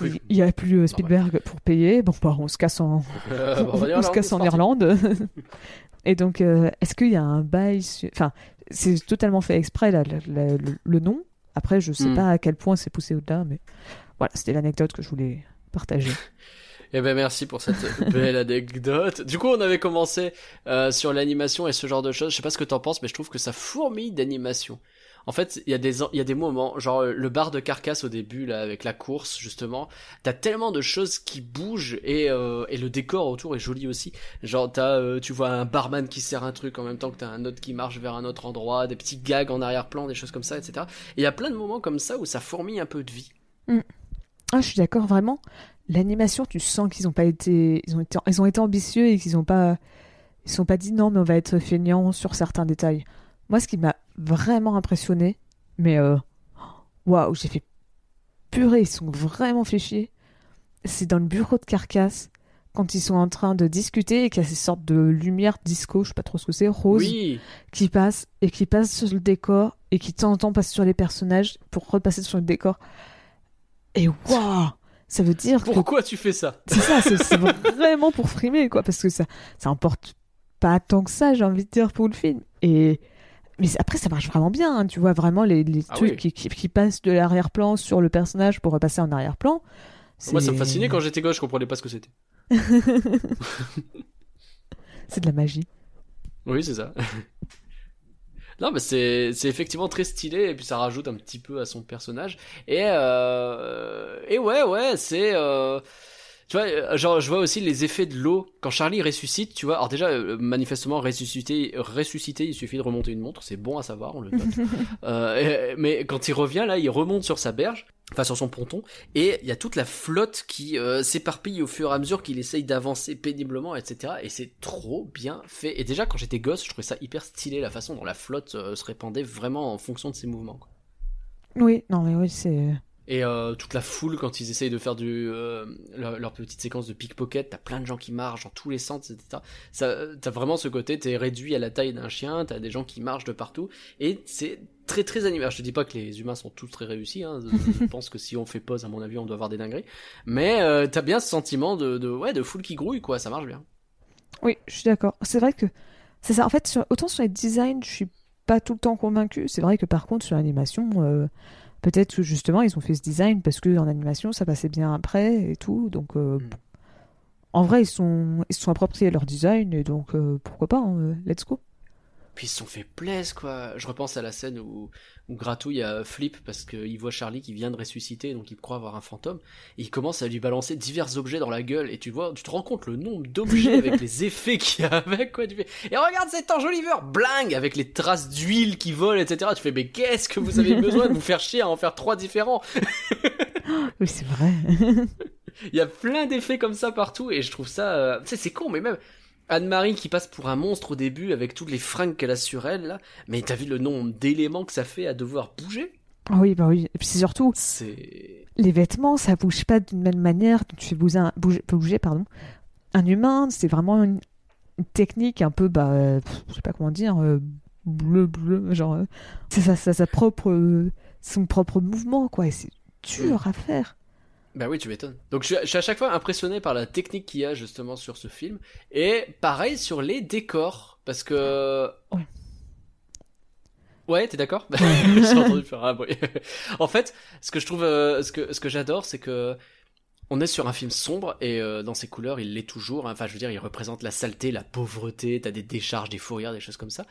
Oui. Il n'y a plus euh, Spielberg pour payer. Bon, bah, on se casse en, (laughs) Euh, bon, on se casse en. Irlande. (laughs) Et donc, euh, est-ce qu'il y a un bail Enfin, c'est totalement fait exprès, le nom. Après, je sais Hmm. pas à quel point c'est poussé au-delà, mais voilà, c'était l'anecdote que je voulais partager. (laughs) Eh ben merci pour cette belle anecdote. Du coup, on avait commencé euh, sur l'animation et ce genre de choses. Je sais pas ce que t'en penses, mais je trouve que ça fourmille d'animation. En fait, il y a des il y a des moments, genre euh, le bar de carcasse au début là avec la course justement. T'as tellement de choses qui bougent et euh, et le décor autour est joli aussi. Genre t'as euh, tu vois un barman qui sert un truc en même temps que t'as un autre qui marche vers un autre endroit, des petits gags en arrière-plan, des choses comme ça, etc. Et il y a plein de moments comme ça où ça fourmille un peu de vie. Ah, je suis d'accord, vraiment. L'animation, tu sens qu'ils ont pas été, ils ont été, ils ont été ambitieux et qu'ils ont pas, ils sont pas dit non, mais on va être feignant sur certains détails. Moi, ce qui m'a vraiment impressionné, mais euh, waouh, j'ai fait purée, ils sont vraiment chier. C'est dans le bureau de carcasse quand ils sont en train de discuter et qu'il y a ces sortes de lumière disco, je sais pas trop ce que c'est, rose, Oui. qui passe et qui passe sur le décor et qui de temps en temps passe sur les personnages pour repasser sur le décor. Et waouh Ça veut dire que Pourquoi tu fais ça? C'est ça, c'est c'est (laughs) vraiment pour frimer quoi, parce que ça, ça importe pas tant que ça, j'ai envie de dire pour le film. Et mais après ça marche vraiment bien, hein, tu vois vraiment les, les Ah trucs oui. qui, qui, qui passent de l'arrière-plan sur le personnage pour repasser en arrière-plan. Moi, ça me fascinait quand j'étais gosse, je comprenais pas ce que c'était. (laughs) c'est de la magie. Oui, c'est ça. (laughs) non, mais c'est c'est effectivement très stylé et puis ça rajoute un petit peu à son personnage. Et euh, et ouais, ouais, c'est euh, tu vois, euh, genre je vois aussi les effets de l'eau quand Charlie ressuscite. Tu vois, alors déjà euh, manifestement ressuscité, ressuscité, il suffit de remonter une montre, c'est bon à savoir, on le note. (laughs) Euh, mais quand il revient là, il remonte sur sa berge. Enfin, sur son ponton, et il y a toute la flotte qui euh, s'éparpille au fur et à mesure qu'il essaye d'avancer péniblement, etc. Et c'est trop bien fait. Et déjà, quand j'étais gosse, je trouvais ça hyper stylé la façon dont la flotte se répandait vraiment en fonction de ses mouvements. quoi. Oui, non mais oui, c'est Et euh, toute la foule quand ils essayent de faire du euh, leur, leur petite séquence de pickpocket, t'as plein de gens qui marchent dans tous les sens, etc. Ça, t'as vraiment ce côté, t'es réduit à la taille d'un chien, t'as des gens qui marchent de partout, et c'est très très animé. Alors, je te dis pas que les humains sont tous très réussis, hein, je, (laughs) pense que si on fait pause, à mon avis, on doit avoir des dingueries, mais euh, t'as bien ce sentiment de, de ouais de foule qui grouille quoi, ça marche bien. Oui, je suis d'accord. C'est vrai que c'est ça. En fait, sur- autant sur les designs, je suis pas tout le temps convaincue. C'est vrai que par contre, sur l'animation, euh, peut-être que justement, ils ont fait ce design parce que en animation, ça passait bien après et tout. Donc, euh, Mm. en vrai, ils sont ils se sont appropriés leur design et donc euh, pourquoi pas. hein, let's go. Puis ils se sont fait plaisir, quoi. Je repense à la scène où, où Gratouille a flip parce qu'il voit Charlie qui vient de ressusciter, donc il croit avoir un fantôme. Et il commence à lui balancer divers objets dans la gueule. Et tu vois, tu te rends compte le nombre d'objets (laughs) avec les effets qu'il y a avec, quoi. Tu fais, et regarde cet enjoliveur, bling, avec les traces d'huile qui volent, etc. Tu fais, mais qu'est-ce que vous avez (laughs) besoin de vous faire chier à en faire trois différents? (gasps) Oui, c'est vrai. (laughs) Il y a plein d'effets comme ça partout et je trouve ça, euh, tu sais, c'est con, mais même Anne-Marie qui passe pour un monstre au début avec toutes les fringues qu'elle a sur elle là, mais t'as vu le nombre d'éléments que ça fait à devoir bouger? Ah oui, bah oui. Et puis c'est surtout C'est les vêtements, ça bouge pas d'une même manière. Tu fais bouger un, bouger, bouger, pardon, un humain. C'est vraiment une, une technique un peu, bah, euh, je sais pas comment dire, euh, bleu, bleu, genre, euh, c'est ça, ça, sa propre, euh, son propre mouvement, quoi. Et c'est dur à faire. Bah oui, tu m'étonnes. Donc je suis, je suis à chaque fois impressionné par la technique qu'il y a justement sur ce film. Et pareil sur les décors. Parce que... Ouais. Ouais, t'es d'accord? J'ai (laughs) entendu faire un bruit. (laughs) en fait, ce que je trouve... euh, ce que, ce que j'adore, c'est que... On est sur un film sombre et euh, dans ses couleurs, il l'est toujours. Enfin, je veux dire, il représente la saleté, la pauvreté, t'as des décharges, des fourrières, des choses comme ça.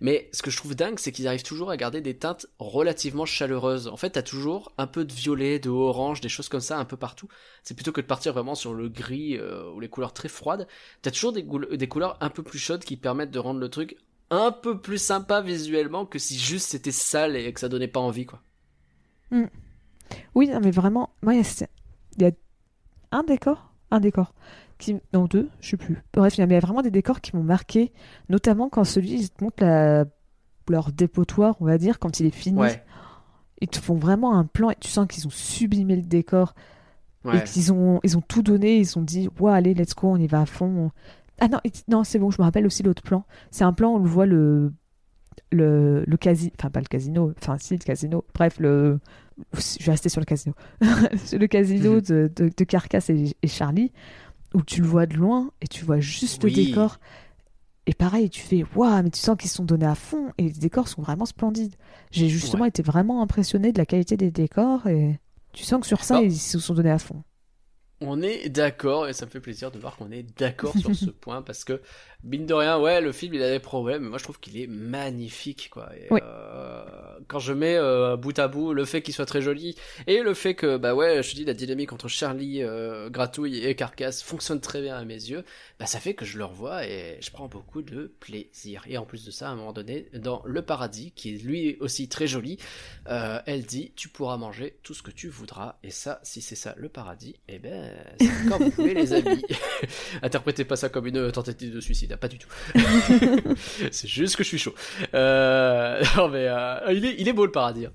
Mais ce que je trouve dingue, c'est qu'ils arrivent toujours à garder des teintes relativement chaleureuses. En fait, t'as toujours un peu de violet, de orange, des choses comme ça un peu partout. C'est plutôt que de partir vraiment sur le gris euh, ou les couleurs très froides. T'as toujours des, couleurs un peu plus chaudes qui permettent de rendre le truc un peu plus sympa visuellement que si juste c'était sale et que ça donnait pas envie, quoi. Oui, non, mais vraiment, il y a un décor, un décor, qui, non deux, je sais plus. Bref, il y a vraiment des décors qui m'ont marqué, notamment quand celui il te montre la leur dépotoir, on va dire, quand il est fini. Ouais. Ils te font vraiment un plan et tu sens qu'ils ont sublimé le décor et qu'ils ont, ils ont tout donné. Ils ont dit, ouais, allez, let's go, on y va à fond. Ah non, non, c'est bon, je me rappelle aussi l'autre plan. C'est un plan où on voit le, le, le casino, enfin pas le casino, enfin si, le casino, bref, le, je vais rester sur le casino. C'est (laughs) le casino de, de, de Carcass et, et Charlie, où tu le vois de loin et tu vois juste Oui. le décor. Et pareil, tu fais waouh, mais tu sens qu'ils sont donnés à fond et les décors sont vraiment splendides. J'ai justement Ouais. été vraiment impressionné de la qualité des décors et tu sens que sur ça, Bah. ils se sont donnés à fond. On est d'accord, et ça me fait plaisir de voir qu'on est d'accord sur ce (laughs) point, parce que, mine de rien, ouais, le film, il a des problèmes, mais moi, je trouve qu'il est magnifique, quoi. Et, Oui. euh, quand je mets euh, bout à bout le fait qu'il soit très joli, et le fait que, bah ouais, je te dis, la dynamique entre Charlie, euh, Gratouille et Carcasse fonctionne très bien à mes yeux, bah ça fait que je le revois et je prends beaucoup de plaisir. Et en plus de ça, à un moment donné, dans Le Paradis, qui est lui aussi très joli, elle dit tu pourras manger tout ce que tu voudras et ça si c'est ça le paradis eh ben c'est quand vous voulez les amis (laughs) interprétez pas ça comme une tentative de suicide hein, pas du tout (laughs) c'est juste que je suis chaud euh... non mais euh, il est il est beau le paradis hein.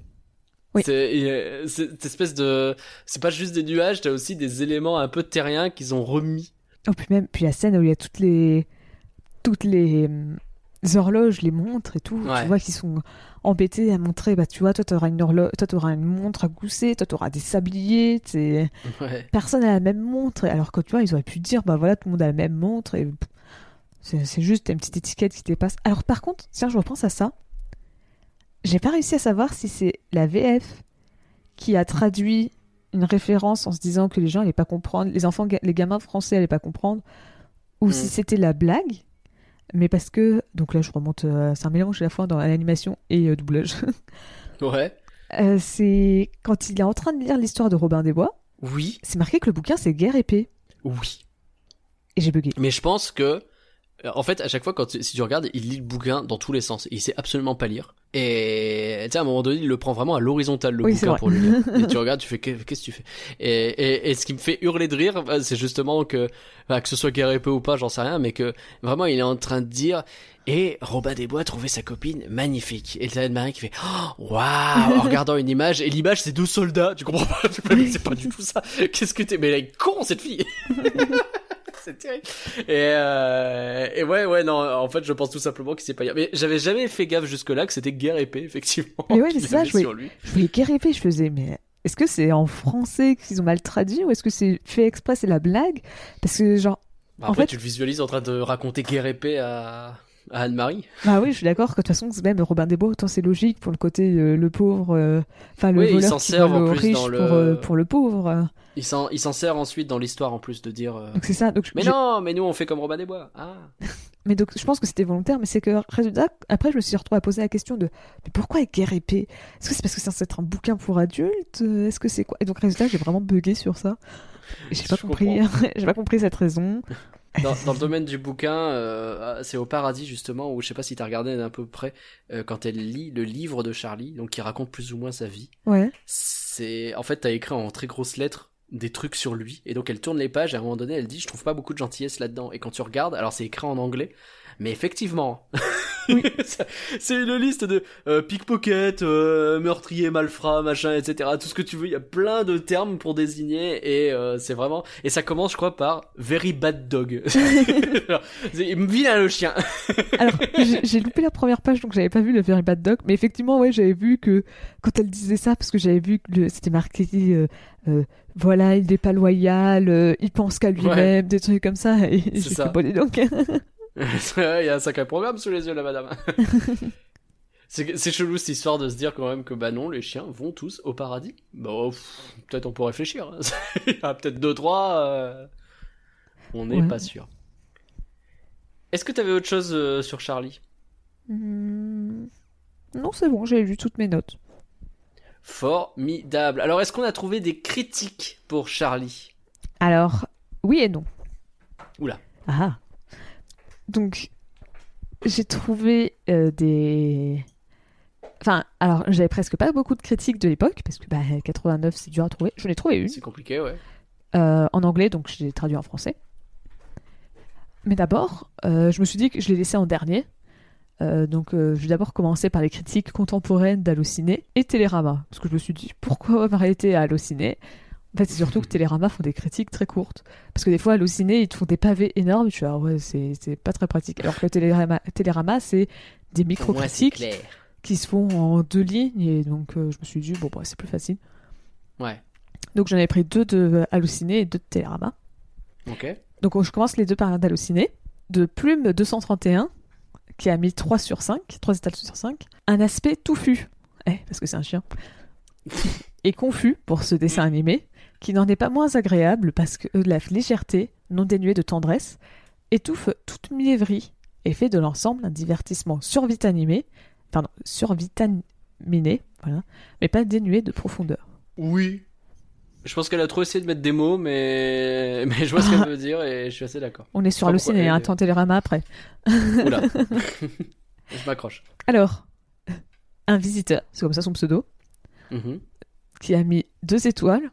Oui. C'est cette espèce de c'est pas juste des nuages t'as aussi des éléments un peu terriens qu'ils ont remis Oh, puis même, puis la scène où il y a toutes les, toutes les, hum, horloges, les montres et tout, Ouais. tu vois qu'ils sont embêtés à montrer, bah tu vois, toi t'auras une horloge, toi t'auras une montre à gousser, toi t'auras des sabliers, t'es... (laughs) ouais personne n'a la même montre, alors que tu vois, ils auraient pu dire, bah voilà, tout le monde a la même montre, et c'est juste une petite étiquette qui dépasse. Alors par contre, tiens, je repense à ça, j'ai pas réussi à savoir si c'est la VF qui a traduit une référence en se disant que les gens allaient pas comprendre, les enfants, les gamins français allaient pas comprendre, ou Mm. si c'était la blague. Mais parce que, donc là je remonte, euh, c'est un mélange à la fois dans l'animation et euh, doublage. (laughs) ouais Euh, c'est quand il est en train de lire l'histoire de Robin des Bois, oui c'est marqué que le bouquin c'est Guerre épée. oui Et j'ai bugué. Mais je pense que, en fait, à chaque fois, quand tu- si tu regardes, il lit le bouquin dans tous les sens. Il sait absolument pas lire. Et tu sais, à un moment donné, il le prend vraiment à l'horizontale le Oui, bouquin pour lire. Et (laughs) tu regardes, tu fais qu'est- qu'est-ce que tu fais? Et, et, et ce qui me fait hurler de rire, bah, c'est justement que, bah, que ce soit guerre épée ou pas, j'en sais rien, mais que vraiment, il est en train de dire. Et Robin des Bois trouvait sa copine magnifique. Et t'as Marie qui fait oh, waouh en regardant une image. Et l'image c'est deux soldats. Tu comprends pas? (laughs) C'est pas du tout ça. Qu'est-ce que t'es? Mais elle est con cette fille. (laughs) (laughs) c'est terrible. Et, euh, et ouais, ouais, non, en fait, je pense tout simplement qu'il sait pas. Mais j'avais jamais fait gaffe jusque-là que c'était guerre épée, effectivement. Mais ouais, c'est ça, je voulais-. Je voulais Guerre épée, je faisais, mais est-ce que c'est en français qu'ils ont mal traduit ou est-ce que c'est fait exprès, c'est la blague? Parce que genre, Bah, En fait- tu le visualises en train de raconter guerre épée à, à Anne-Marie. bah oui, je suis d'accord de toute façon, même Robin des Bois, autant c'est logique pour le côté euh, le pauvre, euh, enfin le Oui, voleur qui en au plus riche le- pour, pour le pauvre. Il s'en, il s'en sert ensuite dans l'histoire en plus de dire. euh, Donc c'est ça. Donc, je- Mais non, mais nous on fait comme Robin des Bois. Ah. (laughs) mais donc je pense que c'était volontaire, mais c'est que résultat, après je me suis retrouvée à poser la question de mais pourquoi Guerre épée Est-ce que c'est parce que c'est censé être un bouquin pour adultes? Est-ce que c'est quoi? Et donc résultat, j'ai vraiment bugué sur ça. J'ai pas compris, (laughs) j'ai pas compris cette raison. Dans, dans le domaine du bouquin, euh, c'est au paradis justement où je sais pas si t'as regardé d'un peu près euh, quand elle lit le livre de Charlie, donc qui raconte plus ou moins sa vie. Ouais. C'est en fait t'as écrit en très grosses lettres des trucs sur lui. Et donc elle tourne les pages et à un moment donné elle dit je trouve pas beaucoup de gentillesse là-dedans. Et quand tu regardes alors c'est écrit en anglais mais effectivement (laughs) c'est une liste de euh, pickpocket euh, meurtrier malfrat machin etc tout ce que tu veux il y a plein de termes pour désigner et euh, c'est vraiment et ça commence je crois par very bad dog (laughs) c'est vilain le chien (laughs) Alors, j'ai loupé la première page, donc j'avais pas vu le Very Bad Dog. Mais effectivement, ouais, j'avais vu que quand elle disait ça, parce que j'avais vu que c'était marqué, euh, euh, voilà, il est pas loyal, euh, il pense qu'à lui-même, des trucs comme ça. Et j'ai ça. fait, bon, dis donc. (laughs) il y a un sacré programme sous les yeux là madame (laughs) C'est chelou cette histoire de se dire quand même que bah non, les chiens vont tous au paradis. Bah oh, peut-être on peut réfléchir. Il y a peut-être deux trois. euh, On n'est Ouais. pas sûr. Est-ce que t'avais autre chose euh, sur Charlie? Hmm, Non, c'est bon, j'ai lu toutes mes notes. Formidable. Alors est-ce qu'on a trouvé des critiques pour Charlie? Alors, oui et non. Oula. Ah. Donc, j'ai trouvé euh, des. Enfin, alors, j'avais presque pas beaucoup de critiques de l'époque, parce que bah, 89, c'est dur à trouver. J'en ai trouvé une. C'est compliqué, ouais. euh, en anglais, donc je l'ai traduit en français. Mais d'abord, euh, je me suis dit que je l'ai laissé en dernier, Euh, donc, je vais d'abord commencer par les critiques contemporaines d'Allociné et Télérama. Parce que je me suis dit, pourquoi m'arrêter à Allociné En fait, c'est surtout que (laughs) Télérama font des critiques très courtes. Parce que des fois, Allociné, ils te font des pavés énormes. Suis ah ouais, c'est pas très pratique. Alors que Télérama, Télérama c'est des micro-critiques qui se font en deux lignes. Et donc, euh, je me suis dit, bon, bah, c'est plus facile. Ouais. Donc, j'en avais pris deux de Allociné et deux de Télérama. Ok. Donc je commence les deux par d'Allociné. De Plume 231, qui a mis 3 sur 5, 3 étoiles sur 5. Un aspect touffu, eh, parce que c'est un chien, (laughs) et confus pour ce dessin animé, qui n'en est pas moins agréable parce que euh, la légèreté, non dénuée de tendresse, étouffe toute mièvrerie et fait de l'ensemble un divertissement survitaminé, pardon, survitaminé, voilà, mais pas dénué de profondeur. Oui. Je pense qu'elle a trop essayé de mettre des mots, mais, (laughs) mais je vois ce qu'elle veut dire et je suis assez d'accord. On est sur Allociné, pourquoi hein, elle- tant Télérama après. Oula. (laughs) (laughs) je m'accroche. Alors, un visiteur, c'est comme ça son pseudo, Mhm. qui a mis deux étoiles.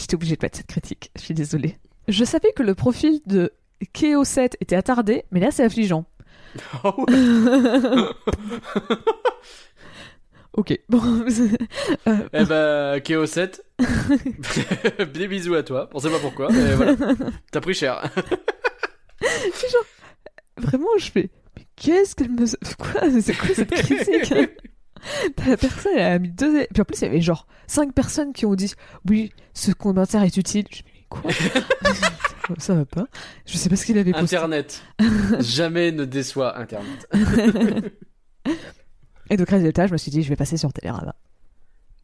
J'étais obligée de mettre cette critique, je suis désolée. Je savais que le profil de Keo7 était attardé, mais là c'est affligeant. Oh ouais. (laughs) Ok, bon. (laughs) Euh, Eh ben, Keo7, (laughs) des bisous à toi. On sait pas pourquoi, mais voilà. T'as pris cher. vraiment, je fais. Mais qu'est-ce qu'elle me. Quoi C'est quoi cette critique? (laughs) La personne, elle a mis deux. Puis en plus, il y avait genre cinq personnes qui ont dit Oui, ce commentaire est utile. Je me dis, mais quoi? (laughs) Ça va pas. Je sais pas ce qu'il avait posté. Internet. (laughs) Jamais ne déçoit Internet. Et donc, résultat, je me suis dit, je vais passer sur Télérama.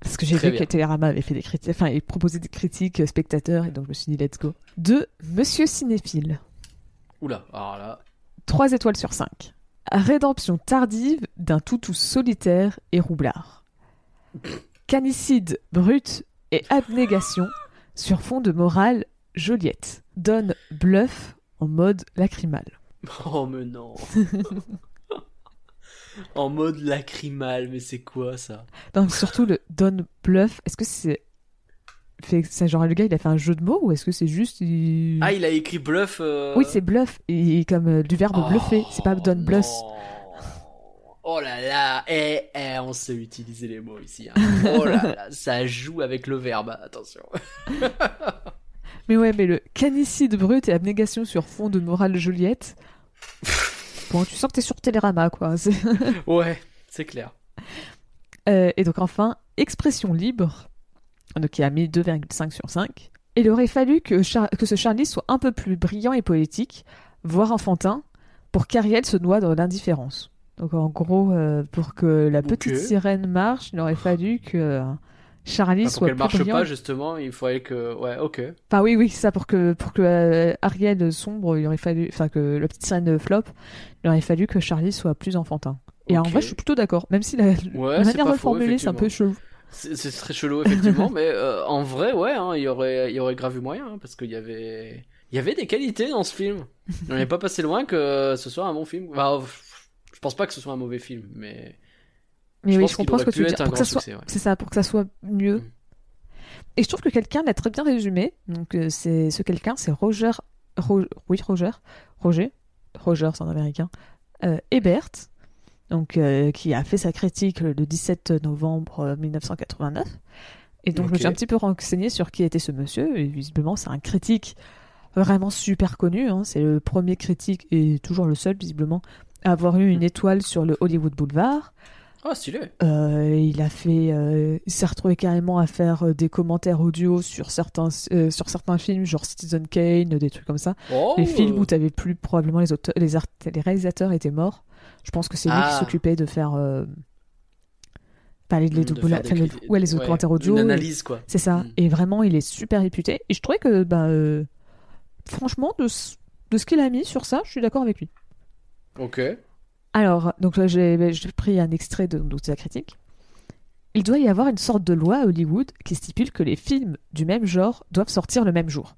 Parce que j'ai Très vu bien. que Télérama avait fait des critiques, enfin, il proposait des critiques euh, spectateurs, et donc je me suis dit, let's go. De Monsieur Cinéphile. Oula, alors là. 3 étoiles sur 5. Rédemption tardive d'un toutou solitaire et roublard. Canicide brut et abnégation sur fond de morale Joliette. Donne bluff en mode lacrymal. (laughs) Oh, mais non. (laughs) en mode lacrymal, mais c'est quoi ça? Donc surtout le donne bluff, est-ce que c'est... fait- C'est genre le gars il a fait un jeu de mots ou est-ce que c'est juste... il- Ah, il a écrit bluff. euh, Oui c'est bluff, et comme euh, du verbe oh, bluffer, c'est pas donne bluff. non. Oh là là, eh, eh, on sait utiliser les mots ici. hein. Oh là là, (laughs) ça joue avec le verbe, attention. (laughs) Mais ouais, mais le canicide brut et abnégation sur fond de morale Joliette. (laughs) bon, tu sens que t'es sur Télérama, quoi. Ouais, c'est clair. Euh, et donc enfin, expression libre, donc qui a mis 2,5 sur 5. Il aurait fallu que, Char- que ce Charlie soit un peu plus brillant et poétique, voire enfantin, pour qu'Ariel se noie dans l'indifférence. Donc en gros, euh, pour que la petite sirène marche, il aurait fallu que euh, Charlie Enfin, pour soit qu'elle plus marche brillant. pas, justement, il faudrait que. Ouais, ok. Enfin oui, oui, c'est ça pour que pour que euh, Ariel sombre, il aurait fallu, enfin que la petite sirène flop, il aurait fallu que Charlie soit plus enfantin. Et en vrai, je suis plutôt d'accord, même si la, Ouais, la manière de formuler, c'est un peu chelou. C'est très chelou, effectivement, (laughs) mais euh, en vrai, ouais, hein, il y aurait, y aurait grave eu moyen, hein, parce qu'il y avait. Il y avait des qualités dans ce film. (laughs) On n'est pas passé loin que ce soit un bon film. Enfin, je pense pas que ce soit un mauvais film, mais. Mais je oui, pense je comprends ce que tu veux dire. soit, ouais. c'est ça, pour que ça soit mieux. Mm. Et je trouve que quelqu'un l'a très bien résumé. Donc euh, c'est ce quelqu'un, c'est Roger, Ro- oui Roger, Roger, Roger, c'est un américain, euh, Ebert, donc euh, qui a fait sa critique le 17 novembre euh, 1989. Et donc je me suis un petit peu renseigné sur qui était ce monsieur. Et visiblement, c'est un critique vraiment super connu. hein. C'est le premier critique et toujours le seul visiblement à avoir eu une étoile sur le Hollywood Boulevard. Ah, stylé. Euh, il a fait, euh, il s'est retrouvé carrément à faire euh, des commentaires audio sur certains, euh, sur certains films, genre Citizen Kane, des trucs comme ça. Oh, les films où t'avais plus probablement les auteurs, les, art- les réalisateurs étaient morts. Je pense que c'est lui Ah. qui s'occupait de faire, pas les, les, de double- faire des enfin, les- ouais, les ouais, commentaires audio. Une analyse, quoi. C'est ça. Mm. Et vraiment, il est super réputé. Et je trouvais que, bah, franchement, de, ce- de ce qu'il a mis sur ça, je suis d'accord avec lui. Ok. Alors, donc là, j'ai pris un extrait de, de sa critique. Il doit y avoir une sorte de loi à Hollywood qui stipule que les films du même genre doivent sortir le même jour.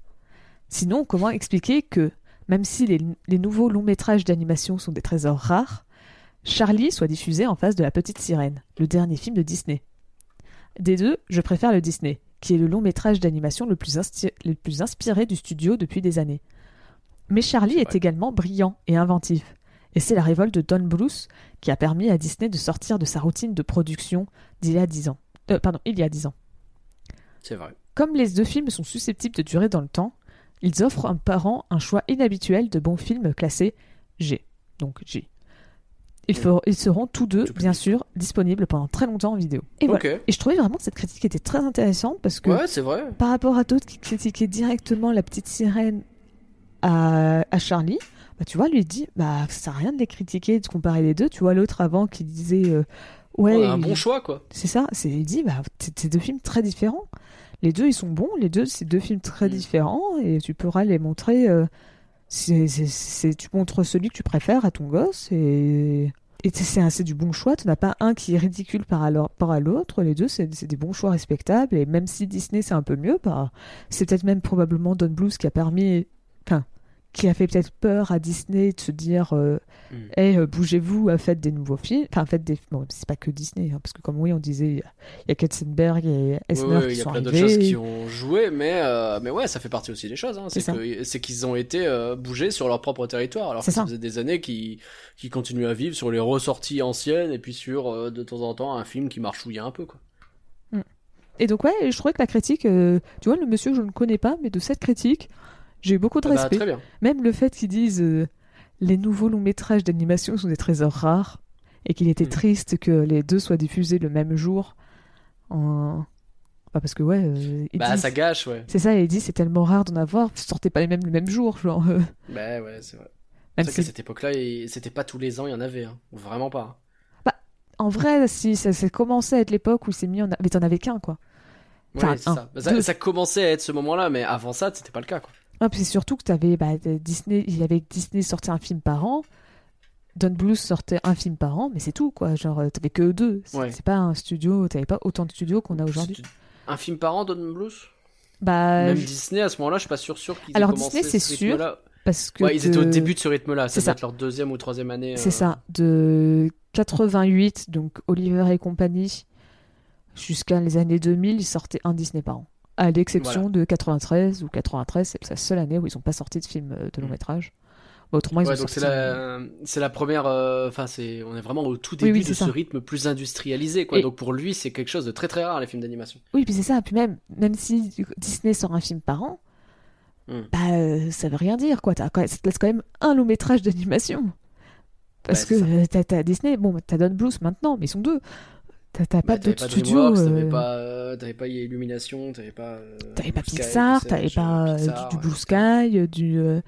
Sinon, comment expliquer que, même si les, les nouveaux longs métrages d'animation sont des trésors rares, Charlie soit diffusé en face de La Petite Sirène, le dernier film de Disney? Des deux, je préfère le Disney, qui est le long métrage d'animation le, plus insti- le plus inspiré du studio depuis des années. Mais Charlie est également brillant et inventif Et c'est la révolte de Don Bluth qui a permis à Disney de sortir de sa routine de production d'il y a 10 ans. Euh, pardon, il y a 10 ans. C'est vrai. Comme les deux films sont susceptibles de durer dans le temps, ils offrent un parent un choix inhabituel de bons films classés G. Donc G. Ils, feront- ils seront tous deux, bien sûr, disponibles pendant très longtemps en vidéo. Et voilà. Et je trouvais vraiment que cette critique était très intéressante parce que Ouais, c'est vrai. par rapport à d'autres qui critiquaient directement la petite sirène à, à Charlie, bah, tu vois, lui il dit bah ça sert à rien de les critiquer, de comparer les deux. Tu vois l'autre avant qui disait euh, ouais, On a un il- bon choix, quoi. c'est ça, c'est il dit bah c'est deux films très différents. Les deux ils sont bons, les deux c'est deux films très Mm. différents et tu pourras les montrer. euh, c'est tu montres celui que tu préfères à ton gosse et et c'est- c'est un- c'est du bon choix. Tu n'as pas un qui est ridicule par rapport à l'autre. Les deux c'est c'est des bons choix respectables et même si Disney c'est un peu mieux, bah, c'est peut-être même probablement Don Bluth qui a permis, enfin qui a fait peut-être peur à Disney de se dire euh, Mm. eh, euh, bougez-vous, euh, faites des nouveaux films. Enfin, faites des. Bon, c'est pas que Disney, hein, parce que comme oui, on disait, il y a- il y a Katzenberg et Ouais, Esner ouais, qui il y a sont plein d'autres arrivés. choses qui ont joué, mais, euh, mais ouais, ça fait partie aussi des choses. hein. C'est qu'ils ont été euh, bougés sur leur propre territoire, alors que ça faisait des années qu'ils qu'ils continuent à vivre sur les ressorties anciennes et puis sur de temps en temps un film qui marchouillait un peu. Quoi. Et donc, ouais, je trouvais que la critique, tu vois, le monsieur, je ne connais pas, mais de cette critique, j'ai eu beaucoup de Ah bah, respect. très bien. Même le fait qu'ils disent euh, les nouveaux longs métrages d'animation sont des trésors rares et qu'il était Mm. triste que les deux soient diffusés le même jour. En... Bah, parce que, ouais, euh, Bah, ça gâche, ouais. c'est ça, dit c'est tellement rare d'en avoir, sortez pas les mêmes le même jour, genre. euh, Bah, ouais, c'est vrai. même C'est si- qu'à cette époque-là, c'était pas tous les ans, il y en avait. Hein. Vraiment pas. En vrai, si ça, ça commençait à être l'époque où c'est mis en. a- Mais t'en avais qu'un, quoi. Enfin, ouais, c'est un, ça. Bah, ça. ça commençait à être ce moment-là, mais avant ça, c'était pas le cas. Quoi. Ah, puis c'est surtout que bah, Disney, il y avait Disney sortait un film par an, Don Bluth sortait un film par an, mais c'est tout, quoi. Genre, euh, t'avais que eux deux. C'est Ouais. pas un studio, t'avais pas autant de studios qu'on a aujourd'hui. Un film par an, Don Bluth? Bah, Même je- Disney, à ce moment-là, je suis pas sûr, sûr qu'ils Alors, Disney, c'est ce sûr, parce que. Ouais, ils étaient au début de ce rythme-là. Ça C'est ça. être leur deuxième ou troisième année. C'est euh, ça, de 88, donc Oliver et compagnie, jusqu'à les années 2000, ils sortaient un Disney par an. À l'exception de 93 ou 93, c'est la seule année où ils n'ont pas sorti de film euh, de long Mm. métrage. Bah, autrement, ils Ouais, ont donc c'est la, c'est la première. euh, Enfin, c'est, on est vraiment au tout début oui, de ce rythme plus industrialisé, quoi. Et- Donc pour lui, c'est quelque chose de très très rare les films d'animation. Oui, puis c'est ça. Puis même, même si Disney sort un film par an, Mm. bah, euh, ça veut rien dire, quoi. T'as ça te laisse quand même un long métrage d'animation. Parce que t'as, t'as Disney, bon, t'as Don Bluth maintenant, mais ils sont deux. T'as, pas Bah, t'avais d'autres pas studios. DreamWorks, euh, t'avais pas, euh, t'avais pas Illumination, t'avais pas. euh, T'avais pas Pixar, t'avais pas euh, Pixar, du, du Blue. Sky, du. euh,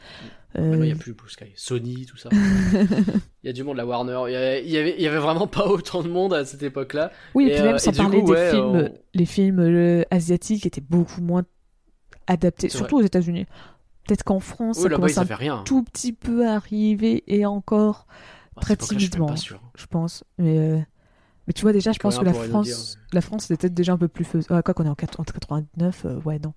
Maintenant, il n'y a plus Blue Sky. Sony, tout ça. Il y a du monde, la Warner. Il y avait, il y avait, vraiment pas autant de monde à cette époque-là. Oui, et, Et, puis même sans parler coup, des ouais, films, on- les films euh, asiatiques étaient beaucoup moins adaptés, surtout aux États-Unis. Peut-être qu'en France, Oui, ça commence un rien. tout petit peu à arriver et encore, À très je suis timidement. pas sûr. je pense. Mais, mais tu vois, déjà, je pense que la France, la France, c'était peut-être déjà un peu plus faisable. Ouais, quoi qu'on est en 80 99, euh, ouais, non.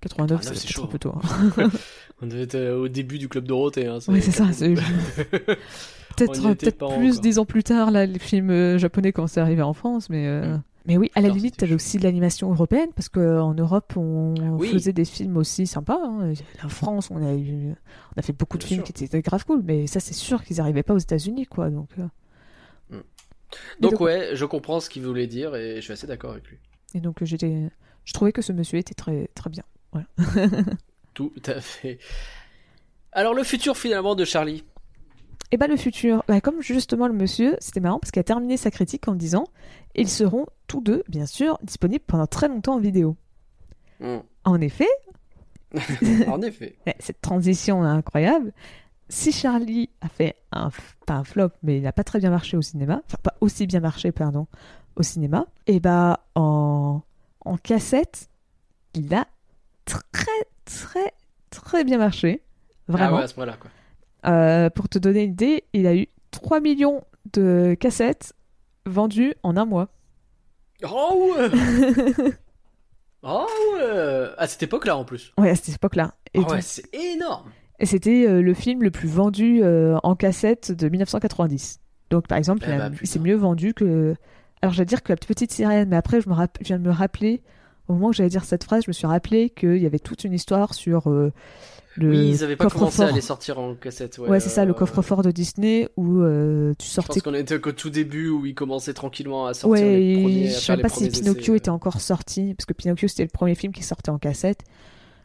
89, 89, c'est c'est un peu tôt. hein. (laughs) On devait être euh, au début du club Dorothée. Hein, Oui, c'est ça. c'est- (laughs) Peut-être On était peut-être pas plus dix ans plus tard, là, les films euh, japonais commençaient à arriver en France, mais. euh, Mm. Mais oui, à la Alors, limite, t'avais aussi de l'animation européenne, parce qu'en Europe, on Oui. faisait des films aussi sympas. hein. La France, on a, eu... on a fait beaucoup de films sûr. qui étaient grave cool, mais ça, c'est sûr qu'ils n'arrivaient pas aux États-Unis, quoi. Donc, euh. Donc, donc, ouais, je comprends ce qu'il voulait dire et je suis assez d'accord avec lui. et donc euh, j'étais, je trouvais que ce monsieur était très, très bien. (laughs) Tout à fait. Alors, le futur finalement de Charlie? Et bah le futur, bah, comme justement le monsieur, c'était marrant parce qu'il a terminé sa critique en disant ils seront tous deux, bien sûr, disponibles pendant très longtemps en vidéo. Hmm. En effet, (laughs) en effet. (laughs) Cette transition incroyable. Si Charlie a fait un, pas un flop, mais il n'a pas très bien marché au cinéma, enfin pas aussi bien marché, pardon, au cinéma, et bah en, en cassette, il a très très très bien marché. Vraiment. Ah ouais, à ce point-là, quoi. Euh, pour te donner une idée, il a eu 3 millions de cassettes vendues en un mois. Oh ouais Oh (laughs) ouais À cette époque-là, en plus. Ouais, à cette époque-là. Et, Ah donc- ouais, c'est énorme et c'était euh, le film le plus vendu euh, en cassette de 1990. Donc, par exemple, Eh bah, il s'est mieux vendu que. Alors, j'allais dire que la petite sirène, mais après, je, me rapp- je viens de me rappeler au moment où j'allais dire cette phrase, je me suis rappelé qu'il y avait toute une histoire sur euh, le oui, ils avaient pas commencé à les sortir en cassette. Ouais, Ouais, c'est ça, le euh, coffre-fort de Disney où tu Je sortais pense qu'on était qu'au tout début où ils commençaient tranquillement à sortir Ouais, les premiers, je faire sais même pas si Pinocchio était encore sorti, parce que Pinocchio c'était le premier film qui sortait en cassette,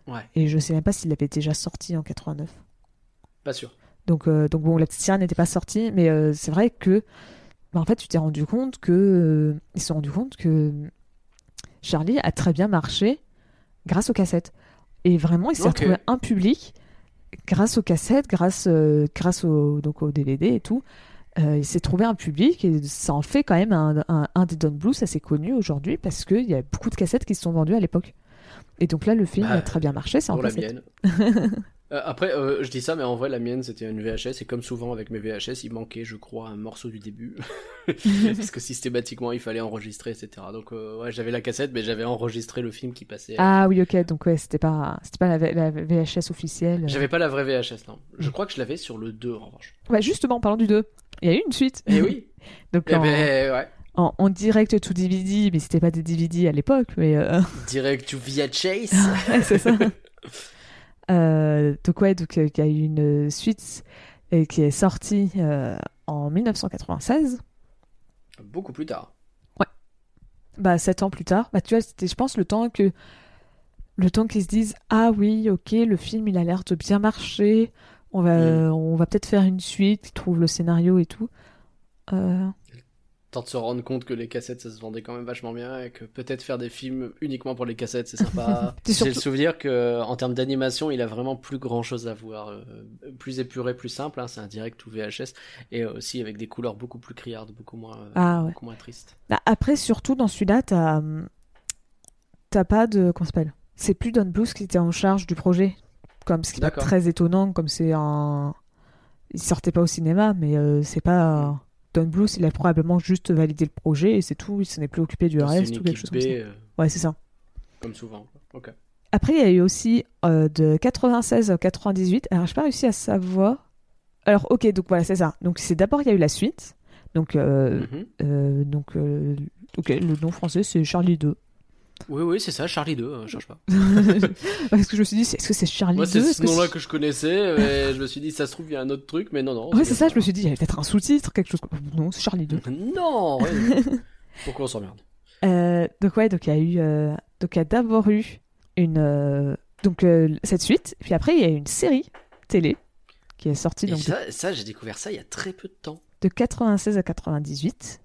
Ouais, et je sais même pas s'il avait déjà sorti en 89. pas sûr. Donc, euh, donc bon, la petite sirène n'était pas sortie, mais euh, c'est vrai que, bah, en fait, tu t'es rendu compte que, euh, ils se sont rendu compte que Charlie a très bien marché grâce aux cassettes. Et vraiment, il s'est retrouvé un public grâce aux cassettes, grâce, grâce au, donc au DVD et tout. Euh, il s'est trouvé un public et ça en fait quand même un, un, un des Don Blues assez connu aujourd'hui parce qu'il y a beaucoup de cassettes qui se sont vendues à l'époque. Et donc là, le film Bah, a très bien marché, c'est en la mienne. (laughs) Euh, après, euh, je dis ça, mais en vrai, la mienne, c'était une VHS, et comme souvent avec mes VHS, il manquait, je crois, un morceau du début. (laughs) Parce que systématiquement, il fallait enregistrer, etc. Donc, euh, ouais, j'avais la cassette, mais j'avais enregistré le film qui passait. Ah oui, ok, donc ouais, c'était pas, c'était pas la, VHS officielle. J'avais pas la vraie VHS, non. Je crois que je l'avais sur le 2, en revanche. Ouais, justement, en parlant du 2, il y a eu une suite. Eh oui (laughs) donc Eh en, ben, ouais. En, en direct to DVD, mais c'était pas des DVD à l'époque, mais euh, (laughs) Direct to VHS. (laughs) ouais, c'est ça. (laughs) Euh, donc ouais, donc euh, il y a eu une suite euh, qui est sortie euh, en 1996. Beaucoup plus tard. Bah, sept ans plus tard. Bah, tu vois, c'était, je pense, le temps que. Le temps qu'ils se disent Ah oui, ok, le film il a l'air de bien marcher. On va, Mm. on va peut-être faire une suite, ils trouvent le scénario et tout. Euh, Tant de se rendre compte que les cassettes, ça se vendait quand même vachement bien, et que peut-être faire des films uniquement pour les cassettes, c'est sympa. (laughs) J'ai le souvenir que en termes d'animation, il a vraiment plus grand chose à voir. euh, plus épuré, plus simple. hein, c'est un direct ou VHS. Et aussi avec des couleurs beaucoup plus criardes, beaucoup moins, euh, Ah ouais. beaucoup moins tristes. Bah, après, surtout dans celui-là, t'as. hum, T'as pas de. Comment ça s'appelle? C'est plus Don Bluth qui était en charge du projet. Comme ce qui est pas très étonnant, comme c'est un. Il sortait pas au cinéma, mais euh, c'est pas. Don Bluth, il a probablement juste validé le projet et c'est tout. Il s'en est plus occupé du reste ou quelque chose B, comme ça. euh, Ouais, c'est ça. comme souvent. Ok. Après, il y a eu aussi euh, de 96 à 98. Alors, j'ai pas réussi à savoir. Alors, ok, donc voilà, c'est ça. Donc, c'est d'abord, il y a eu la suite. Donc, euh, Mhm. donc ok, le nom français, c'est Charlie 2. Oui, oui, c'est ça, Charlie 2, euh, cherche pas. (laughs) Parce que je me suis dit, est-ce que c'est Charlie Moi, 2 c'est ce nom-là que je connaissais, mais je me suis dit, ça se trouve, il y a un autre truc, mais non, non. Ouais, c'est ça, je me suis dit, il y avait peut-être un sous-titre, quelque chose. Non, c'est Charlie 2. Non ouais. (laughs) Pourquoi on s'emmerde Euh, donc, ouais, donc il y a eu. euh, Donc, il y a d'abord eu une. euh, Donc, euh, cette suite. Puis après, il y a eu une série télé qui est sortie Et donc, de, ça, ça j'ai découvert ça il y a très peu de temps. de 96 à 98.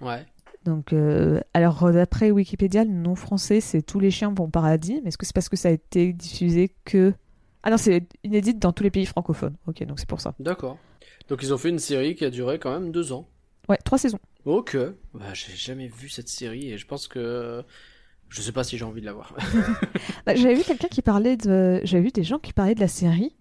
Ouais. Donc, euh, alors d'après Wikipédia, le nom français c'est Tous les chiens vont au paradis, mais est-ce que c'est parce que ça a été diffusé que. Ah non, c'est inédite dans tous les pays francophones. Ok, donc c'est pour ça. D'accord. Donc ils ont fait une série qui a duré quand même deux ans. Ouais, trois saisons. Ok. Bah, j'ai jamais vu cette série et je pense que je sais pas si j'ai envie de la voir. (laughs) Bah, j'avais vu quelqu'un qui parlait de. J'avais vu des gens qui parlaient de la série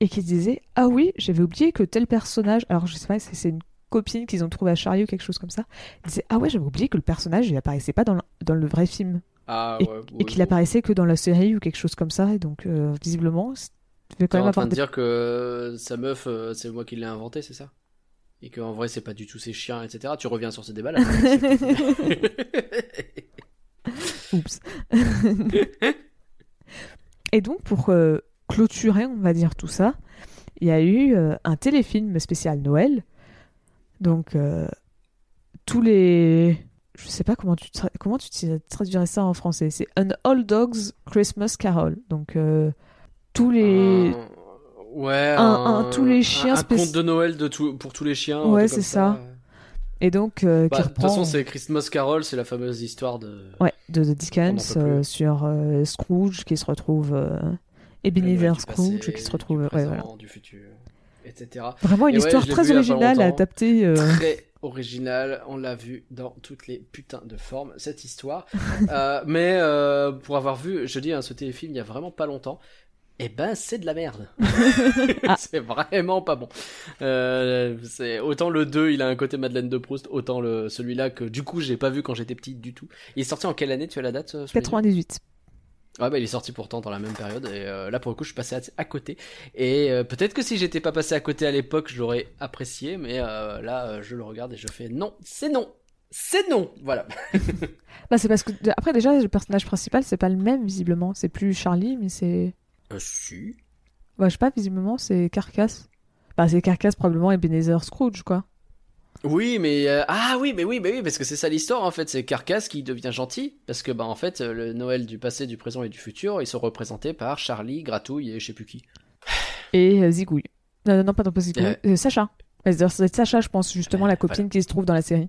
et qui disaient Ah oui, j'avais oublié que tel personnage. Alors je sais pas si c'est une copine qu'ils ont trouvée à Charlie ou quelque chose comme ça. Ils disaient Ah ouais, j'avais oublié que le personnage il apparaissait pas dans le, dans le vrai film Ah et, ouais. et ouais, qu'il bon. apparaissait que dans la série ou quelque chose comme ça. Et donc euh, visiblement, devait quand même en train de des dire que sa meuf, euh, c'est moi qui l'ai inventé, c'est ça? Et qu'en vrai, c'est pas du tout ses chiens, etc. Tu reviens sur ces débats là. (laughs) Oups. (laughs) Et donc, pour euh, clôturer, on va dire tout ça, il y a eu euh, un téléfilm spécial Noël. Donc, euh, tous les. Je sais pas comment tu, tra- comment tu tra- traduirais ça en français. C'est An Old Dog's Christmas Carol. Donc, euh, tous les. Un- Ouais, Un- un tous les chiens Un, un conte de Noël de tout, pour tous les chiens. un Ouais, c'est ça. Et donc, euh, Bah, De toute façon, c'est Christmas Carol, c'est la fameuse histoire de. Ouais, de, de Dickens euh, sur euh, Scrooge qui se retrouve. Ebenezer Scrooge passé, qui se du retrouve. ouais, voilà. Du futur, etc. Vraiment une Et histoire très originale longtemps. adaptée. euh, Très original, on l'a vu dans toutes les putains de formes, cette histoire. (laughs) Euh, mais euh, pour avoir vu, je dis, hein, ce téléfilm il y a vraiment pas longtemps, eh ben c'est de la merde. (laughs) Ah. (laughs) c'est vraiment pas bon. Euh, c'est autant le 2, il a un côté Madeleine de Proust, autant le celui-là que du coup j'ai pas vu quand j'étais petit du tout. Il est sorti en quelle année Tu as la date euh, sous les yeux 98. Ouais, bah, il est sorti pourtant dans la même période, et euh, là pour le coup je suis passé à, à côté. Et euh, peut-être que si j'étais pas passé à côté à l'époque, je l'aurais apprécié, mais euh, là je le regarde et je fais non, c'est non, c'est non. Voilà. (laughs) Bah, c'est parce que après déjà le personnage principal c'est pas le même visiblement, c'est plus Charlie mais c'est Euh, si. bah, je sais pas visiblement c'est Carcass. Bah c'est Carcass probablement Ebenezer Scrooge quoi. Oui, mais euh, ah oui, mais oui, mais oui, parce que c'est ça l'histoire en fait. C'est Carcass qui devient gentil parce que bah en fait euh, le Noël du passé, du présent et du futur, ils sont représentés par Charlie, Gratouille et je sais plus qui. Et euh, Zigouille. Non, non, non, pas non, pas Zigouille. Euh, Sacha. C'est- C'est Sacha, je pense, justement, la copine qui se trouve dans la série.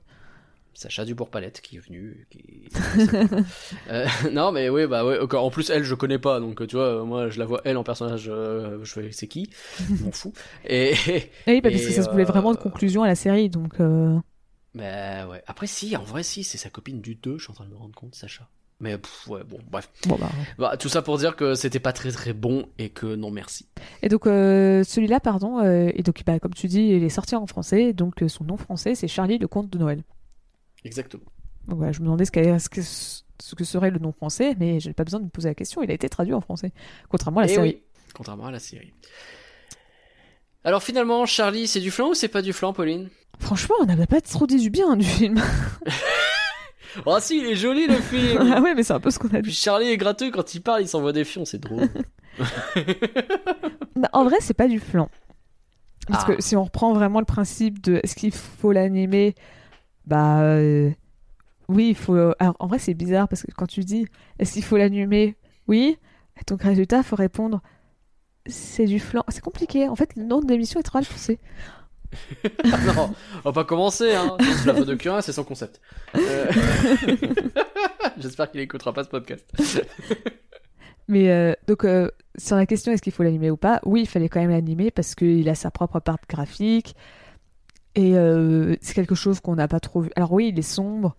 Sacha Dubourg-Palette qui est venue. Qui... (laughs) Euh, (laughs) non, mais oui, bah ouais. En plus, elle, je connais pas, donc tu vois, moi, je la vois elle en personnage. euh, je fais, c'est qui? Je m'en fous. Et Et oui, bah, parce Et, que ça se voulait vraiment de euh, conclusion à la série, donc. euh, bah ouais. Après, si, en vrai, si, c'est sa copine du 2, je suis en train de me rendre compte, Sacha. Mais pff, ouais, bon, bref. Bon, bah. Bah, tout ça pour dire que c'était pas très très bon et que non merci. Et donc, euh, celui-là, pardon, euh, et donc, bah, comme tu dis, il est sorti en français, donc euh, son nom français, c'est Charlie, le comte de Noël. Exactement. Donc voilà, je me demandais ce, ce que, ce que serait le nom français, mais j'ai pas besoin de me poser la question, il a été traduit en français. Contrairement à la Eh série. oui, contrairement à la série. Alors finalement, Charlie, c'est du flan ou c'est pas du flan, Pauline? Franchement, on n'a pas trop dit du bien du film. (laughs) (laughs) Oh si, il est joli le film ah ouais, mais c'est un peu ce qu'on a Puis dit. Charlie est gratteux quand il parle, il s'envoie des fions, c'est drôle. (laughs) Bah, en vrai, c'est pas du flan. Parce Ah. que si on reprend vraiment le principe de est-ce qu'il faut l'animer, bah euh, oui, il faut. Alors en vrai, c'est bizarre parce que quand tu dis est-ce qu'il faut l'animer, oui, donc résultat, faut répondre c'est du flan. C'est compliqué. En fait, le nom de l'émission est trop mal pensé. Ah (laughs) non, on va pas commencer, hein. (laughs) La de Curin, c'est son concept. Euh, (laughs) J'espère qu'il écoutera pas ce podcast. Mais euh, donc euh, sur la question est-ce qu'il faut l'animer ou pas, oui, il fallait quand même l'animer parce qu'il a sa propre part graphique et euh, c'est quelque chose qu'on n'a pas trop vu. Alors oui, il est sombre,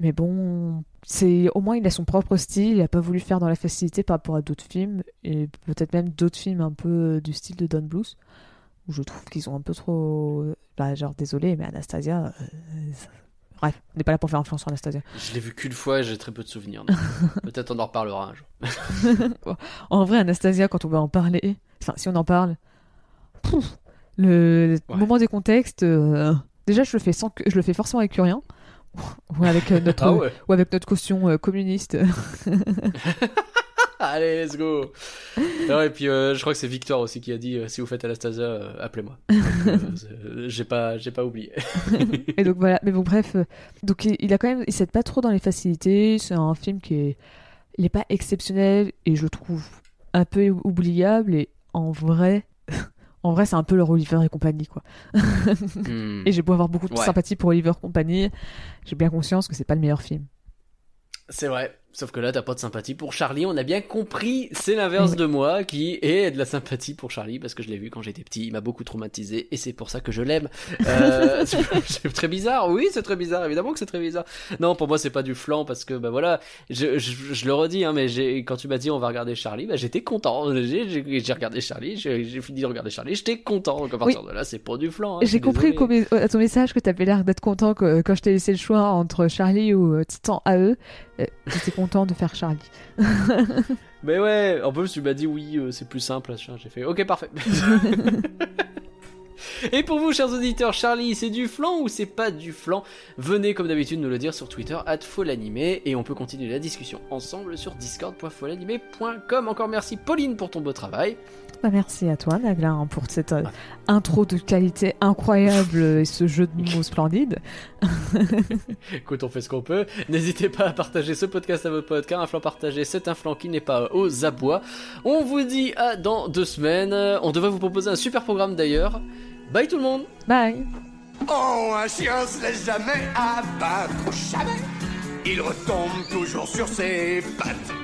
mais bon, c'est au moins il a son propre style. Il a pas voulu faire dans la facilité par rapport à d'autres films et peut-être même d'autres films un peu du style de Don Bluth où je trouve qu'ils ont un peu trop. Bah, genre désolé, mais Anastasia. euh, ça- Bref, on n'est pas là pour faire influence sur Anastasia. Je l'ai vu qu'une fois et j'ai très peu de souvenirs. (laughs) Peut-être on en reparlera un jour. (laughs) En vrai, Anastasia, quand on va en parler, enfin, si on en parle, pouf, le Ouais. moment des contextes, euh, déjà, je le fais sans que, je le fais forcément avec rien, ou avec euh, (laughs) notre, Ah ouais ou avec notre caution euh, communiste. (laughs) Allez, let's go Non, Et puis euh, je crois que c'est Victor aussi qui a dit euh, si vous faites Anastasia, euh, appelez-moi. (laughs) J'ai pas, j'ai pas oublié. Et donc voilà. Mais bon, bref, donc il, il a quand même, il s'aide pas trop dans les facilités. C'est un film qui est, il est pas exceptionnel et je le trouve un peu oubliable. Et en vrai, en vrai, c'est un peu leur Oliver et compagnie, quoi. (laughs) Hmm. Et j'ai beau avoir beaucoup de Ouais. sympathie pour Oliver Company, j'ai bien conscience que c'est pas le meilleur film. C'est vrai. Sauf que là, t'as pas de sympathie pour Charlie. On a bien compris, c'est l'inverse de moi qui est de la sympathie pour Charlie parce que je l'ai vu quand j'étais petit. Il m'a beaucoup traumatisé et c'est pour ça que je l'aime. Euh, (laughs) c'est très bizarre. Oui, c'est très bizarre. Évidemment que c'est très bizarre. Non, pour moi, c'est pas du flan parce que, bah voilà, je, je, je le redis, hein, mais quand tu m'as dit on va regarder Charlie, bah j'étais content. J'ai, regardé Charlie, j'ai, fini de regarder Charlie, j'étais content. Donc à partir de là, c'est pas du flan. hein, J'ai compris à ton message que t'avais l'air d'être content que, quand je t'ai laissé le choix entre Charlie ou euh, Titan AE. euh, J'étais content de faire Charlie. (laughs) Mais ouais, en plus tu m'as dit oui, euh, c'est plus simple. J'ai fait ok, parfait. (laughs) Et pour vous, chers auditeurs, Charlie, c'est du flan ou c'est pas du flan? Venez comme d'habitude nous le dire sur Twitter, @folanimé, et on peut continuer la discussion ensemble sur discord.folanimé.com. Encore merci Pauline pour ton beau travail. Bah, merci à toi, Nagla, hein, pour cette euh, intro de qualité incroyable et ce jeu de mots splendide. (laughs) Écoute, on fait ce qu'on peut. N'hésitez pas à partager ce podcast à votre pote, car un flan partagé, c'est un flan qui n'est pas aux abois. On vous dit à dans deux semaines. On devrait vous proposer un super programme d'ailleurs. Bye tout le monde Bye Oh, un chien se laisse jamais abattre, jamais. Il retombe toujours sur ses pattes.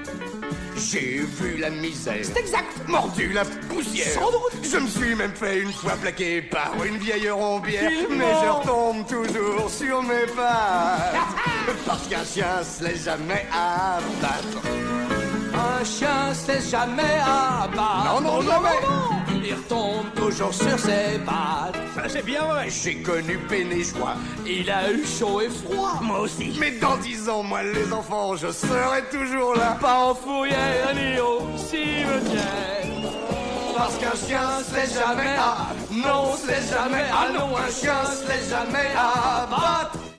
J'ai vu la misère. C'est exact. Mordu la poussière. Sans doute. Je me suis même fait une fois plaqué par une vieille rombière. Mais je retombe toujours sur mes pattes. Parce qu'un chien se laisse jamais abattre. Un chien se laisse jamais abattre. Non, non, jamais. Il retombe toujours sur ses pattes. Ça, c'est bien vrai. J'ai connu peine et joie. Il a eu chaud et froid. Moi aussi. Mais dans dix ans, moi, les enfants, je serai toujours là. Pas en fourrière ni au cimetière. Parce qu'un chien laisse jamais à. Non, laisse jamais à. Non, un chien laisse jamais à.